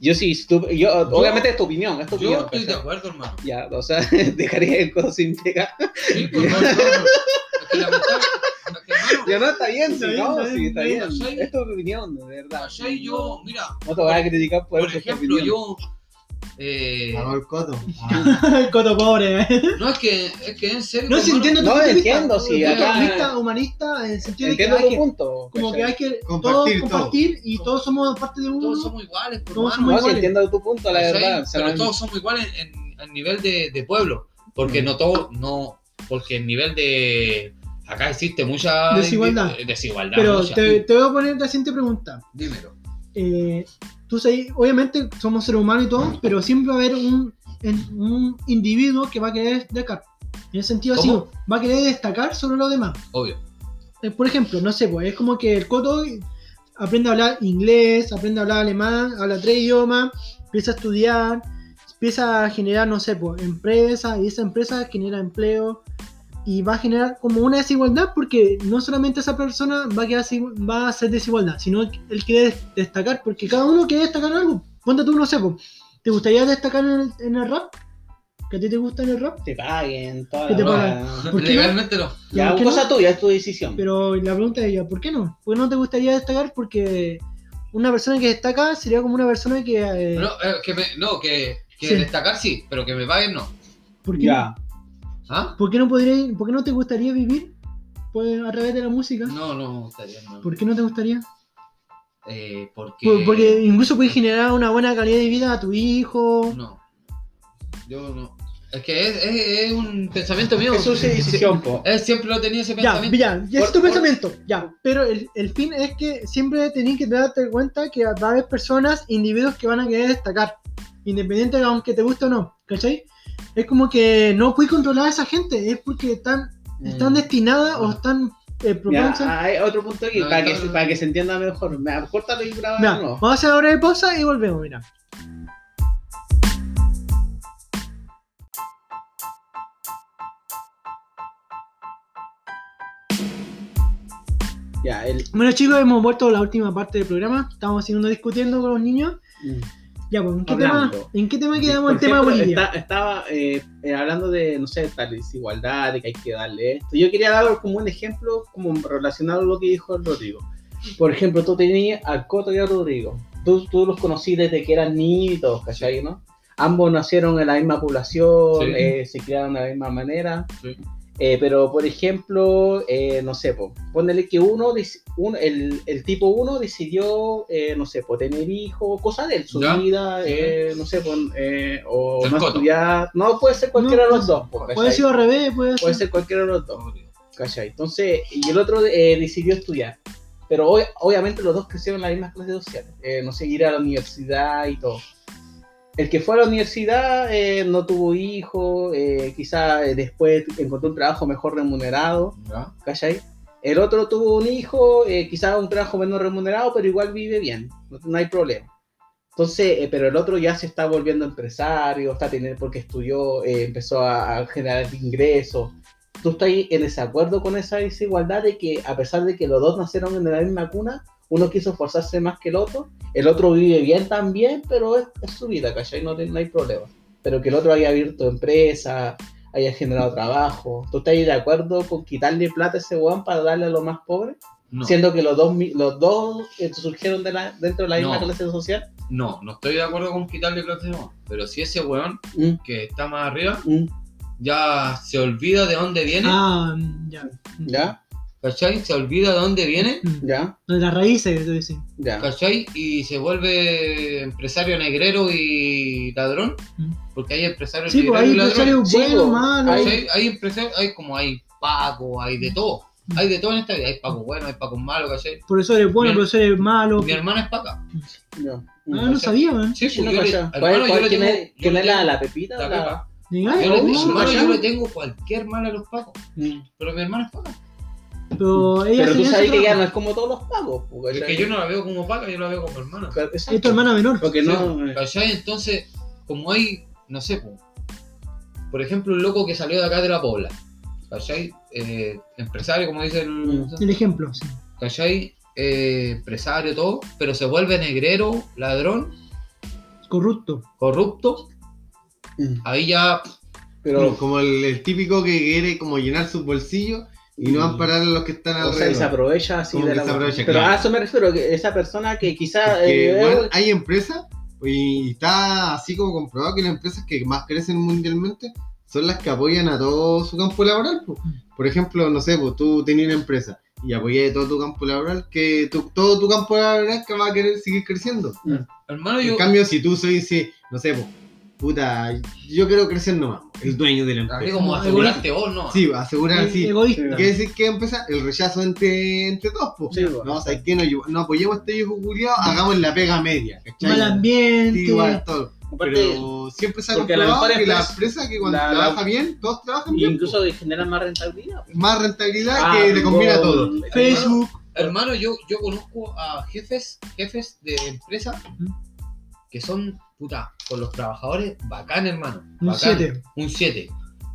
Speaker 6: Yo sí, tú- yo, obviamente es tu opinión, es tu
Speaker 5: Yo
Speaker 6: opinión.
Speaker 5: estoy de acuerdo, hermano.
Speaker 6: Ya, o sea, dejaría el Coto sin pega.
Speaker 5: Sí, pues no, no, no. Es que lamentable-
Speaker 6: Ya no, está bien,
Speaker 3: Está
Speaker 6: sí,
Speaker 3: bien,
Speaker 6: no,
Speaker 3: está
Speaker 6: sí,
Speaker 3: bien,
Speaker 6: está bien.
Speaker 5: bien.
Speaker 6: Es tu opinión, de verdad.
Speaker 5: Yo, mira,
Speaker 6: No te voy a criticar por,
Speaker 5: por ejemplo,
Speaker 6: opinión.
Speaker 5: yo. Eh,
Speaker 4: el coto. Ah,
Speaker 3: El coto pobre. ¿eh?
Speaker 5: no, es que, es que en serio.
Speaker 3: No, si entiendo tu
Speaker 6: No,
Speaker 3: punto de vista.
Speaker 6: entiendo,
Speaker 3: de
Speaker 6: acá-
Speaker 3: vista humanista en el sentido de que
Speaker 6: Entiendo
Speaker 3: hay
Speaker 6: tu
Speaker 3: que,
Speaker 6: punto.
Speaker 3: como que hay que
Speaker 4: Compartir
Speaker 3: todos
Speaker 4: todo.
Speaker 3: compartir y todos somos parte de uno.
Speaker 5: Todos somos iguales, por
Speaker 3: Todos somos
Speaker 6: No,
Speaker 3: iguales.
Speaker 6: entiendo tu punto, la verdad.
Speaker 5: Pero todos somos iguales en, en, nivel de, de pueblo. Porque
Speaker 6: Mm.
Speaker 5: no todo, no, porque en nivel de. Acá existe mucha
Speaker 3: Desigualdad.
Speaker 5: desigualdad.
Speaker 3: Pero
Speaker 5: mucha.
Speaker 3: te, te voy a poner la siguiente pregunta.
Speaker 5: Dímelo.
Speaker 3: Eh, tú sabes, obviamente somos seres humanos y todo, pero siempre va a haber un, un individuo que va a querer destacar. En ese sentido, así, va a querer destacar sobre los demás.
Speaker 5: Obvio.
Speaker 3: Eh, por ejemplo, no sé, pues es como que el coto aprende a hablar inglés, aprende a hablar alemán, habla tres idiomas, empieza a estudiar, empieza a generar, no sé, pues empresas, y esa empresa genera empleo y va a generar como una desigualdad porque no solamente esa persona va a, quedar, va a hacer desigualdad, sino que él quiere destacar, porque cada uno quiere destacar algo. Ponte tú, no sé, ¿te gustaría destacar en el, en el rap? ¿Que a ti te gusta en el rap?
Speaker 6: te paguen, toda
Speaker 3: ¿Qué
Speaker 6: la
Speaker 3: te no?
Speaker 5: Legalmente no.
Speaker 6: Ya,
Speaker 3: ¿Por qué
Speaker 6: cosa
Speaker 3: no?
Speaker 6: tuya, es tu decisión.
Speaker 3: Pero la pregunta es ella, ¿por qué no? ¿Por qué no te gustaría destacar? Porque una persona que destaca sería como una persona que... eh,
Speaker 5: No, eh, que me, no, que, que
Speaker 3: Sí.
Speaker 5: destacar sí, pero que me paguen no.
Speaker 3: ¿por, qué
Speaker 6: ya.
Speaker 5: ¿Ah?
Speaker 3: ¿Por qué no podría, ¿Por qué no te gustaría vivir pues, a través de la música?
Speaker 5: No, no me gustaría, no.
Speaker 3: ¿Por qué no te gustaría?
Speaker 5: Eh, porque.
Speaker 3: Por- Porque incluso puedes generar una buena calidad de vida a tu hijo.
Speaker 5: No. Yo no. Es que es, es, es un pensamiento mío.
Speaker 6: Es su decisión, po.
Speaker 5: Él siempre lo tenía ese
Speaker 3: Ya,
Speaker 5: pensamiento.
Speaker 3: ya, ya es
Speaker 5: Por-
Speaker 3: tu
Speaker 5: por-
Speaker 3: pensamiento, ya. Pero el, el fin es que siempre tenés que darte cuenta que va a haber personas, individuos que van a querer destacar, independiente de aunque te guste o no, ¿cachai? Es como que no puedes controlar a esa gente, es porque están, están
Speaker 6: Mm.
Speaker 3: destinadas o están eh,
Speaker 6: Ya,
Speaker 3: propensas.
Speaker 6: hay otro punto aquí,
Speaker 5: No,
Speaker 6: para,
Speaker 5: no,
Speaker 6: que,
Speaker 5: no.
Speaker 6: para que se entienda mejor. Me de nuevo.
Speaker 3: vamos a hacer ahora de pausa y volvemos, mira.
Speaker 6: Ya, el...
Speaker 3: Bueno chicos, hemos vuelto a la última parte del programa. Estamos siguiendo discutiendo con los niños.
Speaker 6: mm.
Speaker 3: Ya, pues, ¿en qué, tema. ¿en qué tema quedamos el tema
Speaker 6: está- estaba eh, eh, hablando de, no sé, tal desigualdad, de que hay que darle esto. Yo quería dar como un ejemplo como relacionado a lo que dijo el Rodrigo. Por ejemplo, tú tenías al Coto y a Rodrigo. Tú, tú los conocí desde que eran niños y todos, ¿cachai? ¿no? Ambos nacieron en la misma población,
Speaker 5: Sí.
Speaker 6: eh, se criaron de la misma manera.
Speaker 5: Sí.
Speaker 6: Eh, pero, por ejemplo, eh, no sé, po, ponele que uno, un- el, el tipo uno decidió, eh, no sé, po, tener hijos, cosas de él, su
Speaker 5: Ya.
Speaker 6: vida, eh, no sé, eh, o
Speaker 5: El
Speaker 6: no
Speaker 5: coto.
Speaker 6: estudiar, no puede ser cualquiera
Speaker 3: No,
Speaker 6: de los dos, po,
Speaker 3: Puede ser al revés, puede ser.
Speaker 6: puede ser cualquiera de los dos, ¿cachai? Entonces, y el otro eh, decidió estudiar, pero ob- obviamente los dos crecieron en las mismas clases sociales, eh, no sé, ir a la universidad y todo. El que fue a la universidad eh, no tuvo hijos, eh, quizá eh, después encontró un trabajo mejor remunerado. ¿cachai? El otro tuvo un hijo, eh, quizá un trabajo menos remunerado, pero igual vive bien, no, no hay problema. Entonces, pero el otro ya se está volviendo empresario, está teniendo, porque estudió, empezó a, a generar ingresos. ¿Tú estás en desacuerdo con esa desigualdad de que a pesar de que los dos nacieron en la misma cuna, uno quiso esforzarse más que el otro? El otro vive bien también, pero es, es su vida, ¿cachai? No, no hay problema. Pero que el otro haya abierto empresa, haya generado trabajo. ¿Tú estás de acuerdo con quitarle plata a ese weón para darle a los más pobres?
Speaker 5: No,
Speaker 6: Siendo que los dos, los dos eh, surgieron de la- dentro de la misma
Speaker 5: No.
Speaker 6: clase social.
Speaker 5: no, no estoy de acuerdo con quitarle plata a ese Pero si ese weón
Speaker 6: Mm,
Speaker 5: que está más arriba
Speaker 6: mm,
Speaker 5: ya se olvida de dónde viene,
Speaker 3: Ah, ya.
Speaker 6: ¿Ya?
Speaker 5: ¿cachai? Se olvida de dónde viene,
Speaker 3: Mm.
Speaker 6: ¿Ya?
Speaker 3: De las raíces, tú dices.
Speaker 6: ¿Ya?
Speaker 5: ¿cachai? Y se vuelve empresario negrero y ladrón,
Speaker 3: Mm.
Speaker 5: porque hay empresarios
Speaker 3: Sí, pues
Speaker 5: negreros
Speaker 3: hay
Speaker 5: y ladrones.
Speaker 3: empresarios
Speaker 6: Sí,
Speaker 3: buenos,
Speaker 6: pues,
Speaker 3: malos.
Speaker 6: hay-
Speaker 5: empresarios, hay como hay Paco, hay de todo.
Speaker 3: Mm.
Speaker 5: Hay de todo en esta vida. Hay Paco bueno, hay Paco malo, ¿cachai?
Speaker 3: Profesores buenos,
Speaker 5: Bien.
Speaker 3: profesores malos.
Speaker 5: Mi hermana es Paca.
Speaker 6: Ya.
Speaker 3: Ah, no sabía, man.
Speaker 5: Sí,
Speaker 6: Sí,
Speaker 5: pues
Speaker 6: no
Speaker 5: yo le,
Speaker 6: cachaba.
Speaker 5: hermano,
Speaker 6: ¿Cuál-
Speaker 5: yo
Speaker 6: cuál-
Speaker 5: le
Speaker 6: ¿Quién
Speaker 5: tengo-
Speaker 6: es, quién es la, la Pepita? o
Speaker 5: la Yo le, hermano, yo le tengo cualquier mal a los Pacos.
Speaker 6: Mm.
Speaker 5: Pero mi hermana es Paca.
Speaker 3: Pero ella
Speaker 6: Pero tú sabes que ya no es como todos los pagos.
Speaker 5: Es que yo no la veo como Paca, yo la veo como hermana.
Speaker 6: Claro.
Speaker 3: Es tu hermana menor.
Speaker 6: Porque no. eh,
Speaker 5: ¿Cachai? Entonces, como hay, no sé, po, por ejemplo, un loco que salió de acá de la Pobla. ¿Cachai? Eh, empresario, como dice el.
Speaker 6: Mm.
Speaker 3: El ejemplo, sí.
Speaker 5: ¿Cachai? Eh, empresario, todo, pero se vuelve negrero, ladrón,
Speaker 3: Corrupto.
Speaker 5: corrupto.
Speaker 6: Mm.
Speaker 5: Ahí ya.
Speaker 6: Pero.
Speaker 4: como el, el típico que quiere como llenar sus bolsillos y no van a parar a los que están
Speaker 6: O sea, y se
Speaker 4: alrededor.
Speaker 6: aprovecha así
Speaker 4: Como
Speaker 6: de
Speaker 4: que
Speaker 6: la
Speaker 4: se aprovecha,
Speaker 6: Pero
Speaker 4: claro.
Speaker 6: a eso me refiero, que esa persona que quizá. Eh,
Speaker 4: bueno,
Speaker 6: eh,
Speaker 4: hay empresas y está así como comprobado que las empresas que más crecen mundialmente son las que apoyan a todo su campo laboral. po. Por ejemplo, no sé, pues tú tenías una empresa y apoyas todo tu campo laboral, que tu- todo tu campo laboral que va a querer seguir creciendo.
Speaker 5: Hermano,
Speaker 4: En
Speaker 5: yo.
Speaker 4: cambio, si tú soy, si, no sé, pues, puta, yo quiero crecer nomás, el dueño de la
Speaker 5: Así
Speaker 4: empresa.
Speaker 5: como asegurarte vos, ¿no?
Speaker 4: Sí, asegurar,
Speaker 3: E-
Speaker 4: sí.
Speaker 3: Egoísta.
Speaker 4: ¿Qué decir que empieza? El rechazo entre, entre todos, pues.
Speaker 6: Sí, pues.
Speaker 4: No, ¿sabes qué? No, yo- no apoyemos a este viejo culiado, hagamos la pega media, ¿cachai?
Speaker 3: Mal ambiente.
Speaker 4: Sí, igual, todo.
Speaker 6: aparte,
Speaker 4: Pero siempre se ha comprobado
Speaker 6: mejor
Speaker 4: que la
Speaker 6: empresa-
Speaker 4: que cuando
Speaker 6: la-
Speaker 4: trabaja bien, todos trabajan bien.
Speaker 6: incluso generan más rentabilidad.
Speaker 4: pues. Más rentabilidad
Speaker 6: Ah,
Speaker 4: que le conviene a todos.
Speaker 3: Facebook.
Speaker 5: Hermano, yo, yo conozco a jefes, jefes de empresa
Speaker 3: Ujú.
Speaker 5: que son, puta, con los trabajadores, bacán, hermano.
Speaker 3: Un
Speaker 5: bacán,
Speaker 3: 7.
Speaker 5: Un 7.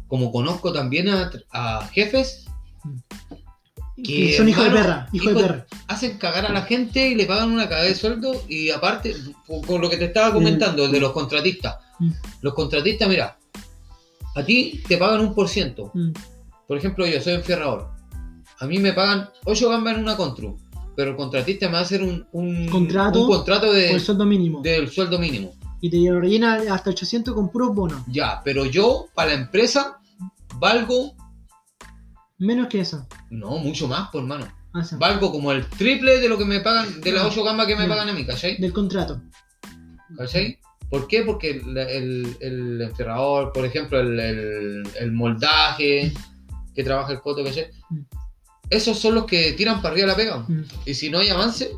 Speaker 5: Como conozco también a, a jefes
Speaker 3: Que son hijos de perra. Hijos de
Speaker 5: hijo-
Speaker 3: perra.
Speaker 5: hacen cagar a la gente y le pagan una cagada de sueldo y aparte, por- con lo que te estaba comentando, de los contratistas.
Speaker 3: Mm.
Speaker 5: Los contratistas, mira, a ti te pagan un por ciento.
Speaker 3: Mm.
Speaker 5: Por ejemplo, yo soy enfierrador. A mí me pagan 8 gambas en una contru, pero el contratista me va a hacer un, un
Speaker 3: Contrato
Speaker 5: un contrato
Speaker 3: Por
Speaker 5: de,
Speaker 3: el sueldo mínimo.
Speaker 5: del sueldo mínimo.
Speaker 3: Y te rellena hasta 800 con puros bonos.
Speaker 5: Ya, pero yo, para la empresa, valgo,
Speaker 3: Menos que eso.
Speaker 5: no, mucho más, por hermano.
Speaker 3: Ah, sí.
Speaker 5: Valgo como el triple de lo que me pagan, de las 8 gambas que me pagan a mí, ¿cachai?
Speaker 3: Del contrato.
Speaker 5: ¿Cachai? ¿Por qué? Porque el, el, por ejemplo, el, el, el moldaje que trabaja el coto, ¿cachai?
Speaker 3: Mm.
Speaker 5: Esos son los que tiran para arriba la pega.
Speaker 3: Mm,
Speaker 5: Y si no hay avance,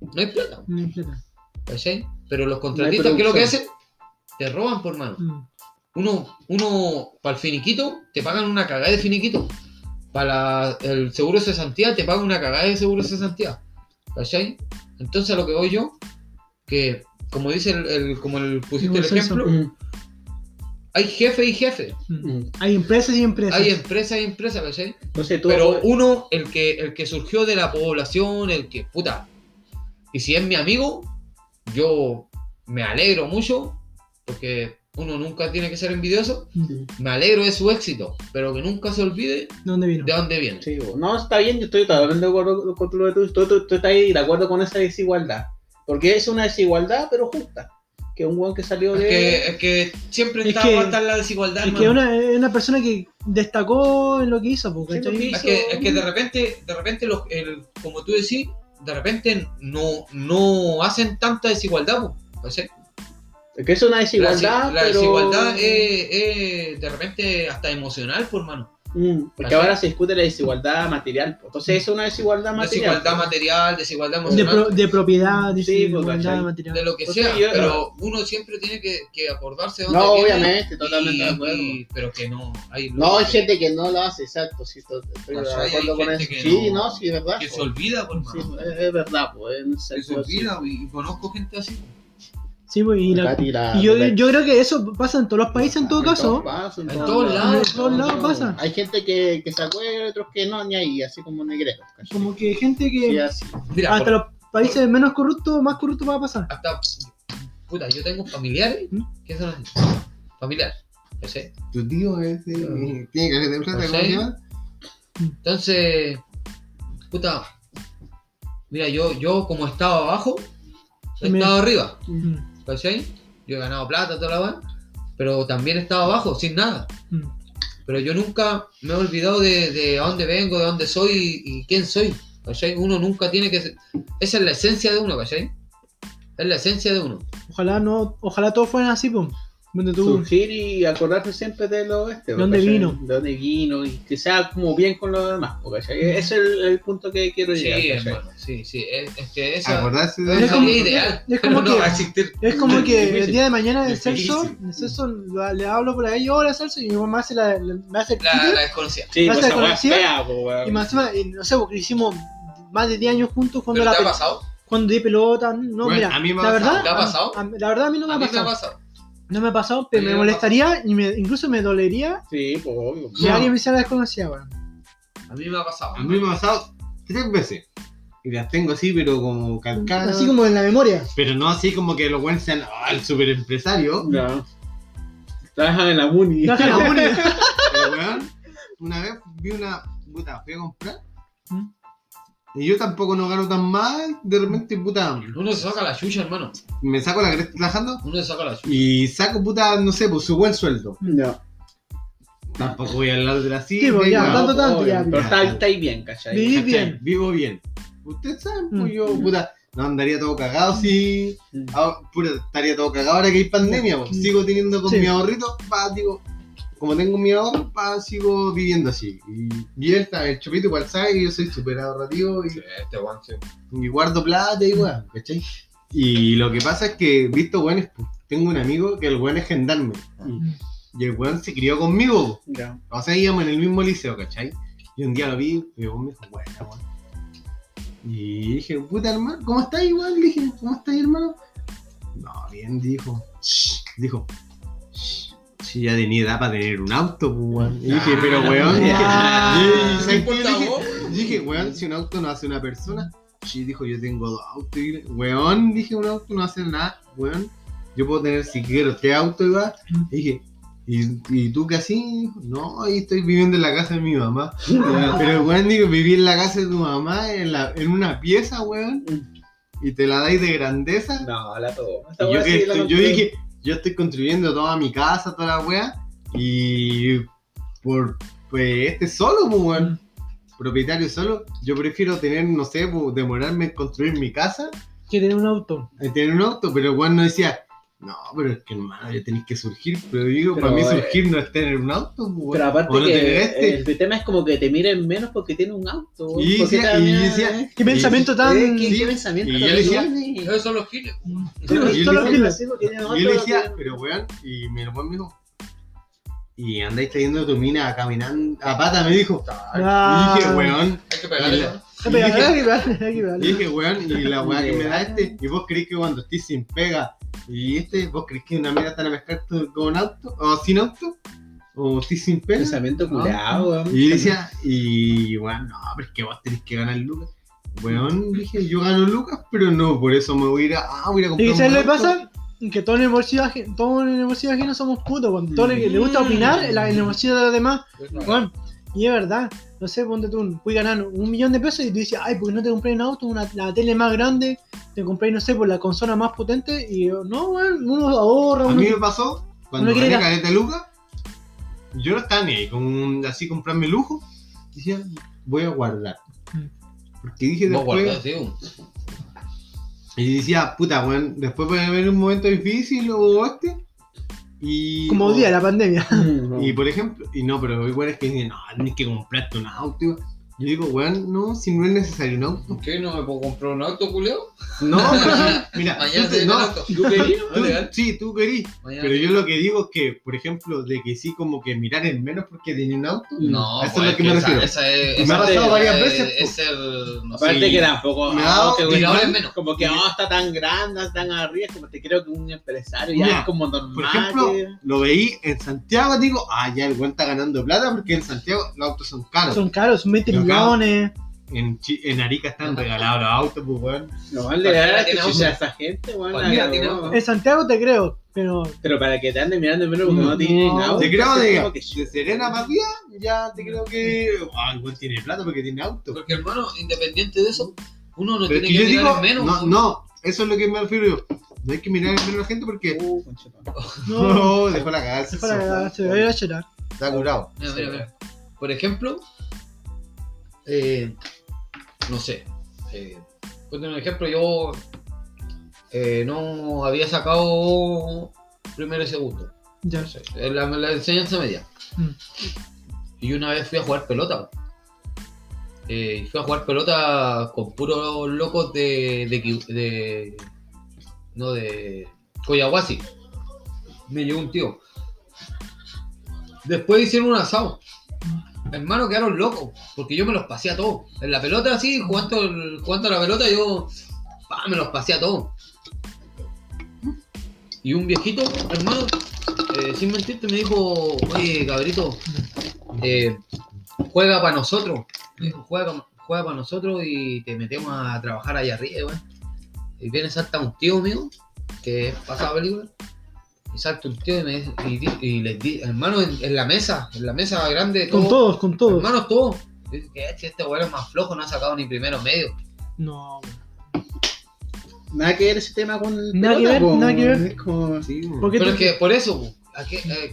Speaker 5: no hay plata,
Speaker 3: no hay plata.
Speaker 5: ¿Cachai? Pero los contratistas, ¿qué es lo que hacen? Te roban, por mano.
Speaker 3: Mm.
Speaker 5: Uno, uno para el finiquito, te pagan una cagada de finiquito. Para el seguro de cesantía, te pagan una cagada de seguro de cesantía. ¿Cachai? Entonces a lo que voy yo, que como dice el, el- como el pusiste el ejemplo,
Speaker 6: Mm,
Speaker 5: hay jefe y jefe.
Speaker 3: Mm. Hay empresas y empresas.
Speaker 5: Hay empresa y empresa, ¿cachai?
Speaker 6: Tú.
Speaker 5: Pero uno, el que, el que surgió de la población, el que, puta, y si es mi amigo, yo me alegro mucho, porque uno nunca tiene que ser envidioso,
Speaker 3: Mm.
Speaker 5: me alegro de su éxito, pero que nunca se olvide
Speaker 3: ¿De dónde vino?
Speaker 5: de dónde viene.
Speaker 6: Sí, no, está bien, yo estoy totalmente de acuerdo con lo que tú, tú, tú- tú estás ahí de acuerdo con esa desigualdad. Porque es una desigualdad, pero justa. Que un weón que salió
Speaker 5: Es
Speaker 6: de.
Speaker 5: que, es que siempre
Speaker 3: Es
Speaker 5: está,
Speaker 3: que-
Speaker 5: a estar la desigualdad.
Speaker 3: Es que una, es una persona que destacó en lo que hizo, porque
Speaker 6: Sí, lo que
Speaker 5: Es que, es que de repente, de repente los, el- como tú decís, de repente no, no hacen tanta desigualdad. ¿cachai?
Speaker 6: Es que es una
Speaker 5: La,
Speaker 6: desigualdad.
Speaker 5: la
Speaker 6: pero-
Speaker 5: desigualdad es, es de repente hasta emocional, por mano.
Speaker 6: Mm, porque ahora se discute la desigualdad material. Entonces es una desigualdad material.
Speaker 5: Desigualdad material, desigualdad
Speaker 3: de,
Speaker 5: emocional,
Speaker 3: pro- de propiedad, de
Speaker 6: Sí, pues,
Speaker 3: desigualdad
Speaker 6: ¿cachai?
Speaker 3: material.
Speaker 5: de lo que
Speaker 6: Entonces,
Speaker 5: sea,
Speaker 6: yo-
Speaker 5: pero uno siempre tiene que, que acordarse de dónde
Speaker 6: No,
Speaker 5: viene.
Speaker 6: obviamente, totalmente de acuerdo.
Speaker 5: y- pero que no hay
Speaker 6: No, hay
Speaker 5: que-
Speaker 6: gente que no lo hace, exacto. Sí, estoy, de acuerdo
Speaker 5: Hay
Speaker 6: con
Speaker 5: gente
Speaker 6: eso.
Speaker 5: que
Speaker 6: Sí,
Speaker 5: no-
Speaker 6: no, sí, es verdad.
Speaker 5: que
Speaker 6: po.
Speaker 5: se olvida, por
Speaker 6: Sí,
Speaker 5: mano.
Speaker 6: es, es verdad, pues.
Speaker 5: Que se olvida, y conozco gente así.
Speaker 3: Sí, pues, y, la-
Speaker 6: Katy, la-
Speaker 3: y yo,
Speaker 6: la-
Speaker 3: yo creo que eso pasa en todos los países en todo caso.
Speaker 6: pasa, en
Speaker 5: En
Speaker 6: todos
Speaker 5: todos lados.
Speaker 3: En todos lados pasa.
Speaker 6: Hay gente que, que se acuerda, otros que no, ni ahí, así como negreros. ¿cachai?
Speaker 3: Como que gente
Speaker 6: Sí,
Speaker 3: que
Speaker 6: así.
Speaker 5: Mira,
Speaker 3: hasta
Speaker 5: por-
Speaker 3: los países menos corruptos, más corruptos va a pasar.
Speaker 5: hasta. Puta, yo tengo familiares
Speaker 3: ¿Mm?
Speaker 5: que son. Familiares. ¿cachai?
Speaker 4: Tu tío ese eh, tiene que de plata, ¿cómo.
Speaker 5: Entonces. Puta. Mira, yo, yo como estaba abajo, he estado arriba.
Speaker 3: Mm,
Speaker 5: ¿Cachai? Yo he ganado plata, toda la weá. Pero también he estado abajo, sin nada.
Speaker 3: mm.
Speaker 5: Pero yo nunca me he olvidado de, de a dónde vengo, de dónde soy y, y quién soy. ¿Cachai? Uno nunca tiene que... ser- Esa es la esencia de uno, ¿cachai? Es la esencia de uno.
Speaker 3: Ojalá no, ojalá todos fueran así, pues.
Speaker 6: Surgir y acordarse siempre de lo este.
Speaker 3: ¿De dónde
Speaker 6: ¿cachai?
Speaker 3: vino?
Speaker 6: De dónde vino y que sea como bien con los demás. ¿cachai? Ese es el, el punto que quiero
Speaker 5: Sí,
Speaker 6: llegar.
Speaker 5: hermano. Sí, sí. Es, es que esa...
Speaker 4: Acordarse de
Speaker 3: Es como-
Speaker 5: ideal.
Speaker 3: es como
Speaker 5: no
Speaker 3: que-
Speaker 5: va a existir.
Speaker 3: Es como que el día de mañana del
Speaker 4: Difícil.
Speaker 3: sexo, el lo- le hablo por ahí, hola sexo, y mi mamá hace la, la- me hace el
Speaker 5: La,
Speaker 3: Twitter,
Speaker 5: la desconocida.
Speaker 6: Sí,
Speaker 3: ¿Vas
Speaker 6: pues
Speaker 3: a
Speaker 6: esa weá es
Speaker 3: conocer?
Speaker 6: fea, po, weón.
Speaker 3: y más encima, y no sé, porque hicimos más de 10 años juntos cuando
Speaker 5: ¿Pero
Speaker 3: la
Speaker 5: te ha pasado?
Speaker 3: cuando di pelota, no,
Speaker 4: Bueno,
Speaker 3: mira,
Speaker 4: a mí me ha
Speaker 3: la
Speaker 4: pasado.
Speaker 3: verdad,
Speaker 5: ¿Te ha pasado?
Speaker 3: a- a- la verdad a mí no me
Speaker 5: A
Speaker 3: ha
Speaker 5: mí me ha
Speaker 3: pasado,
Speaker 5: pasado.
Speaker 3: No me ha pasado, pero me molestaría y me, incluso me dolería
Speaker 6: Sí, pues obvio.
Speaker 3: que
Speaker 4: No.
Speaker 3: alguien me hiciera desconocida, weón.
Speaker 5: A mí me ha pasado.
Speaker 4: A mí me ha pasado tres veces. Y las tengo así, pero como calcadas.
Speaker 3: Así como en la memoria.
Speaker 4: Pero no así como que los buenos sean ah, el super empresario.
Speaker 6: No. Trabajan en la Muni.
Speaker 3: Trabajan en la Muni.
Speaker 4: Pero weón, una vez vi una puta, fui a comprar.
Speaker 3: ¿Mm?
Speaker 4: Y yo tampoco no gano tan mal. De repente, puta,
Speaker 5: Uno se saca la chucha, hermano.
Speaker 4: me saco la cresta trabajando.
Speaker 5: Uno se saca la chucha.
Speaker 4: Y saco, puta, no sé, pues su buen sueldo.
Speaker 6: No.
Speaker 4: Tampoco voy a hablar de la
Speaker 3: Sí, pues, ya,
Speaker 4: weón.
Speaker 3: tanto, tanto,
Speaker 6: obvio,
Speaker 3: ya,
Speaker 6: Pero
Speaker 4: ya.
Speaker 6: está, está ahí bien, ¿cachai?
Speaker 3: Viví
Speaker 4: ¿Cachai?
Speaker 3: bien.
Speaker 4: Vivo bien. Ustedes saben, pues
Speaker 3: Mm.
Speaker 4: yo, puta, no andaría todo cagado si.
Speaker 6: Mm.
Speaker 4: ah, puta, estaría todo cagado ahora que hay pandemia. pues.
Speaker 3: Mm.
Speaker 4: Sigo teniendo con
Speaker 3: Sí.
Speaker 4: mi ahorrito, pa, digo. Como tengo mi ahorro, pa, sigo viviendo así. Y, y él, está- el chupito igual sabe que yo soy súper ahorrativo y,
Speaker 5: Este sí.
Speaker 4: y guardo plata y weón, ¿cachai? Y lo que pasa es que, visto weones, pues, tengo un amigo que el weón es gendarme.
Speaker 3: Mm.
Speaker 4: Y el weón se crió conmigo. O sea, íbamos en el mismo liceo, ¿cachai? Y un día lo vi y el weón me dijo, buena, weón. Y dije, puta hermano, ¿cómo estás igual? Le dije, ¿cómo estás hermano? No, bien, dijo. "Shh", dijo, "Shh, si ya tenía edad para tener un auto, pues, weón. Y dije, pero weón, dije,
Speaker 3: Ah.
Speaker 4: y- ¿sabes qué?
Speaker 5: importa
Speaker 4: dije, weón, si un auto no hace una persona, sí, dijo, yo tengo dos autos. Y, weón, dije, un auto no hace nada, weón. Yo puedo tener, si quiero, tres autos igual. Y dije, ¿y, y tú qué así? No, ahí estoy viviendo en la casa de mi mamá. Pero, weón, digo, viví en la casa de tu mamá, en, la, en una pieza, weón. Y te la dais de grandeza.
Speaker 6: No, la todo.
Speaker 4: Y yo, que estoy- yo dije, yo estoy construyendo toda mi casa, toda la wea, y por pues este solo, pues, weón, propietario solo, yo prefiero tener, no sé, pues, demorarme en construir mi casa,
Speaker 3: Que tener un auto.
Speaker 4: en tener un auto, pero weón no decía, no, pero es que hermano, ya tenéis que surgir, pero digo,
Speaker 6: Pero,
Speaker 4: para mí
Speaker 6: eh,
Speaker 4: surgir no es tener un auto, pues, weón,
Speaker 6: Pero aparte
Speaker 4: no
Speaker 6: que
Speaker 4: este.
Speaker 6: el tema es como que te miren menos porque tiene un auto.
Speaker 4: Y decía-
Speaker 6: también-
Speaker 4: y decía-
Speaker 3: ¿Qué pensamiento tan.?
Speaker 6: Eh, ¿qué,
Speaker 4: Sí,
Speaker 6: qué pensamiento
Speaker 4: y
Speaker 6: tan
Speaker 4: yo le decía-
Speaker 6: tiene?
Speaker 5: Esos son los giles.
Speaker 3: Pues, todos los giles.
Speaker 4: Y yo le decía, pero weón, y me dijo, y andáis trayendo tu mina caminando a pata, me dijo.
Speaker 3: Ah.
Speaker 4: Y dije, weón,
Speaker 5: Hay que pegarle.
Speaker 4: Y
Speaker 5: ¿no?
Speaker 4: la-
Speaker 3: Hay que pegarle, hay que pegarle, hay que
Speaker 4: y
Speaker 3: pegarle.
Speaker 4: dije, weón, y la weá que me da este, y vos creís que cuando estés sin pega, y este, vos creís que una mina está a tu- con auto, o sin auto, o estés sin pega.
Speaker 6: Pensamiento weón.
Speaker 4: Y decía, y weón, no, pero es que vos tenés que ganar lucas. Weón, dije, yo gano lucas, pero no, por eso me voy a ir a, ah, voy a a
Speaker 3: ¿Y
Speaker 4: comprar
Speaker 3: qué
Speaker 4: auto.
Speaker 3: pasa? Que todos en el bolsillo ajeno, todos en el bolsillo ajeno somos putos, cuando todo le, le gusta opinar en, la- en el bolsillo de los demás. Bueno, y es verdad, no sé, ponte tú, puedes ganar un millón de pesos y tú dices, ay, ¿por qué no te compré un auto, una, la tele más grande? Te compré, no sé, por la consola más potente y yo, no, weón, uno ahorra,
Speaker 4: A
Speaker 3: uno...
Speaker 4: mí me pasó, cuando gané caleta de lucas, yo no estaba ni ahí con así comprarme lujo, decía, voy a guardar.
Speaker 3: Mm.
Speaker 4: Porque dije después, y decía, puta, weón, después puede haber un momento difícil o este, y...
Speaker 3: Como día la pandemia.
Speaker 4: Y por ejemplo, y no, pero igual es que dicen, no, tienes que comprarte un auto. Yo digo, weón, no, si no es necesario un auto.
Speaker 5: ¿Por qué no me puedo comprar un auto, culeo?
Speaker 4: No, mira,
Speaker 5: Mañana
Speaker 4: tú
Speaker 5: te
Speaker 4: te-
Speaker 5: doy
Speaker 4: no,
Speaker 5: auto.
Speaker 6: ¿Tú querías?
Speaker 4: tú- sí, tú querís.
Speaker 5: Mañana
Speaker 4: Pero yo lo que digo es que, por ejemplo, de que sí, como que mirar en menos porque tenía un auto.
Speaker 5: No,
Speaker 4: Eso es
Speaker 5: pues,
Speaker 4: lo que me
Speaker 5: esa-
Speaker 4: refiero.
Speaker 5: Esa es,
Speaker 4: Y me ha pasado
Speaker 5: es-
Speaker 4: varias
Speaker 5: es-
Speaker 4: veces,
Speaker 5: Es el. No sé.
Speaker 6: Aparte
Speaker 4: Sí.
Speaker 6: que tampoco, ah,
Speaker 4: dado-
Speaker 6: que
Speaker 5: y
Speaker 6: bueno,
Speaker 5: ahora es menos.
Speaker 6: como que
Speaker 4: Sí.
Speaker 6: oh, está tan grande, tan arriba, como te creo que un empresario ya es como normal.
Speaker 4: Por ejemplo,
Speaker 6: que-
Speaker 4: lo veí en Santiago, digo, ah, ya el weón está ganando plata porque en Santiago los autos son caros.
Speaker 3: Son caros, son 20
Speaker 4: Pero claro.
Speaker 3: Millones.
Speaker 4: En, Arica están regalados los autos, pues weón.
Speaker 6: No van a le dar
Speaker 5: tiene
Speaker 6: a
Speaker 5: auto.
Speaker 6: esa gente, weón. La.
Speaker 3: En Santiago te creo, pero
Speaker 6: Pero para que te anden mirando menos porque no,
Speaker 3: No,
Speaker 6: tienen
Speaker 3: no.
Speaker 6: auto.
Speaker 4: Te creo de,
Speaker 6: que-
Speaker 4: de Serena arriba, ya te creo que. Ah, igual tiene plata porque tiene auto.
Speaker 5: Porque, hermano, independiente de eso, uno no
Speaker 4: Pero
Speaker 5: tiene
Speaker 4: que
Speaker 5: que, mirar
Speaker 4: digo,
Speaker 5: en menos.
Speaker 4: no,
Speaker 5: pues.
Speaker 4: no, eso es lo que me refiero yo. No hay que mirar en menos a la gente porque.
Speaker 6: Uh,
Speaker 3: no.
Speaker 4: No, dejó la cagada.
Speaker 3: Es para se va a ir a llorar.
Speaker 4: Está curado.
Speaker 5: Mira, mira, mira. Por ejemplo, eh, no sé. Eh, un ejemplo, yo eh, no había sacado primero y segundo.
Speaker 3: Ya.
Speaker 5: Sé, en la, la enseñanza media.
Speaker 3: Mm.
Speaker 5: Y una vez fui a jugar pelota. Eh, y fui a jugar pelota con puros locos de. de, no, de. Coyahuasi. Me llegó un tío. Después hicieron un asado. Hermano, quedaron locos. Porque yo me los pasé a todos. En la pelota, así, jugando, jugando a la pelota, yo. me los pasé a todos. Y un viejito, hermano, eh, sin mentirte, me dijo: Oye, cabrito, eh, juega para nosotros. Me dijo, juega, juega para nosotros y te metemos a trabajar allá arriba, weón. Y viene salta un tío mío, que pasaba película, y salta un tío y me y, les di, hermano, en, en la mesa, en la mesa grande,
Speaker 3: Con
Speaker 5: todo,
Speaker 3: todos, con todos.
Speaker 5: hermanos, todo. Y dice, "¿Qué? Si este weón es más flojo, no ha sacado ni primero medio.
Speaker 3: No.
Speaker 6: Nada que ver ese tema con.
Speaker 3: Nada que ver,
Speaker 6: po.
Speaker 3: nada que ver.
Speaker 4: Sí,
Speaker 3: ¿Por qué
Speaker 5: Pero es que por eso, ¿a qué, eh,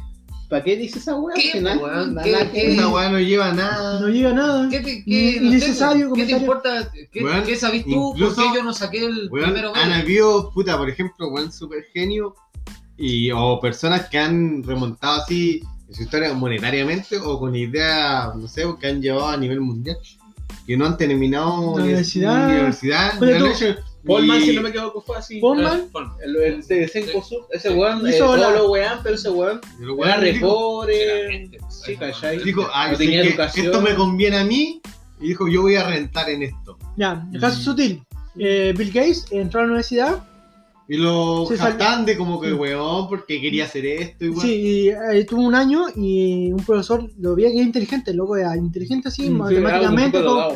Speaker 6: ¿Para qué dice esa weá?
Speaker 5: ¿Qué,
Speaker 6: Que nada-
Speaker 5: weón?
Speaker 6: nada
Speaker 5: ¿Qué-
Speaker 6: que
Speaker 5: qué-
Speaker 6: ver.
Speaker 4: Esa weá no lleva nada.
Speaker 3: No llega nada.
Speaker 5: ¿qué, te,
Speaker 3: Ni-
Speaker 5: qué, no sé,
Speaker 3: innecesario
Speaker 5: po, ¿qué te importa? ¿Qué,
Speaker 4: Weón,
Speaker 5: qué sabís tú?
Speaker 4: incluso-
Speaker 5: ¿Por qué yo no saqué el
Speaker 4: Weón,
Speaker 5: primero medio?
Speaker 4: habido, puta, por ejemplo, weón, super genio y, o personas que han remontado así en su historia monetariamente o con ideas, no sé, que han llevado a nivel mundial, que no han terminado
Speaker 3: La
Speaker 4: ni-
Speaker 3: universidad.
Speaker 4: universidad,
Speaker 6: Polman, si no me equivoco, fue así.
Speaker 3: Polman,
Speaker 5: Ponme.
Speaker 6: El, el de Senkosu, ese weón,
Speaker 3: Hizo
Speaker 6: eh, los weón, pero ese weón era re pobre. Sí, ¿cachai?
Speaker 4: dijo, ah,
Speaker 6: tenía educación.
Speaker 4: esto me conviene a mí, y dijo, yo voy a rentar en esto.
Speaker 3: Ya, caso
Speaker 4: Mm.
Speaker 3: sutil. Eh, Bill Gates entró a la universidad.
Speaker 4: Y lo jactan de como que, weón, porque quería hacer esto y.
Speaker 3: Sí, y, eh, tuvo un año y un profesor lo veía que era inteligente, el loco era inteligente así,
Speaker 6: sí,
Speaker 3: matemáticamente, todo-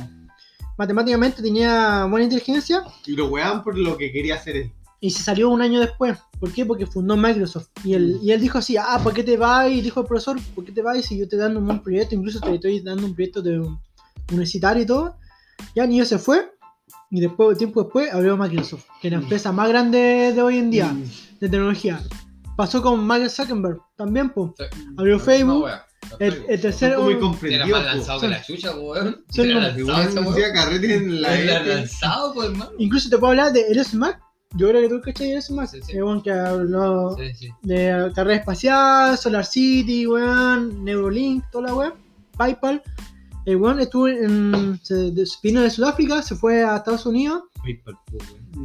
Speaker 3: matemáticamente tenía buena inteligencia
Speaker 4: Y lo weón por lo que quería hacer él.
Speaker 3: y se salió un año después. ¿Por qué? Porque fundó Microsoft. Y él, y él dijo así, ah, ¿por qué te vas? Y dijo el profesor, ¿por qué te vas si yo te dando un buen proyecto? Incluso te estoy dando un proyecto de un- universitario y todo. Ya, ni se fue. Y después, tiempo después, abrió Microsoft, que es la empresa más grande de hoy en día,
Speaker 4: Mm.
Speaker 3: de tecnología. Pasó con Mark Zuckerberg, también, pues. Abrió Facebook. El, el
Speaker 5: Era más lanzado que la chucha, po, weón. Era lanzado
Speaker 4: carrete en la
Speaker 5: Era
Speaker 4: este.
Speaker 5: lanzado, pues, hermano.
Speaker 3: Incluso te puedo hablar de Elon Musk. Yo creo que tú cachai de Elon Musk.
Speaker 5: Sí, sí.
Speaker 3: Que habló
Speaker 5: Sí, sí.
Speaker 3: de carrera espacial, Solar City, weón, Neuralink, toda la weón, PayPal. El weón estuvo en. Se de- vino de Sudáfrica, se fue a Estados Unidos.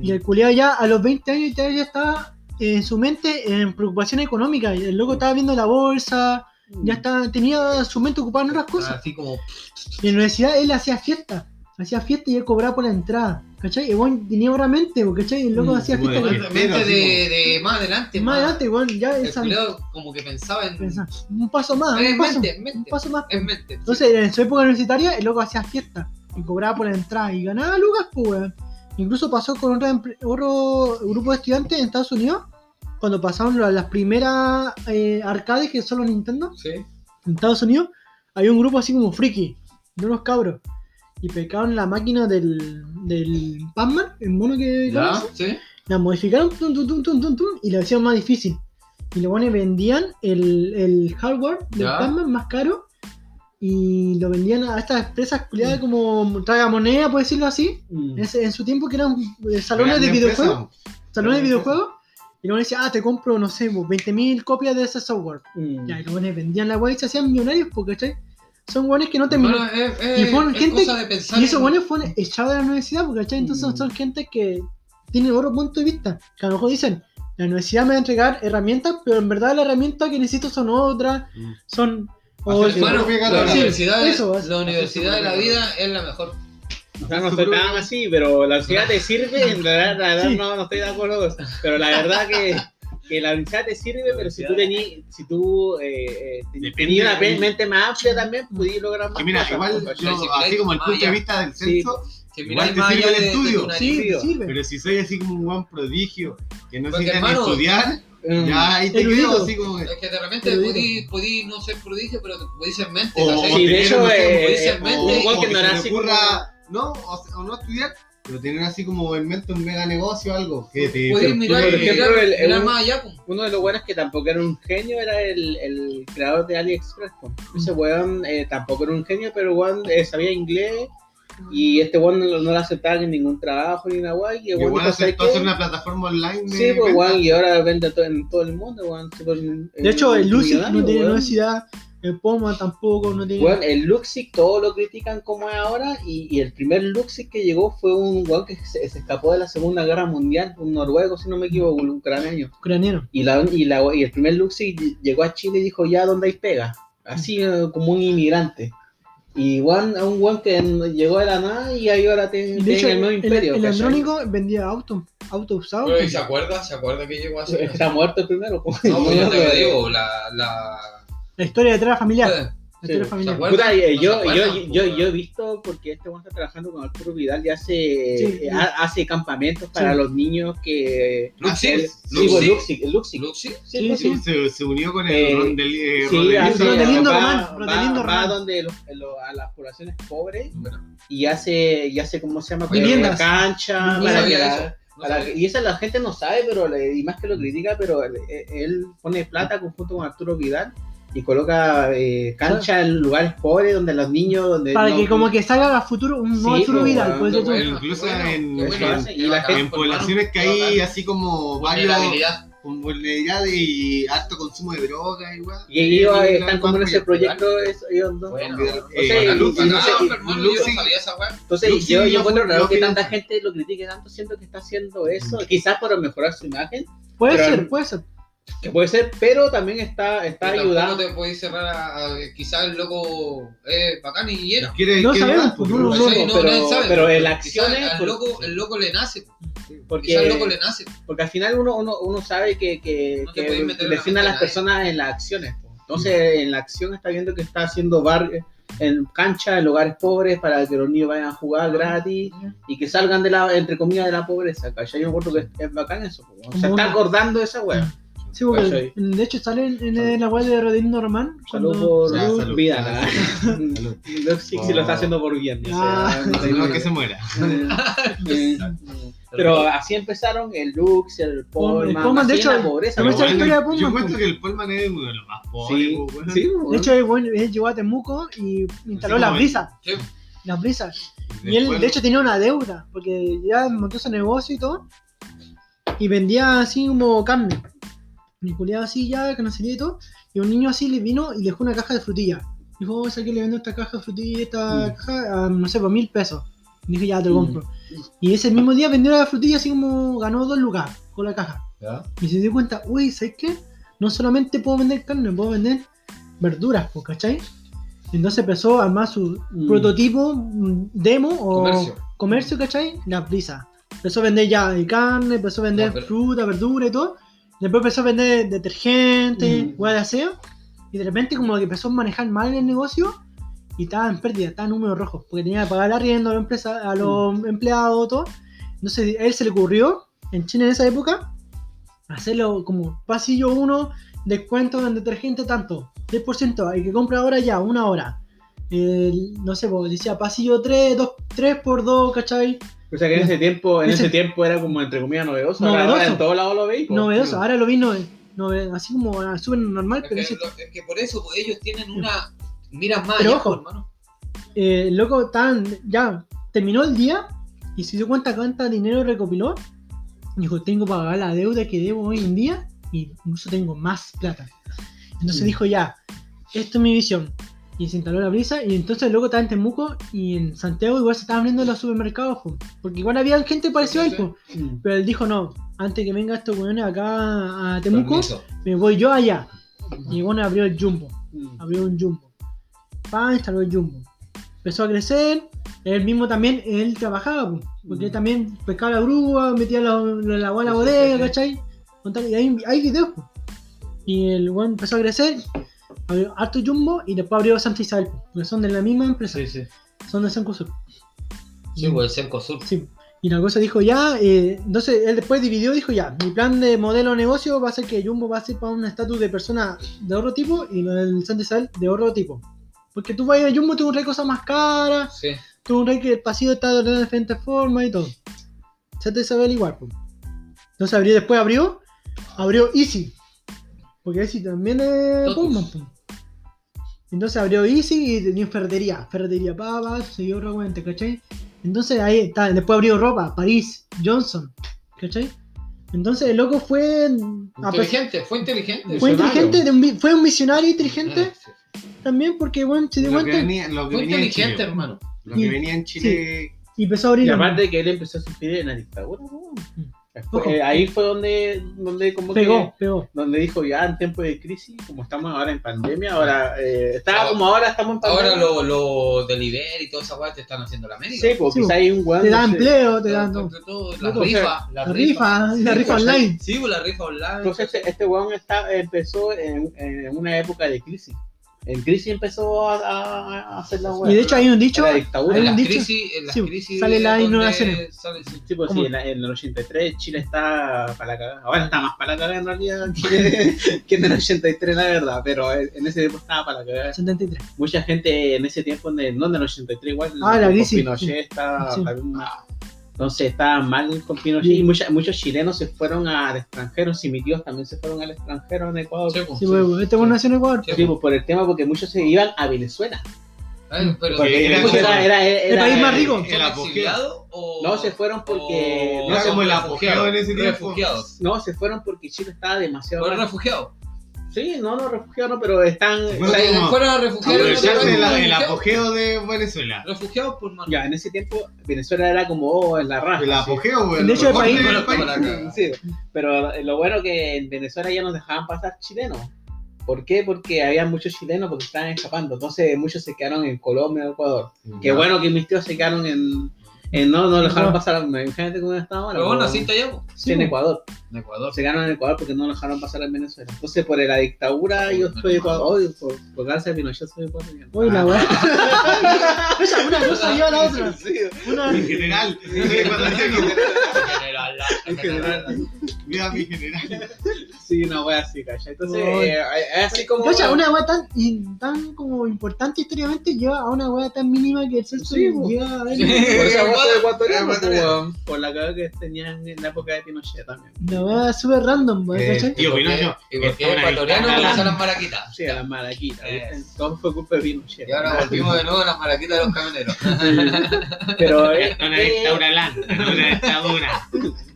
Speaker 3: Y el culiado ya a los 20 años ya, ya estaba en su mente en preocupación económica. Y el loco estaba viendo la bolsa, ya estaba, tenía su mente ocupada en otras cosas.
Speaker 5: Así como.
Speaker 3: Y en la universidad él hacía fiesta. Hacía fiesta y él cobraba por la entrada. ¿Cachai? El weón tenía otra mente, ¿cachai? El loco
Speaker 6: Mm,
Speaker 3: hacía fiesta.
Speaker 5: Mente de, de más adelante.
Speaker 3: más adelante, weón, ya
Speaker 5: culiao como que pensaba en.
Speaker 3: Un paso más,
Speaker 5: Es
Speaker 3: un paso,
Speaker 5: mente, es
Speaker 3: un
Speaker 5: mente.
Speaker 3: paso más.
Speaker 5: Es mente.
Speaker 3: Entonces, en su época universitaria, el loco hacía fiesta y cobraba por la entrada y ganaba lucas, pues, weón. Incluso pasó con otra otro grupo de estudiantes en Estados Unidos, cuando pasaron la- las primeras eh, arcades que son los Nintendo,
Speaker 5: Sí.
Speaker 3: en Estados Unidos, había un grupo así como friki, de unos cabros, y pecaron la máquina del, del Pac-Man, el mono que
Speaker 5: ¿Ya? Sí.
Speaker 3: la modificaron tum, tum, tum, y la hicieron más difícil. Y los buenos vendían el, el hardware del. Pac-Man más caro y lo vendían a estas empresas culiadas como tragamoneda, por decirlo así.
Speaker 6: Mm.
Speaker 3: En, ese- en su tiempo que eran eh, salones de videojuegos. Salones de videojuegos. Y luego decía, ah, te compro, no sé, 20.000 copias de ese software.
Speaker 6: Mm.
Speaker 3: Ya, y los buenos vendían la web y se hacían millonarios porque, ¿cachai? Son buenos que no terminaron.
Speaker 5: Es, es-
Speaker 3: Y fueron
Speaker 5: es
Speaker 3: gente-
Speaker 5: cosa de pensar
Speaker 3: Y esos
Speaker 5: en-
Speaker 3: buenos fueron echados de la universidad, porque ¿cachai? Entonces
Speaker 6: Mm.
Speaker 3: son gente que tienen otro punto de vista. Que a lo mejor dicen, la universidad me va a entregar herramientas, pero en verdad las herramientas que necesito son otras,
Speaker 4: Mm.
Speaker 3: son... O-
Speaker 5: Hermano,
Speaker 4: propia
Speaker 5: la universidad,
Speaker 3: Sí, eso,
Speaker 5: la universidad de la vida es la mejor.
Speaker 6: O sea, no estoy tan así, pero la universidad te sirve, en realidad, la verdad
Speaker 3: Sí.
Speaker 6: no, no estoy de acuerdo. Pero la verdad que, que la universidad te sirve, pero si tú tení, si tú eh, eh, tenías una
Speaker 4: de-
Speaker 6: mente más amplia también, podías lograr más
Speaker 4: Que mira,
Speaker 6: cosas,
Speaker 4: igual, yo,
Speaker 5: si
Speaker 4: así como el punto de vista del
Speaker 6: Sí.
Speaker 4: censo,
Speaker 5: Que
Speaker 4: Igual te sirve el
Speaker 5: de- de
Speaker 4: estudio.
Speaker 5: tu nariz.
Speaker 3: Sí,
Speaker 6: sirve.
Speaker 3: sirve.
Speaker 4: pero si soy así como un buen prodigio, que no sé ni estudiar,
Speaker 6: Mm.
Speaker 4: ya ahí te quedo así como que-
Speaker 5: Es que de repente podí, podí no ser prodigio, pero podí ser mente.
Speaker 4: O,
Speaker 5: ¿cachai?
Speaker 6: Sí, de hecho, eh, eh,
Speaker 5: el mente,
Speaker 4: o- o
Speaker 6: que
Speaker 4: que
Speaker 6: no
Speaker 4: se ocurra,
Speaker 6: como-
Speaker 4: no, o, o no estudiar, pero tener así como en mente un mega negocio o algo. Que te
Speaker 5: Podí mirar,
Speaker 6: por ejemplo,
Speaker 5: mirar-
Speaker 6: el-
Speaker 5: mirar
Speaker 6: un-
Speaker 5: más allá. pues.
Speaker 6: Uno de los buenos que tampoco era un genio era el, el creador de AliExpress. po. Ese weón eh, tampoco era un genio, pero weón eh, sabía inglés y este weón no, no lo aceptaban en ningún trabajo ni nada guay. Y el weón
Speaker 4: Igual
Speaker 6: dijo, ¿sabes
Speaker 4: aceptó hacer una plataforma online de
Speaker 6: Sí, pues weón, y ahora vende to- en todo el mundo, weón.
Speaker 3: De hecho, el Lucy no tiene
Speaker 6: weón.
Speaker 3: El Poma tampoco, no tiene...
Speaker 6: Weón, el Luxic todos lo critican como es ahora y, y el primer Luxic que llegó fue un weón que se, se escapó de la Segunda Guerra Mundial, un noruego si no me equivoco, un ucraniano.
Speaker 3: ucraniano.
Speaker 6: Y, la, y, la, y el primer Luxic llegó a Chile y dijo, ya, ¿dónde hay pega? Así eh, como un inmigrante. Y Juan, a un Juan que llegó de la nada y ahí ahora tiene,
Speaker 3: De hecho,
Speaker 6: el nuevo
Speaker 3: el,
Speaker 6: imperio.
Speaker 3: el
Speaker 6: ¿cachai?
Speaker 3: Andrónico vendía autos, autos usados.
Speaker 5: Pero, ¿y ¿Se acuerda? ¿Se acuerda que llegó a ser?
Speaker 6: Está muerto el primero. pues.
Speaker 5: No, pues yo te digo, la. la...
Speaker 3: La historia detrás familiar. La historia
Speaker 6: Sí,
Speaker 3: familiar.
Speaker 6: Puta, eh, yo, yo, yo, yo he visto porque este está trabajando con Arturo Vidal y hace,
Speaker 3: Sí,
Speaker 6: eh,
Speaker 3: sí.
Speaker 6: ha- hace campamentos para
Speaker 3: Sí.
Speaker 6: los niños que... Sí, pues.
Speaker 5: Luxi.
Speaker 6: Sí,
Speaker 3: Sí,
Speaker 6: pues,
Speaker 3: sí.
Speaker 4: Se, se unió con el
Speaker 6: Eh,
Speaker 4: Rondel- eh,
Speaker 6: Sí,
Speaker 4: Rodelindo.
Speaker 6: hace-
Speaker 3: Rodelindo
Speaker 6: va,
Speaker 3: Román,
Speaker 6: va-
Speaker 3: Román.
Speaker 6: donde a las poblaciones pobres y hace, y hace ¿cómo se llama?
Speaker 3: Viviendas.
Speaker 6: cancha,
Speaker 3: No
Speaker 6: para
Speaker 5: sabía
Speaker 6: que la- y esa la gente no sabe, pero le- y más que lo critica, pero él, él pone plata junto con Arturo Vidal y coloca eh, cancha en lugares pobres donde los niños, donde
Speaker 3: Para
Speaker 6: no-
Speaker 3: que como que salga a futuro un nuevo
Speaker 6: Sí, pues,
Speaker 3: tú-
Speaker 5: bueno.
Speaker 4: Incluso
Speaker 5: bueno,
Speaker 4: en,
Speaker 5: bueno.
Speaker 6: y la gente-
Speaker 4: en poblaciones que hay así como varios
Speaker 5: Vulnerabilidad.
Speaker 4: con vulnerabilidad y alto consumo de drogas igual.
Speaker 6: Y ellos
Speaker 4: Eh,
Speaker 6: están como en ese proyecto, es- ellos dos.
Speaker 5: Bueno,
Speaker 6: y- y y-. Entonces yo, yo encuentro raro que tanta gente lo critique tanto, siento que está haciendo eso, quizás para mejorar su imagen,
Speaker 3: Puede
Speaker 6: Pero-
Speaker 3: ser, puede ser.
Speaker 6: Que puede ser, pero también está, está
Speaker 5: Pero
Speaker 6: ayudando.
Speaker 5: te podéis cerrar a, a- quizás el loco es bacán y era.
Speaker 4: Quiere,
Speaker 3: No
Speaker 4: quiere
Speaker 3: sabemos, pues,
Speaker 4: porque-
Speaker 3: no
Speaker 6: no,
Speaker 5: No,
Speaker 6: pero-
Speaker 5: sabe.
Speaker 6: pero en
Speaker 5: Quizás
Speaker 6: acciones,
Speaker 5: al
Speaker 6: por-
Speaker 5: loco, el loco le nace.
Speaker 6: Porque,
Speaker 5: Quizás el loco le nace.
Speaker 6: porque al final uno, uno, uno sabe que, que, que define a las personas en las acciones. Entonces, en la acción está viendo que está haciendo bar en cancha, en lugares pobres, para que los niños vayan a jugar gratis y que salgan de la, entre comillas, de la pobreza. ¿cachai? Yo encuentro que es, es bacán eso. po. Se
Speaker 3: Como
Speaker 6: está acordando de esa wea.
Speaker 3: Sí, porque de hecho sale en, en la web de Rodelindo Román.
Speaker 6: Salud
Speaker 3: cuando-
Speaker 6: por
Speaker 4: Ya, salud.
Speaker 6: vida.
Speaker 4: Salud.
Speaker 6: Lo sí, sí lo está haciendo por bien. o sea,
Speaker 3: Ah.
Speaker 6: no
Speaker 4: no, que se muera.
Speaker 6: Eh, Pero así empezaron el Lux, el Polman,
Speaker 3: el Polman, de hecho,
Speaker 6: la
Speaker 3: el-
Speaker 6: pobreza.
Speaker 3: la historia de Pullman,
Speaker 4: Yo encuentro
Speaker 3: pues.
Speaker 4: que el Pullman es uno de los más pobres.
Speaker 6: Sí,
Speaker 4: pues, bueno.
Speaker 6: sí,
Speaker 3: De
Speaker 6: bueno.
Speaker 3: hecho, bueno, él llegó a Temuco y instaló las brisas.
Speaker 5: Sí.
Speaker 3: Las brisas. Y él, de hecho, tenía una deuda, porque ya montó su negocio y todo. Y vendía así como carne. Y culiaba así ya, que no salía y todo. Y un niño así le vino y dejó una caja de frutillas. Dijo, oh, ¿sabes qué le vendo esta caja de frutillas, esta
Speaker 6: Mm.
Speaker 3: caja, a, no sé, por mil pesos? Y dije, ya te lo
Speaker 6: Mm.
Speaker 3: compro. Y ese mismo día vendió la frutilla así como ganó dos lugares con la caja. Y se dio cuenta, uy, ¿sabes qué? No solamente puedo vender carne, puedo vender verduras, pues, ¿cachai? Entonces empezó a armar su
Speaker 6: Mm.
Speaker 3: prototipo, mm, demo o
Speaker 5: Comercio.
Speaker 3: comercio, ¿cachai? La prisa. Empezó a vender ya carne, empezó a vender
Speaker 5: Ya, pero-
Speaker 3: fruta, verdura y todo. Después empezó a vender detergente,
Speaker 6: Mm.
Speaker 3: de aseo. Y de repente como que empezó a manejar mal el negocio y estaba en pérdida, estaba en números rojos. Porque tenía que pagar arriendo a los, empresa- a los empleados, todo. Entonces a él se le ocurrió, en China en esa época, hacerlo como pasillo 1, descuento en detergente tanto, 10%, el que compra ahora ya, una hora. El- no sé, pues, decía pasillo 3, 2, 3 por 2, ¿cachai?
Speaker 6: O sea que en ese tiempo, en
Speaker 3: Ese-
Speaker 6: ese tiempo era como entre comillas novedoso.
Speaker 3: Novedoso.
Speaker 6: ahora en todos lados lo veis.
Speaker 3: Novedoso, ahora lo vi nove- nove- así como ah, súper normal,
Speaker 5: Es
Speaker 3: pero
Speaker 5: que,
Speaker 3: ese-
Speaker 5: lo- es que por eso pues, ellos tienen una. Miran más
Speaker 3: Pero
Speaker 5: allá,
Speaker 3: ojo.
Speaker 5: pues, hermano.
Speaker 3: eh, el loco tan, ya terminó el día y se dio cuenta cuánto dinero recopiló. Dijo, tengo para pagar la deuda que debo hoy en día y incluso tengo más plata. Entonces
Speaker 6: Mm.
Speaker 3: dijo, ya, esto es mi visión. Y se instaló la brisa. Y entonces el loco estaba en Temuco. Y en Santiago igual se estaban abriendo los supermercados. po. Porque igual había gente parecida a él. po.
Speaker 6: Mm.
Speaker 3: Pero él dijo no. Antes que venga estos weones acá a Temuco,
Speaker 5: Permiso.
Speaker 3: me voy yo allá. Y bueno, abrió el Jumbo.
Speaker 6: Mm.
Speaker 3: Abrió un Jumbo. Pa, instaló el Jumbo. Empezó a crecer. Él mismo también, él trabajaba, po, porque él también pescaba la grúa, metía la, la, la agua en la bodega. ¿cachai? Y hay, hay videos, po. Y el weón empezó a crecer, abrió harto Jumbo y después abrió Santa Isabel, po, porque son de la misma empresa,
Speaker 5: Sí, sí.
Speaker 3: son de Sencosur.
Speaker 5: Sí, pues el Cerco Sur.
Speaker 3: Sí. Y la cosa dijo ya, eh, entonces él después dividió, dijo ya, mi plan de modelo de negocio va a ser que Jumbo va a ser para un estatus de persona de otro tipo y lo del Santa Isabel de otro tipo. Porque tú vas a Jumbo, tú un cosas más caras,
Speaker 5: Sí.
Speaker 3: tú un que el pasillo está de diferentes formas y todo. Santa Isabel igual. po. Entonces abrió, después abrió, abrió Easy. Porque Easy también es. Entonces abrió Easy y tenía ferretería. Ferretería Pava, siguió recuente, ¿cachai? Entonces ahí está. Después abrió ropa, París, Johnson, ¿cachai? Entonces el loco fue.
Speaker 5: Inteligente, fue inteligente.
Speaker 3: Fue inteligente, de un vi- fue un visionario inteligente
Speaker 5: sí.
Speaker 3: también porque bueno, se dio cuenta
Speaker 4: venía, lo que
Speaker 5: Fue
Speaker 4: venía
Speaker 5: inteligente,
Speaker 4: Chile.
Speaker 5: hermano.
Speaker 4: Lo que
Speaker 3: Y-
Speaker 4: venía en Chile.
Speaker 3: y empezó a abrir.
Speaker 6: Y aparte de que él empezó a sufrir en la dictadura, weón. Después, eh, ahí fue donde, donde como
Speaker 3: pegó,
Speaker 6: que
Speaker 3: pegó.
Speaker 6: donde dijo ya en tiempo de crisis, como estamos ahora en pandemia, ahora eh, está como ahora estamos en pandemia.
Speaker 5: Ahora los lo delivery y toda esa weá te están haciendo la América.
Speaker 6: Sí, pues
Speaker 3: Sí,
Speaker 6: quizá hay un weón.
Speaker 3: Te da
Speaker 6: no sé.
Speaker 3: empleo, te da.
Speaker 5: Todo- todo- todo, La
Speaker 3: Loco,
Speaker 5: rifa, la
Speaker 3: La rifa, la
Speaker 5: Sí,
Speaker 3: rifa
Speaker 5: pues,
Speaker 3: online.
Speaker 5: Sí, pues la rifa online.
Speaker 6: Entonces este, este weón está, empezó en, en una época de crisis. En crisis empezó a, a- a hacer la weá.
Speaker 3: Y de hecho hay un dicho.
Speaker 6: La dictadura.
Speaker 3: hay
Speaker 5: en
Speaker 3: un
Speaker 5: las
Speaker 3: dicho-
Speaker 5: crisis, en las
Speaker 3: sí,
Speaker 5: crisis
Speaker 3: sale la
Speaker 5: donde
Speaker 3: innovación.
Speaker 5: sale- sí.
Speaker 6: Sí, pues
Speaker 3: ¿Cómo?
Speaker 6: sí, en, la- en el 83 Chile está para la cagada. Ahora está más para la cagada en realidad que, que en el 83, la verdad. Pero en ese tiempo estaba para la cagada.
Speaker 3: 73.
Speaker 6: Mucha gente en ese tiempo, en el- no en el 83, igual.
Speaker 3: Ah, la crisis.
Speaker 6: Pinochet estaba.
Speaker 3: Sí.
Speaker 6: Entonces estaba mal con Pinochet.
Speaker 3: Sí.
Speaker 6: Y mucha- muchos chilenos se fueron al extranjero. Si mis tíos también se fueron al extranjero en Ecuador.
Speaker 5: Sí, pues,
Speaker 3: Sí, pues, este bueno nació en Ecuador.
Speaker 5: Sí.
Speaker 6: Pues, por el tema, porque muchos se iban a Venezuela.
Speaker 5: Ay, pero
Speaker 6: Porque
Speaker 4: era-
Speaker 6: Venezuela era, era,
Speaker 3: el país más rico.
Speaker 5: ¿Son
Speaker 4: el apogeo.
Speaker 5: exiliados o.?
Speaker 6: No, se fueron porque-
Speaker 5: o
Speaker 6: no,
Speaker 4: como el
Speaker 5: refugiados?
Speaker 4: apogeo en ese tiempo.
Speaker 5: Refugiados.
Speaker 6: No, se fueron porque Chile estaba demasiado.
Speaker 5: Fueron
Speaker 6: mal.
Speaker 5: refugiados.
Speaker 6: Sí, no, no, refugiados no, pero están.
Speaker 4: Bueno,
Speaker 5: sea,
Speaker 4: como-
Speaker 5: fueron a refugiados. Fueron
Speaker 4: el
Speaker 5: refugiados.
Speaker 4: apogeo de Venezuela.
Speaker 5: Refugiados por mano.
Speaker 6: Ya, en ese tiempo Venezuela era como oh, en la raja.
Speaker 4: El apogeo, güey.
Speaker 3: De hecho, el país-
Speaker 4: del
Speaker 5: la.
Speaker 6: Sí, pero lo bueno que en Venezuela ya nos dejaban pasar chilenos. ¿Por qué? Porque había muchos chilenos porque estaban escapando. Entonces muchos se quedaron en Colombia o Ecuador. Qué bueno que mis tíos se quedaron en. En- no, no dejaron
Speaker 3: No.
Speaker 6: pasar. Imagínate cómo estaba ahora.
Speaker 5: Pero
Speaker 6: po.
Speaker 5: naciste allá, po.
Speaker 6: Sí, en Ecuador.
Speaker 5: en Ecuador.
Speaker 6: Se quedaron en Ecuador porque no dejaron pasar en Venezuela. Entonces por la dictadura yo estoy Ecuador. Por, por gracias a Pinochet soy ecuatoriano.
Speaker 3: Uy, la weá. Esa, una cosa lleva a la otra.
Speaker 4: Mi general. Ecuatoriano.
Speaker 5: General,
Speaker 6: En general.
Speaker 4: Mira, mi general.
Speaker 6: Sí, una wea así, ¿cachai? Entonces, eh, es así como.
Speaker 3: Cacha, una weá tan, y tan como importante históricamente lleva a una weá tan mínima que el censo
Speaker 6: Sí, po.
Speaker 3: llega a ver.
Speaker 5: Sí.
Speaker 6: Por eso
Speaker 4: Es
Speaker 6: ecuatoriano, por la cagada que tenían en la época de Pinochet también.
Speaker 3: Weá es súper random, weá,
Speaker 4: Eh,
Speaker 3: ¿cachai?
Speaker 4: Tío Pinocho,
Speaker 5: Y porque
Speaker 4: está una
Speaker 5: ecuatoriano
Speaker 4: dictadura.
Speaker 5: comenzaron las maraquitas.
Speaker 6: Sí, a las malaquitas.
Speaker 5: Eh.
Speaker 6: ¿viste? Todo fue culpa de Pinochet.
Speaker 5: Y ahora volvimos de nuevo a las maraquitas de los camioneros.
Speaker 6: Pero eh,
Speaker 4: una
Speaker 6: eh,
Speaker 4: dictadura una dictadura.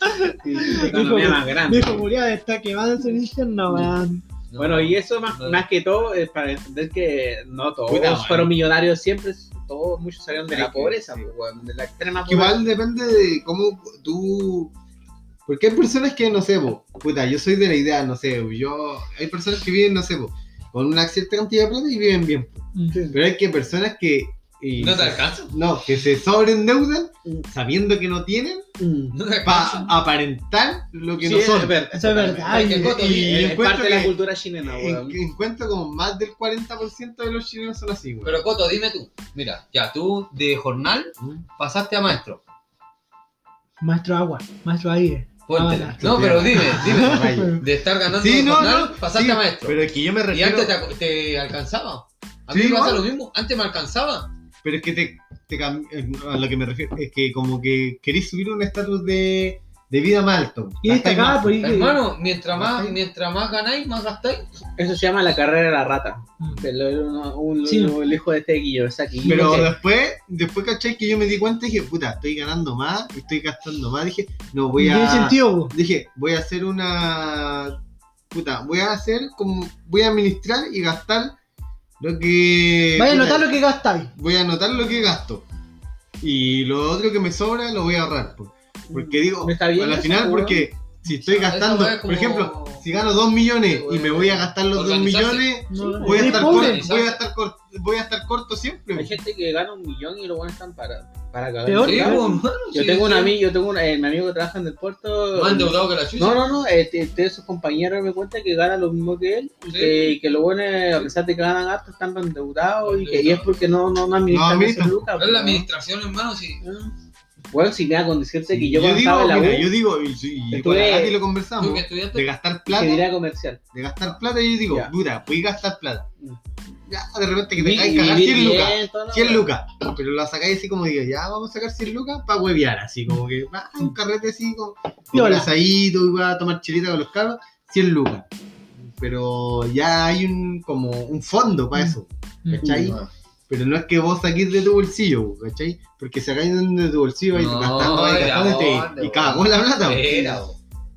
Speaker 6: sí, la economía más grande.
Speaker 3: Muriel está quemando su infierno, weón.
Speaker 6: Bueno, y eso más,
Speaker 5: No.
Speaker 6: más que todo es para entender que no todos
Speaker 4: bueno.
Speaker 6: fueron millonarios siempre, todos muchos salieron de
Speaker 4: Hay
Speaker 6: la
Speaker 4: que-
Speaker 6: pobreza,
Speaker 4: sí.
Speaker 6: pues, de la extrema pobreza.
Speaker 4: igual depende de cómo tú. Porque hay personas que, no sé, po, puta, yo soy de la idea, no sé, yo. Hay personas que viven, no sé, po, con una cierta cantidad de plata y viven bien. po. Pero hay que personas que. Y
Speaker 5: ¿No te alcanza?
Speaker 4: No, que se sobreendeudan
Speaker 6: Mm.
Speaker 4: sabiendo que no tienen
Speaker 6: Mm.
Speaker 5: No te
Speaker 4: para
Speaker 5: alcanza.
Speaker 4: aparentar lo que
Speaker 6: Sí,
Speaker 4: no son.
Speaker 6: es verdad.
Speaker 3: Eso es verdad.
Speaker 5: Ay,
Speaker 3: y-
Speaker 5: coto,
Speaker 4: y-
Speaker 6: Es
Speaker 4: encuentro
Speaker 6: parte de la
Speaker 4: que-
Speaker 6: cultura chilena, weón.
Speaker 4: En- encuentro como más del 40% de los chilenos son así, güey.
Speaker 5: Pero Coto, dime tú. Mira, ya tú de jornal pasaste a maestro.
Speaker 3: Maestro agua, maestro aire.
Speaker 5: Ponte.
Speaker 3: Ah,
Speaker 5: No, pero dime, dime. De estar ganando
Speaker 4: Sí,
Speaker 5: en
Speaker 4: no,
Speaker 5: jornal,
Speaker 4: no.
Speaker 5: pasaste
Speaker 4: sí,
Speaker 5: a maestro.
Speaker 4: Pero es que yo me
Speaker 5: Y
Speaker 4: refiero.
Speaker 5: antes te, te alcanzaba. A mí
Speaker 4: Sí,
Speaker 5: me pasa
Speaker 4: igual.
Speaker 5: lo mismo. Antes me alcanzaba.
Speaker 4: Pero es que te, te a lo que me refiero es que como que querés subir un estatus de, de vida más alto.
Speaker 3: Y
Speaker 4: más.
Speaker 3: por ahí que-
Speaker 5: Hermano, mientras más,
Speaker 4: ¿Gastáis?
Speaker 5: mientras más ganáis, más gastáis.
Speaker 6: Eso se llama la carrera de la rata.
Speaker 3: Mm.
Speaker 6: Que lo- un-
Speaker 3: Sí.
Speaker 6: el hijo de este
Speaker 4: Pero
Speaker 6: que-
Speaker 4: después, después caché que yo me di cuenta y dije, puta, estoy ganando más y estoy gastando más. Dije, no voy
Speaker 3: Tiene
Speaker 4: a.
Speaker 3: sentido, po.
Speaker 4: Dije, voy a hacer una. Puta, voy a hacer como. Voy a administrar y gastar Lo que.
Speaker 3: Vaya a
Speaker 4: puta,
Speaker 3: notar lo que gastáis.
Speaker 4: Voy a anotar lo que gasto. Y lo otro que me sobra lo voy a ahorrar. po. Porque digo,
Speaker 6: ¿No está bien
Speaker 4: al final, porque si estoy gastando, por ejemplo, si gano 2 millones y me voy a gastar los 2
Speaker 5: Organizarse.
Speaker 4: millones,
Speaker 3: No,
Speaker 4: voy a, estar corto, voy, a estar corto, voy a estar corto siempre.
Speaker 6: Hay gente que gana un millón y los buenos están para, para cagar.
Speaker 3: Peor,
Speaker 5: Sí,
Speaker 3: Claro.
Speaker 5: mano,
Speaker 6: Yo
Speaker 5: sí,
Speaker 6: tengo un
Speaker 5: sí.
Speaker 6: amigo, yo tengo un, eh, mi amigo que trabaja en el puerto.
Speaker 5: Más endeudado que la chucha.
Speaker 6: No, no, no, eh, te- te- sus compañeros me cuentan que ganan lo mismo que él y
Speaker 5: Sí.
Speaker 6: que, que lo bueno es, a pesar de que ganan harto, están endeudados y, que, y es porque no, no, no administran
Speaker 4: No.
Speaker 5: Es la
Speaker 6: ¿no?
Speaker 5: administración, hermano, sí.
Speaker 6: Bueno, si me da con decirte que yo,
Speaker 4: yo
Speaker 6: cuando
Speaker 4: digo,
Speaker 6: estaba en la U,
Speaker 4: mira, yo digo, y, y
Speaker 6: Estuve-
Speaker 4: con la Katy lo conversamos, de gastar plata,
Speaker 6: comercial.
Speaker 4: de gastar plata, yo digo,
Speaker 6: Ya.
Speaker 4: voy a gastar plata.
Speaker 6: Mm.
Speaker 4: Ya, de repente que te caes
Speaker 6: y
Speaker 4: cagar
Speaker 6: vivir
Speaker 4: 100 lucas.
Speaker 6: bien, toda la
Speaker 4: 100
Speaker 6: weá.
Speaker 4: lucas, pero la sacáis así como digo, ya vamos a sacar 100 lucas para huevear, así como que va un carrete así, como
Speaker 3: Piola.
Speaker 4: un asadito y va a tomar chelita con los cabros, 100 lucas. Pero ya hay un como un fondo para eso, ¿cachai?
Speaker 5: Ah.
Speaker 4: Pero no es que vos saquís de tu bolsillo, ¿cachai? Porque sacáis de tu bolsillo vais
Speaker 5: No,
Speaker 4: gastando, vais
Speaker 5: ¿de
Speaker 4: gastando y y cagó la plata.
Speaker 5: Era.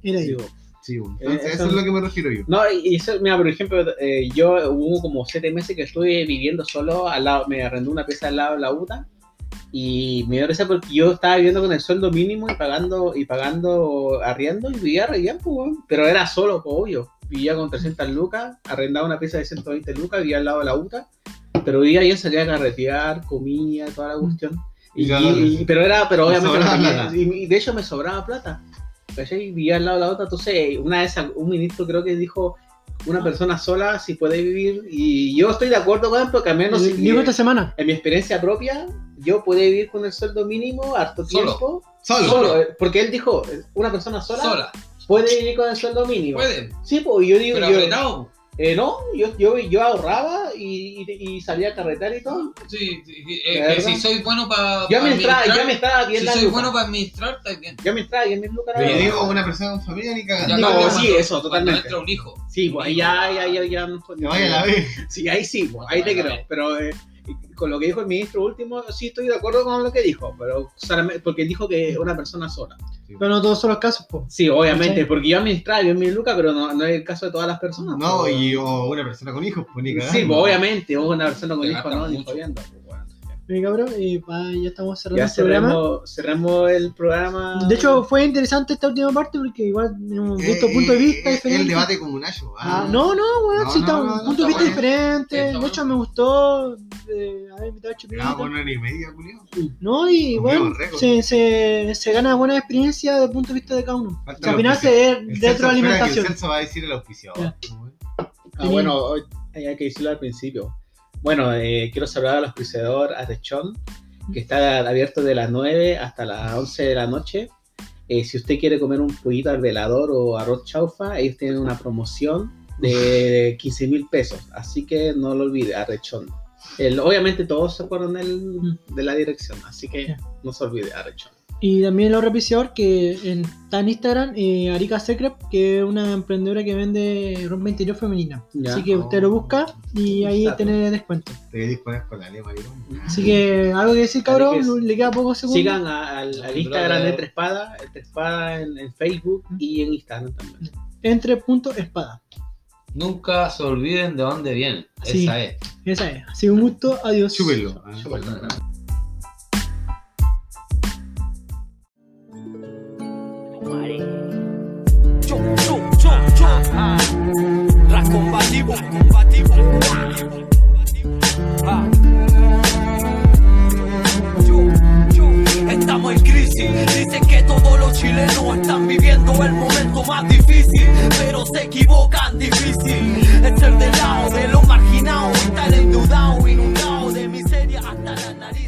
Speaker 3: Era ahí.
Speaker 4: Sí, entonces
Speaker 6: Eh,
Speaker 4: eso
Speaker 6: eso-
Speaker 4: es lo que me refiero yo.
Speaker 6: No, y eso, mira, por ejemplo, eh, yo hubo como siete meses que estuve viviendo solo al lado, me arrendé una pieza al lado de la UTA y me dio risa porque yo estaba viviendo con el sueldo mínimo y pagando y pagando arriendo y vivía re bien, pues, pero era solo, pues, obvio. Vivía con 300 lucas, arrendaba una pieza de 120 lucas, vivía al lado de la UTA, pero vivía bien, salía a carretear, comía, toda la cuestión. Y,
Speaker 4: Y claro,
Speaker 6: y- pero era, pero
Speaker 4: te
Speaker 6: obviamente, y de hecho me sobraba plata. ¿Cachai? Vivía al lado de la otra, entonces una vez un ministro creo que dijo una persona sola si puede vivir y yo estoy de acuerdo con él porque al menos si-
Speaker 3: esta semana.
Speaker 6: en mi experiencia propia yo puedo vivir con el sueldo mínimo harto
Speaker 5: Solo.
Speaker 6: tiempo
Speaker 4: Solo.
Speaker 6: solo, eh, porque él dijo una persona sola,
Speaker 5: Sola.
Speaker 6: puede vivir con el sueldo mínimo
Speaker 5: Puede.
Speaker 6: sí pues yo digo
Speaker 5: Pero
Speaker 6: yo,
Speaker 5: apretado.
Speaker 6: Eh, no yo, yo, yo ahorraba y, y, y salía a carretar y todo
Speaker 5: Sí, sí, sí,
Speaker 6: ¿De
Speaker 5: eh, que si soy bueno para.
Speaker 6: yo me entraba yo me entraba bien
Speaker 5: Si soy
Speaker 6: luca.
Speaker 5: bueno para administrar, está bien.
Speaker 6: yo me entraba bien mis lucas
Speaker 4: Pero yo digo, una persona con familia ni cagando.
Speaker 6: No,
Speaker 5: cuando-
Speaker 6: sí, eso,
Speaker 5: cuando
Speaker 6: totalmente.
Speaker 5: entra un hijo.
Speaker 6: Sí, pues ahí ya, ya, ya, ya,
Speaker 4: a la vez.
Speaker 6: Sí, ahí sí, pues, ahí te creo. Pero eh, con lo que dijo el ministro último, sí estoy de acuerdo con lo que dijo, pero solamente porque dijo que una persona sola.
Speaker 3: Pero no todos son los casos, po.
Speaker 6: Sí, obviamente,
Speaker 3: Sí.
Speaker 6: porque yo administraba bien mi lucas, pero no, no es el caso de todas las personas.
Speaker 4: No, y o una persona con hijos, pues ni.
Speaker 6: Sí, pues obviamente, vos una persona con hijos, no, ni
Speaker 3: Oye, cabrón, y pa- ya estamos cerrando
Speaker 6: Ya
Speaker 3: el programa.
Speaker 6: cerramos, el programa.
Speaker 3: De hecho, fue interesante esta última parte porque igual hemos
Speaker 4: Eh,
Speaker 3: visto puntos de vista
Speaker 4: eh,
Speaker 3: diferentes.
Speaker 4: El debate comunallo.
Speaker 3: Ah, no, no, weón,
Speaker 4: No,
Speaker 3: sí,
Speaker 4: no,
Speaker 3: está
Speaker 4: no,
Speaker 3: un
Speaker 4: no,
Speaker 3: punto
Speaker 4: está
Speaker 3: de vista
Speaker 5: bueno.
Speaker 3: diferente. De hecho, me gustó eh, haber invitado a.
Speaker 4: Llevamos una hora y media, Julio.
Speaker 3: No, y bueno, se, se, se gana buena experiencia desde el punto de vista de cada uno. Al final
Speaker 4: auspicio.
Speaker 3: se
Speaker 4: que
Speaker 3: retroalimentación.
Speaker 4: El Celso va a decir el auspiciador.
Speaker 3: Ya.
Speaker 6: Ah, bueno, hay que decirlo al principio. Bueno, eh, quiero saludar al auspiciador Arrechón, que está abierto de las 9 hasta las 11 de la noche. Eh, si usted quiere comer un pollito al velador o arroz chaufa, ellos tienen una promoción de 15 mil pesos. Así que no lo olvide, Arrechón. El- obviamente todos se acuerdan del- de la dirección, así que no se olvide, Arrechón.
Speaker 3: Y también el otro auspiciador que en- está en Instagram, eh, Arika Secret, que es una emprendedora que vende ropa interior femenina.
Speaker 6: Ya.
Speaker 3: Así que usted lo busca y ahí
Speaker 6: Exacto.
Speaker 3: tiene descuento.
Speaker 4: Te poner con la lema.
Speaker 3: Así que algo que decir, cabrón,
Speaker 6: Así que
Speaker 3: le queda pocos segundos.
Speaker 6: Sigan a- al, al Instagram de Entre Espada, Entre Espada en, en Facebook y en Instagram también.
Speaker 3: Entre punto espada.
Speaker 7: Nunca se olviden de dónde vienen.
Speaker 3: Sí.
Speaker 7: Esa es.
Speaker 3: Esa es. Ha sido un gusto. Adiós.
Speaker 4: Chúpenlo. Mare.
Speaker 1: Yo, yo, yo, yo. Estamos en crisis. Dicen que todos los chilenos están viviendo el momento más difícil. Pero se equivocan, difícil. Es ser del lado de los marginados. Estar endeudado, inundado de miseria hasta la nariz.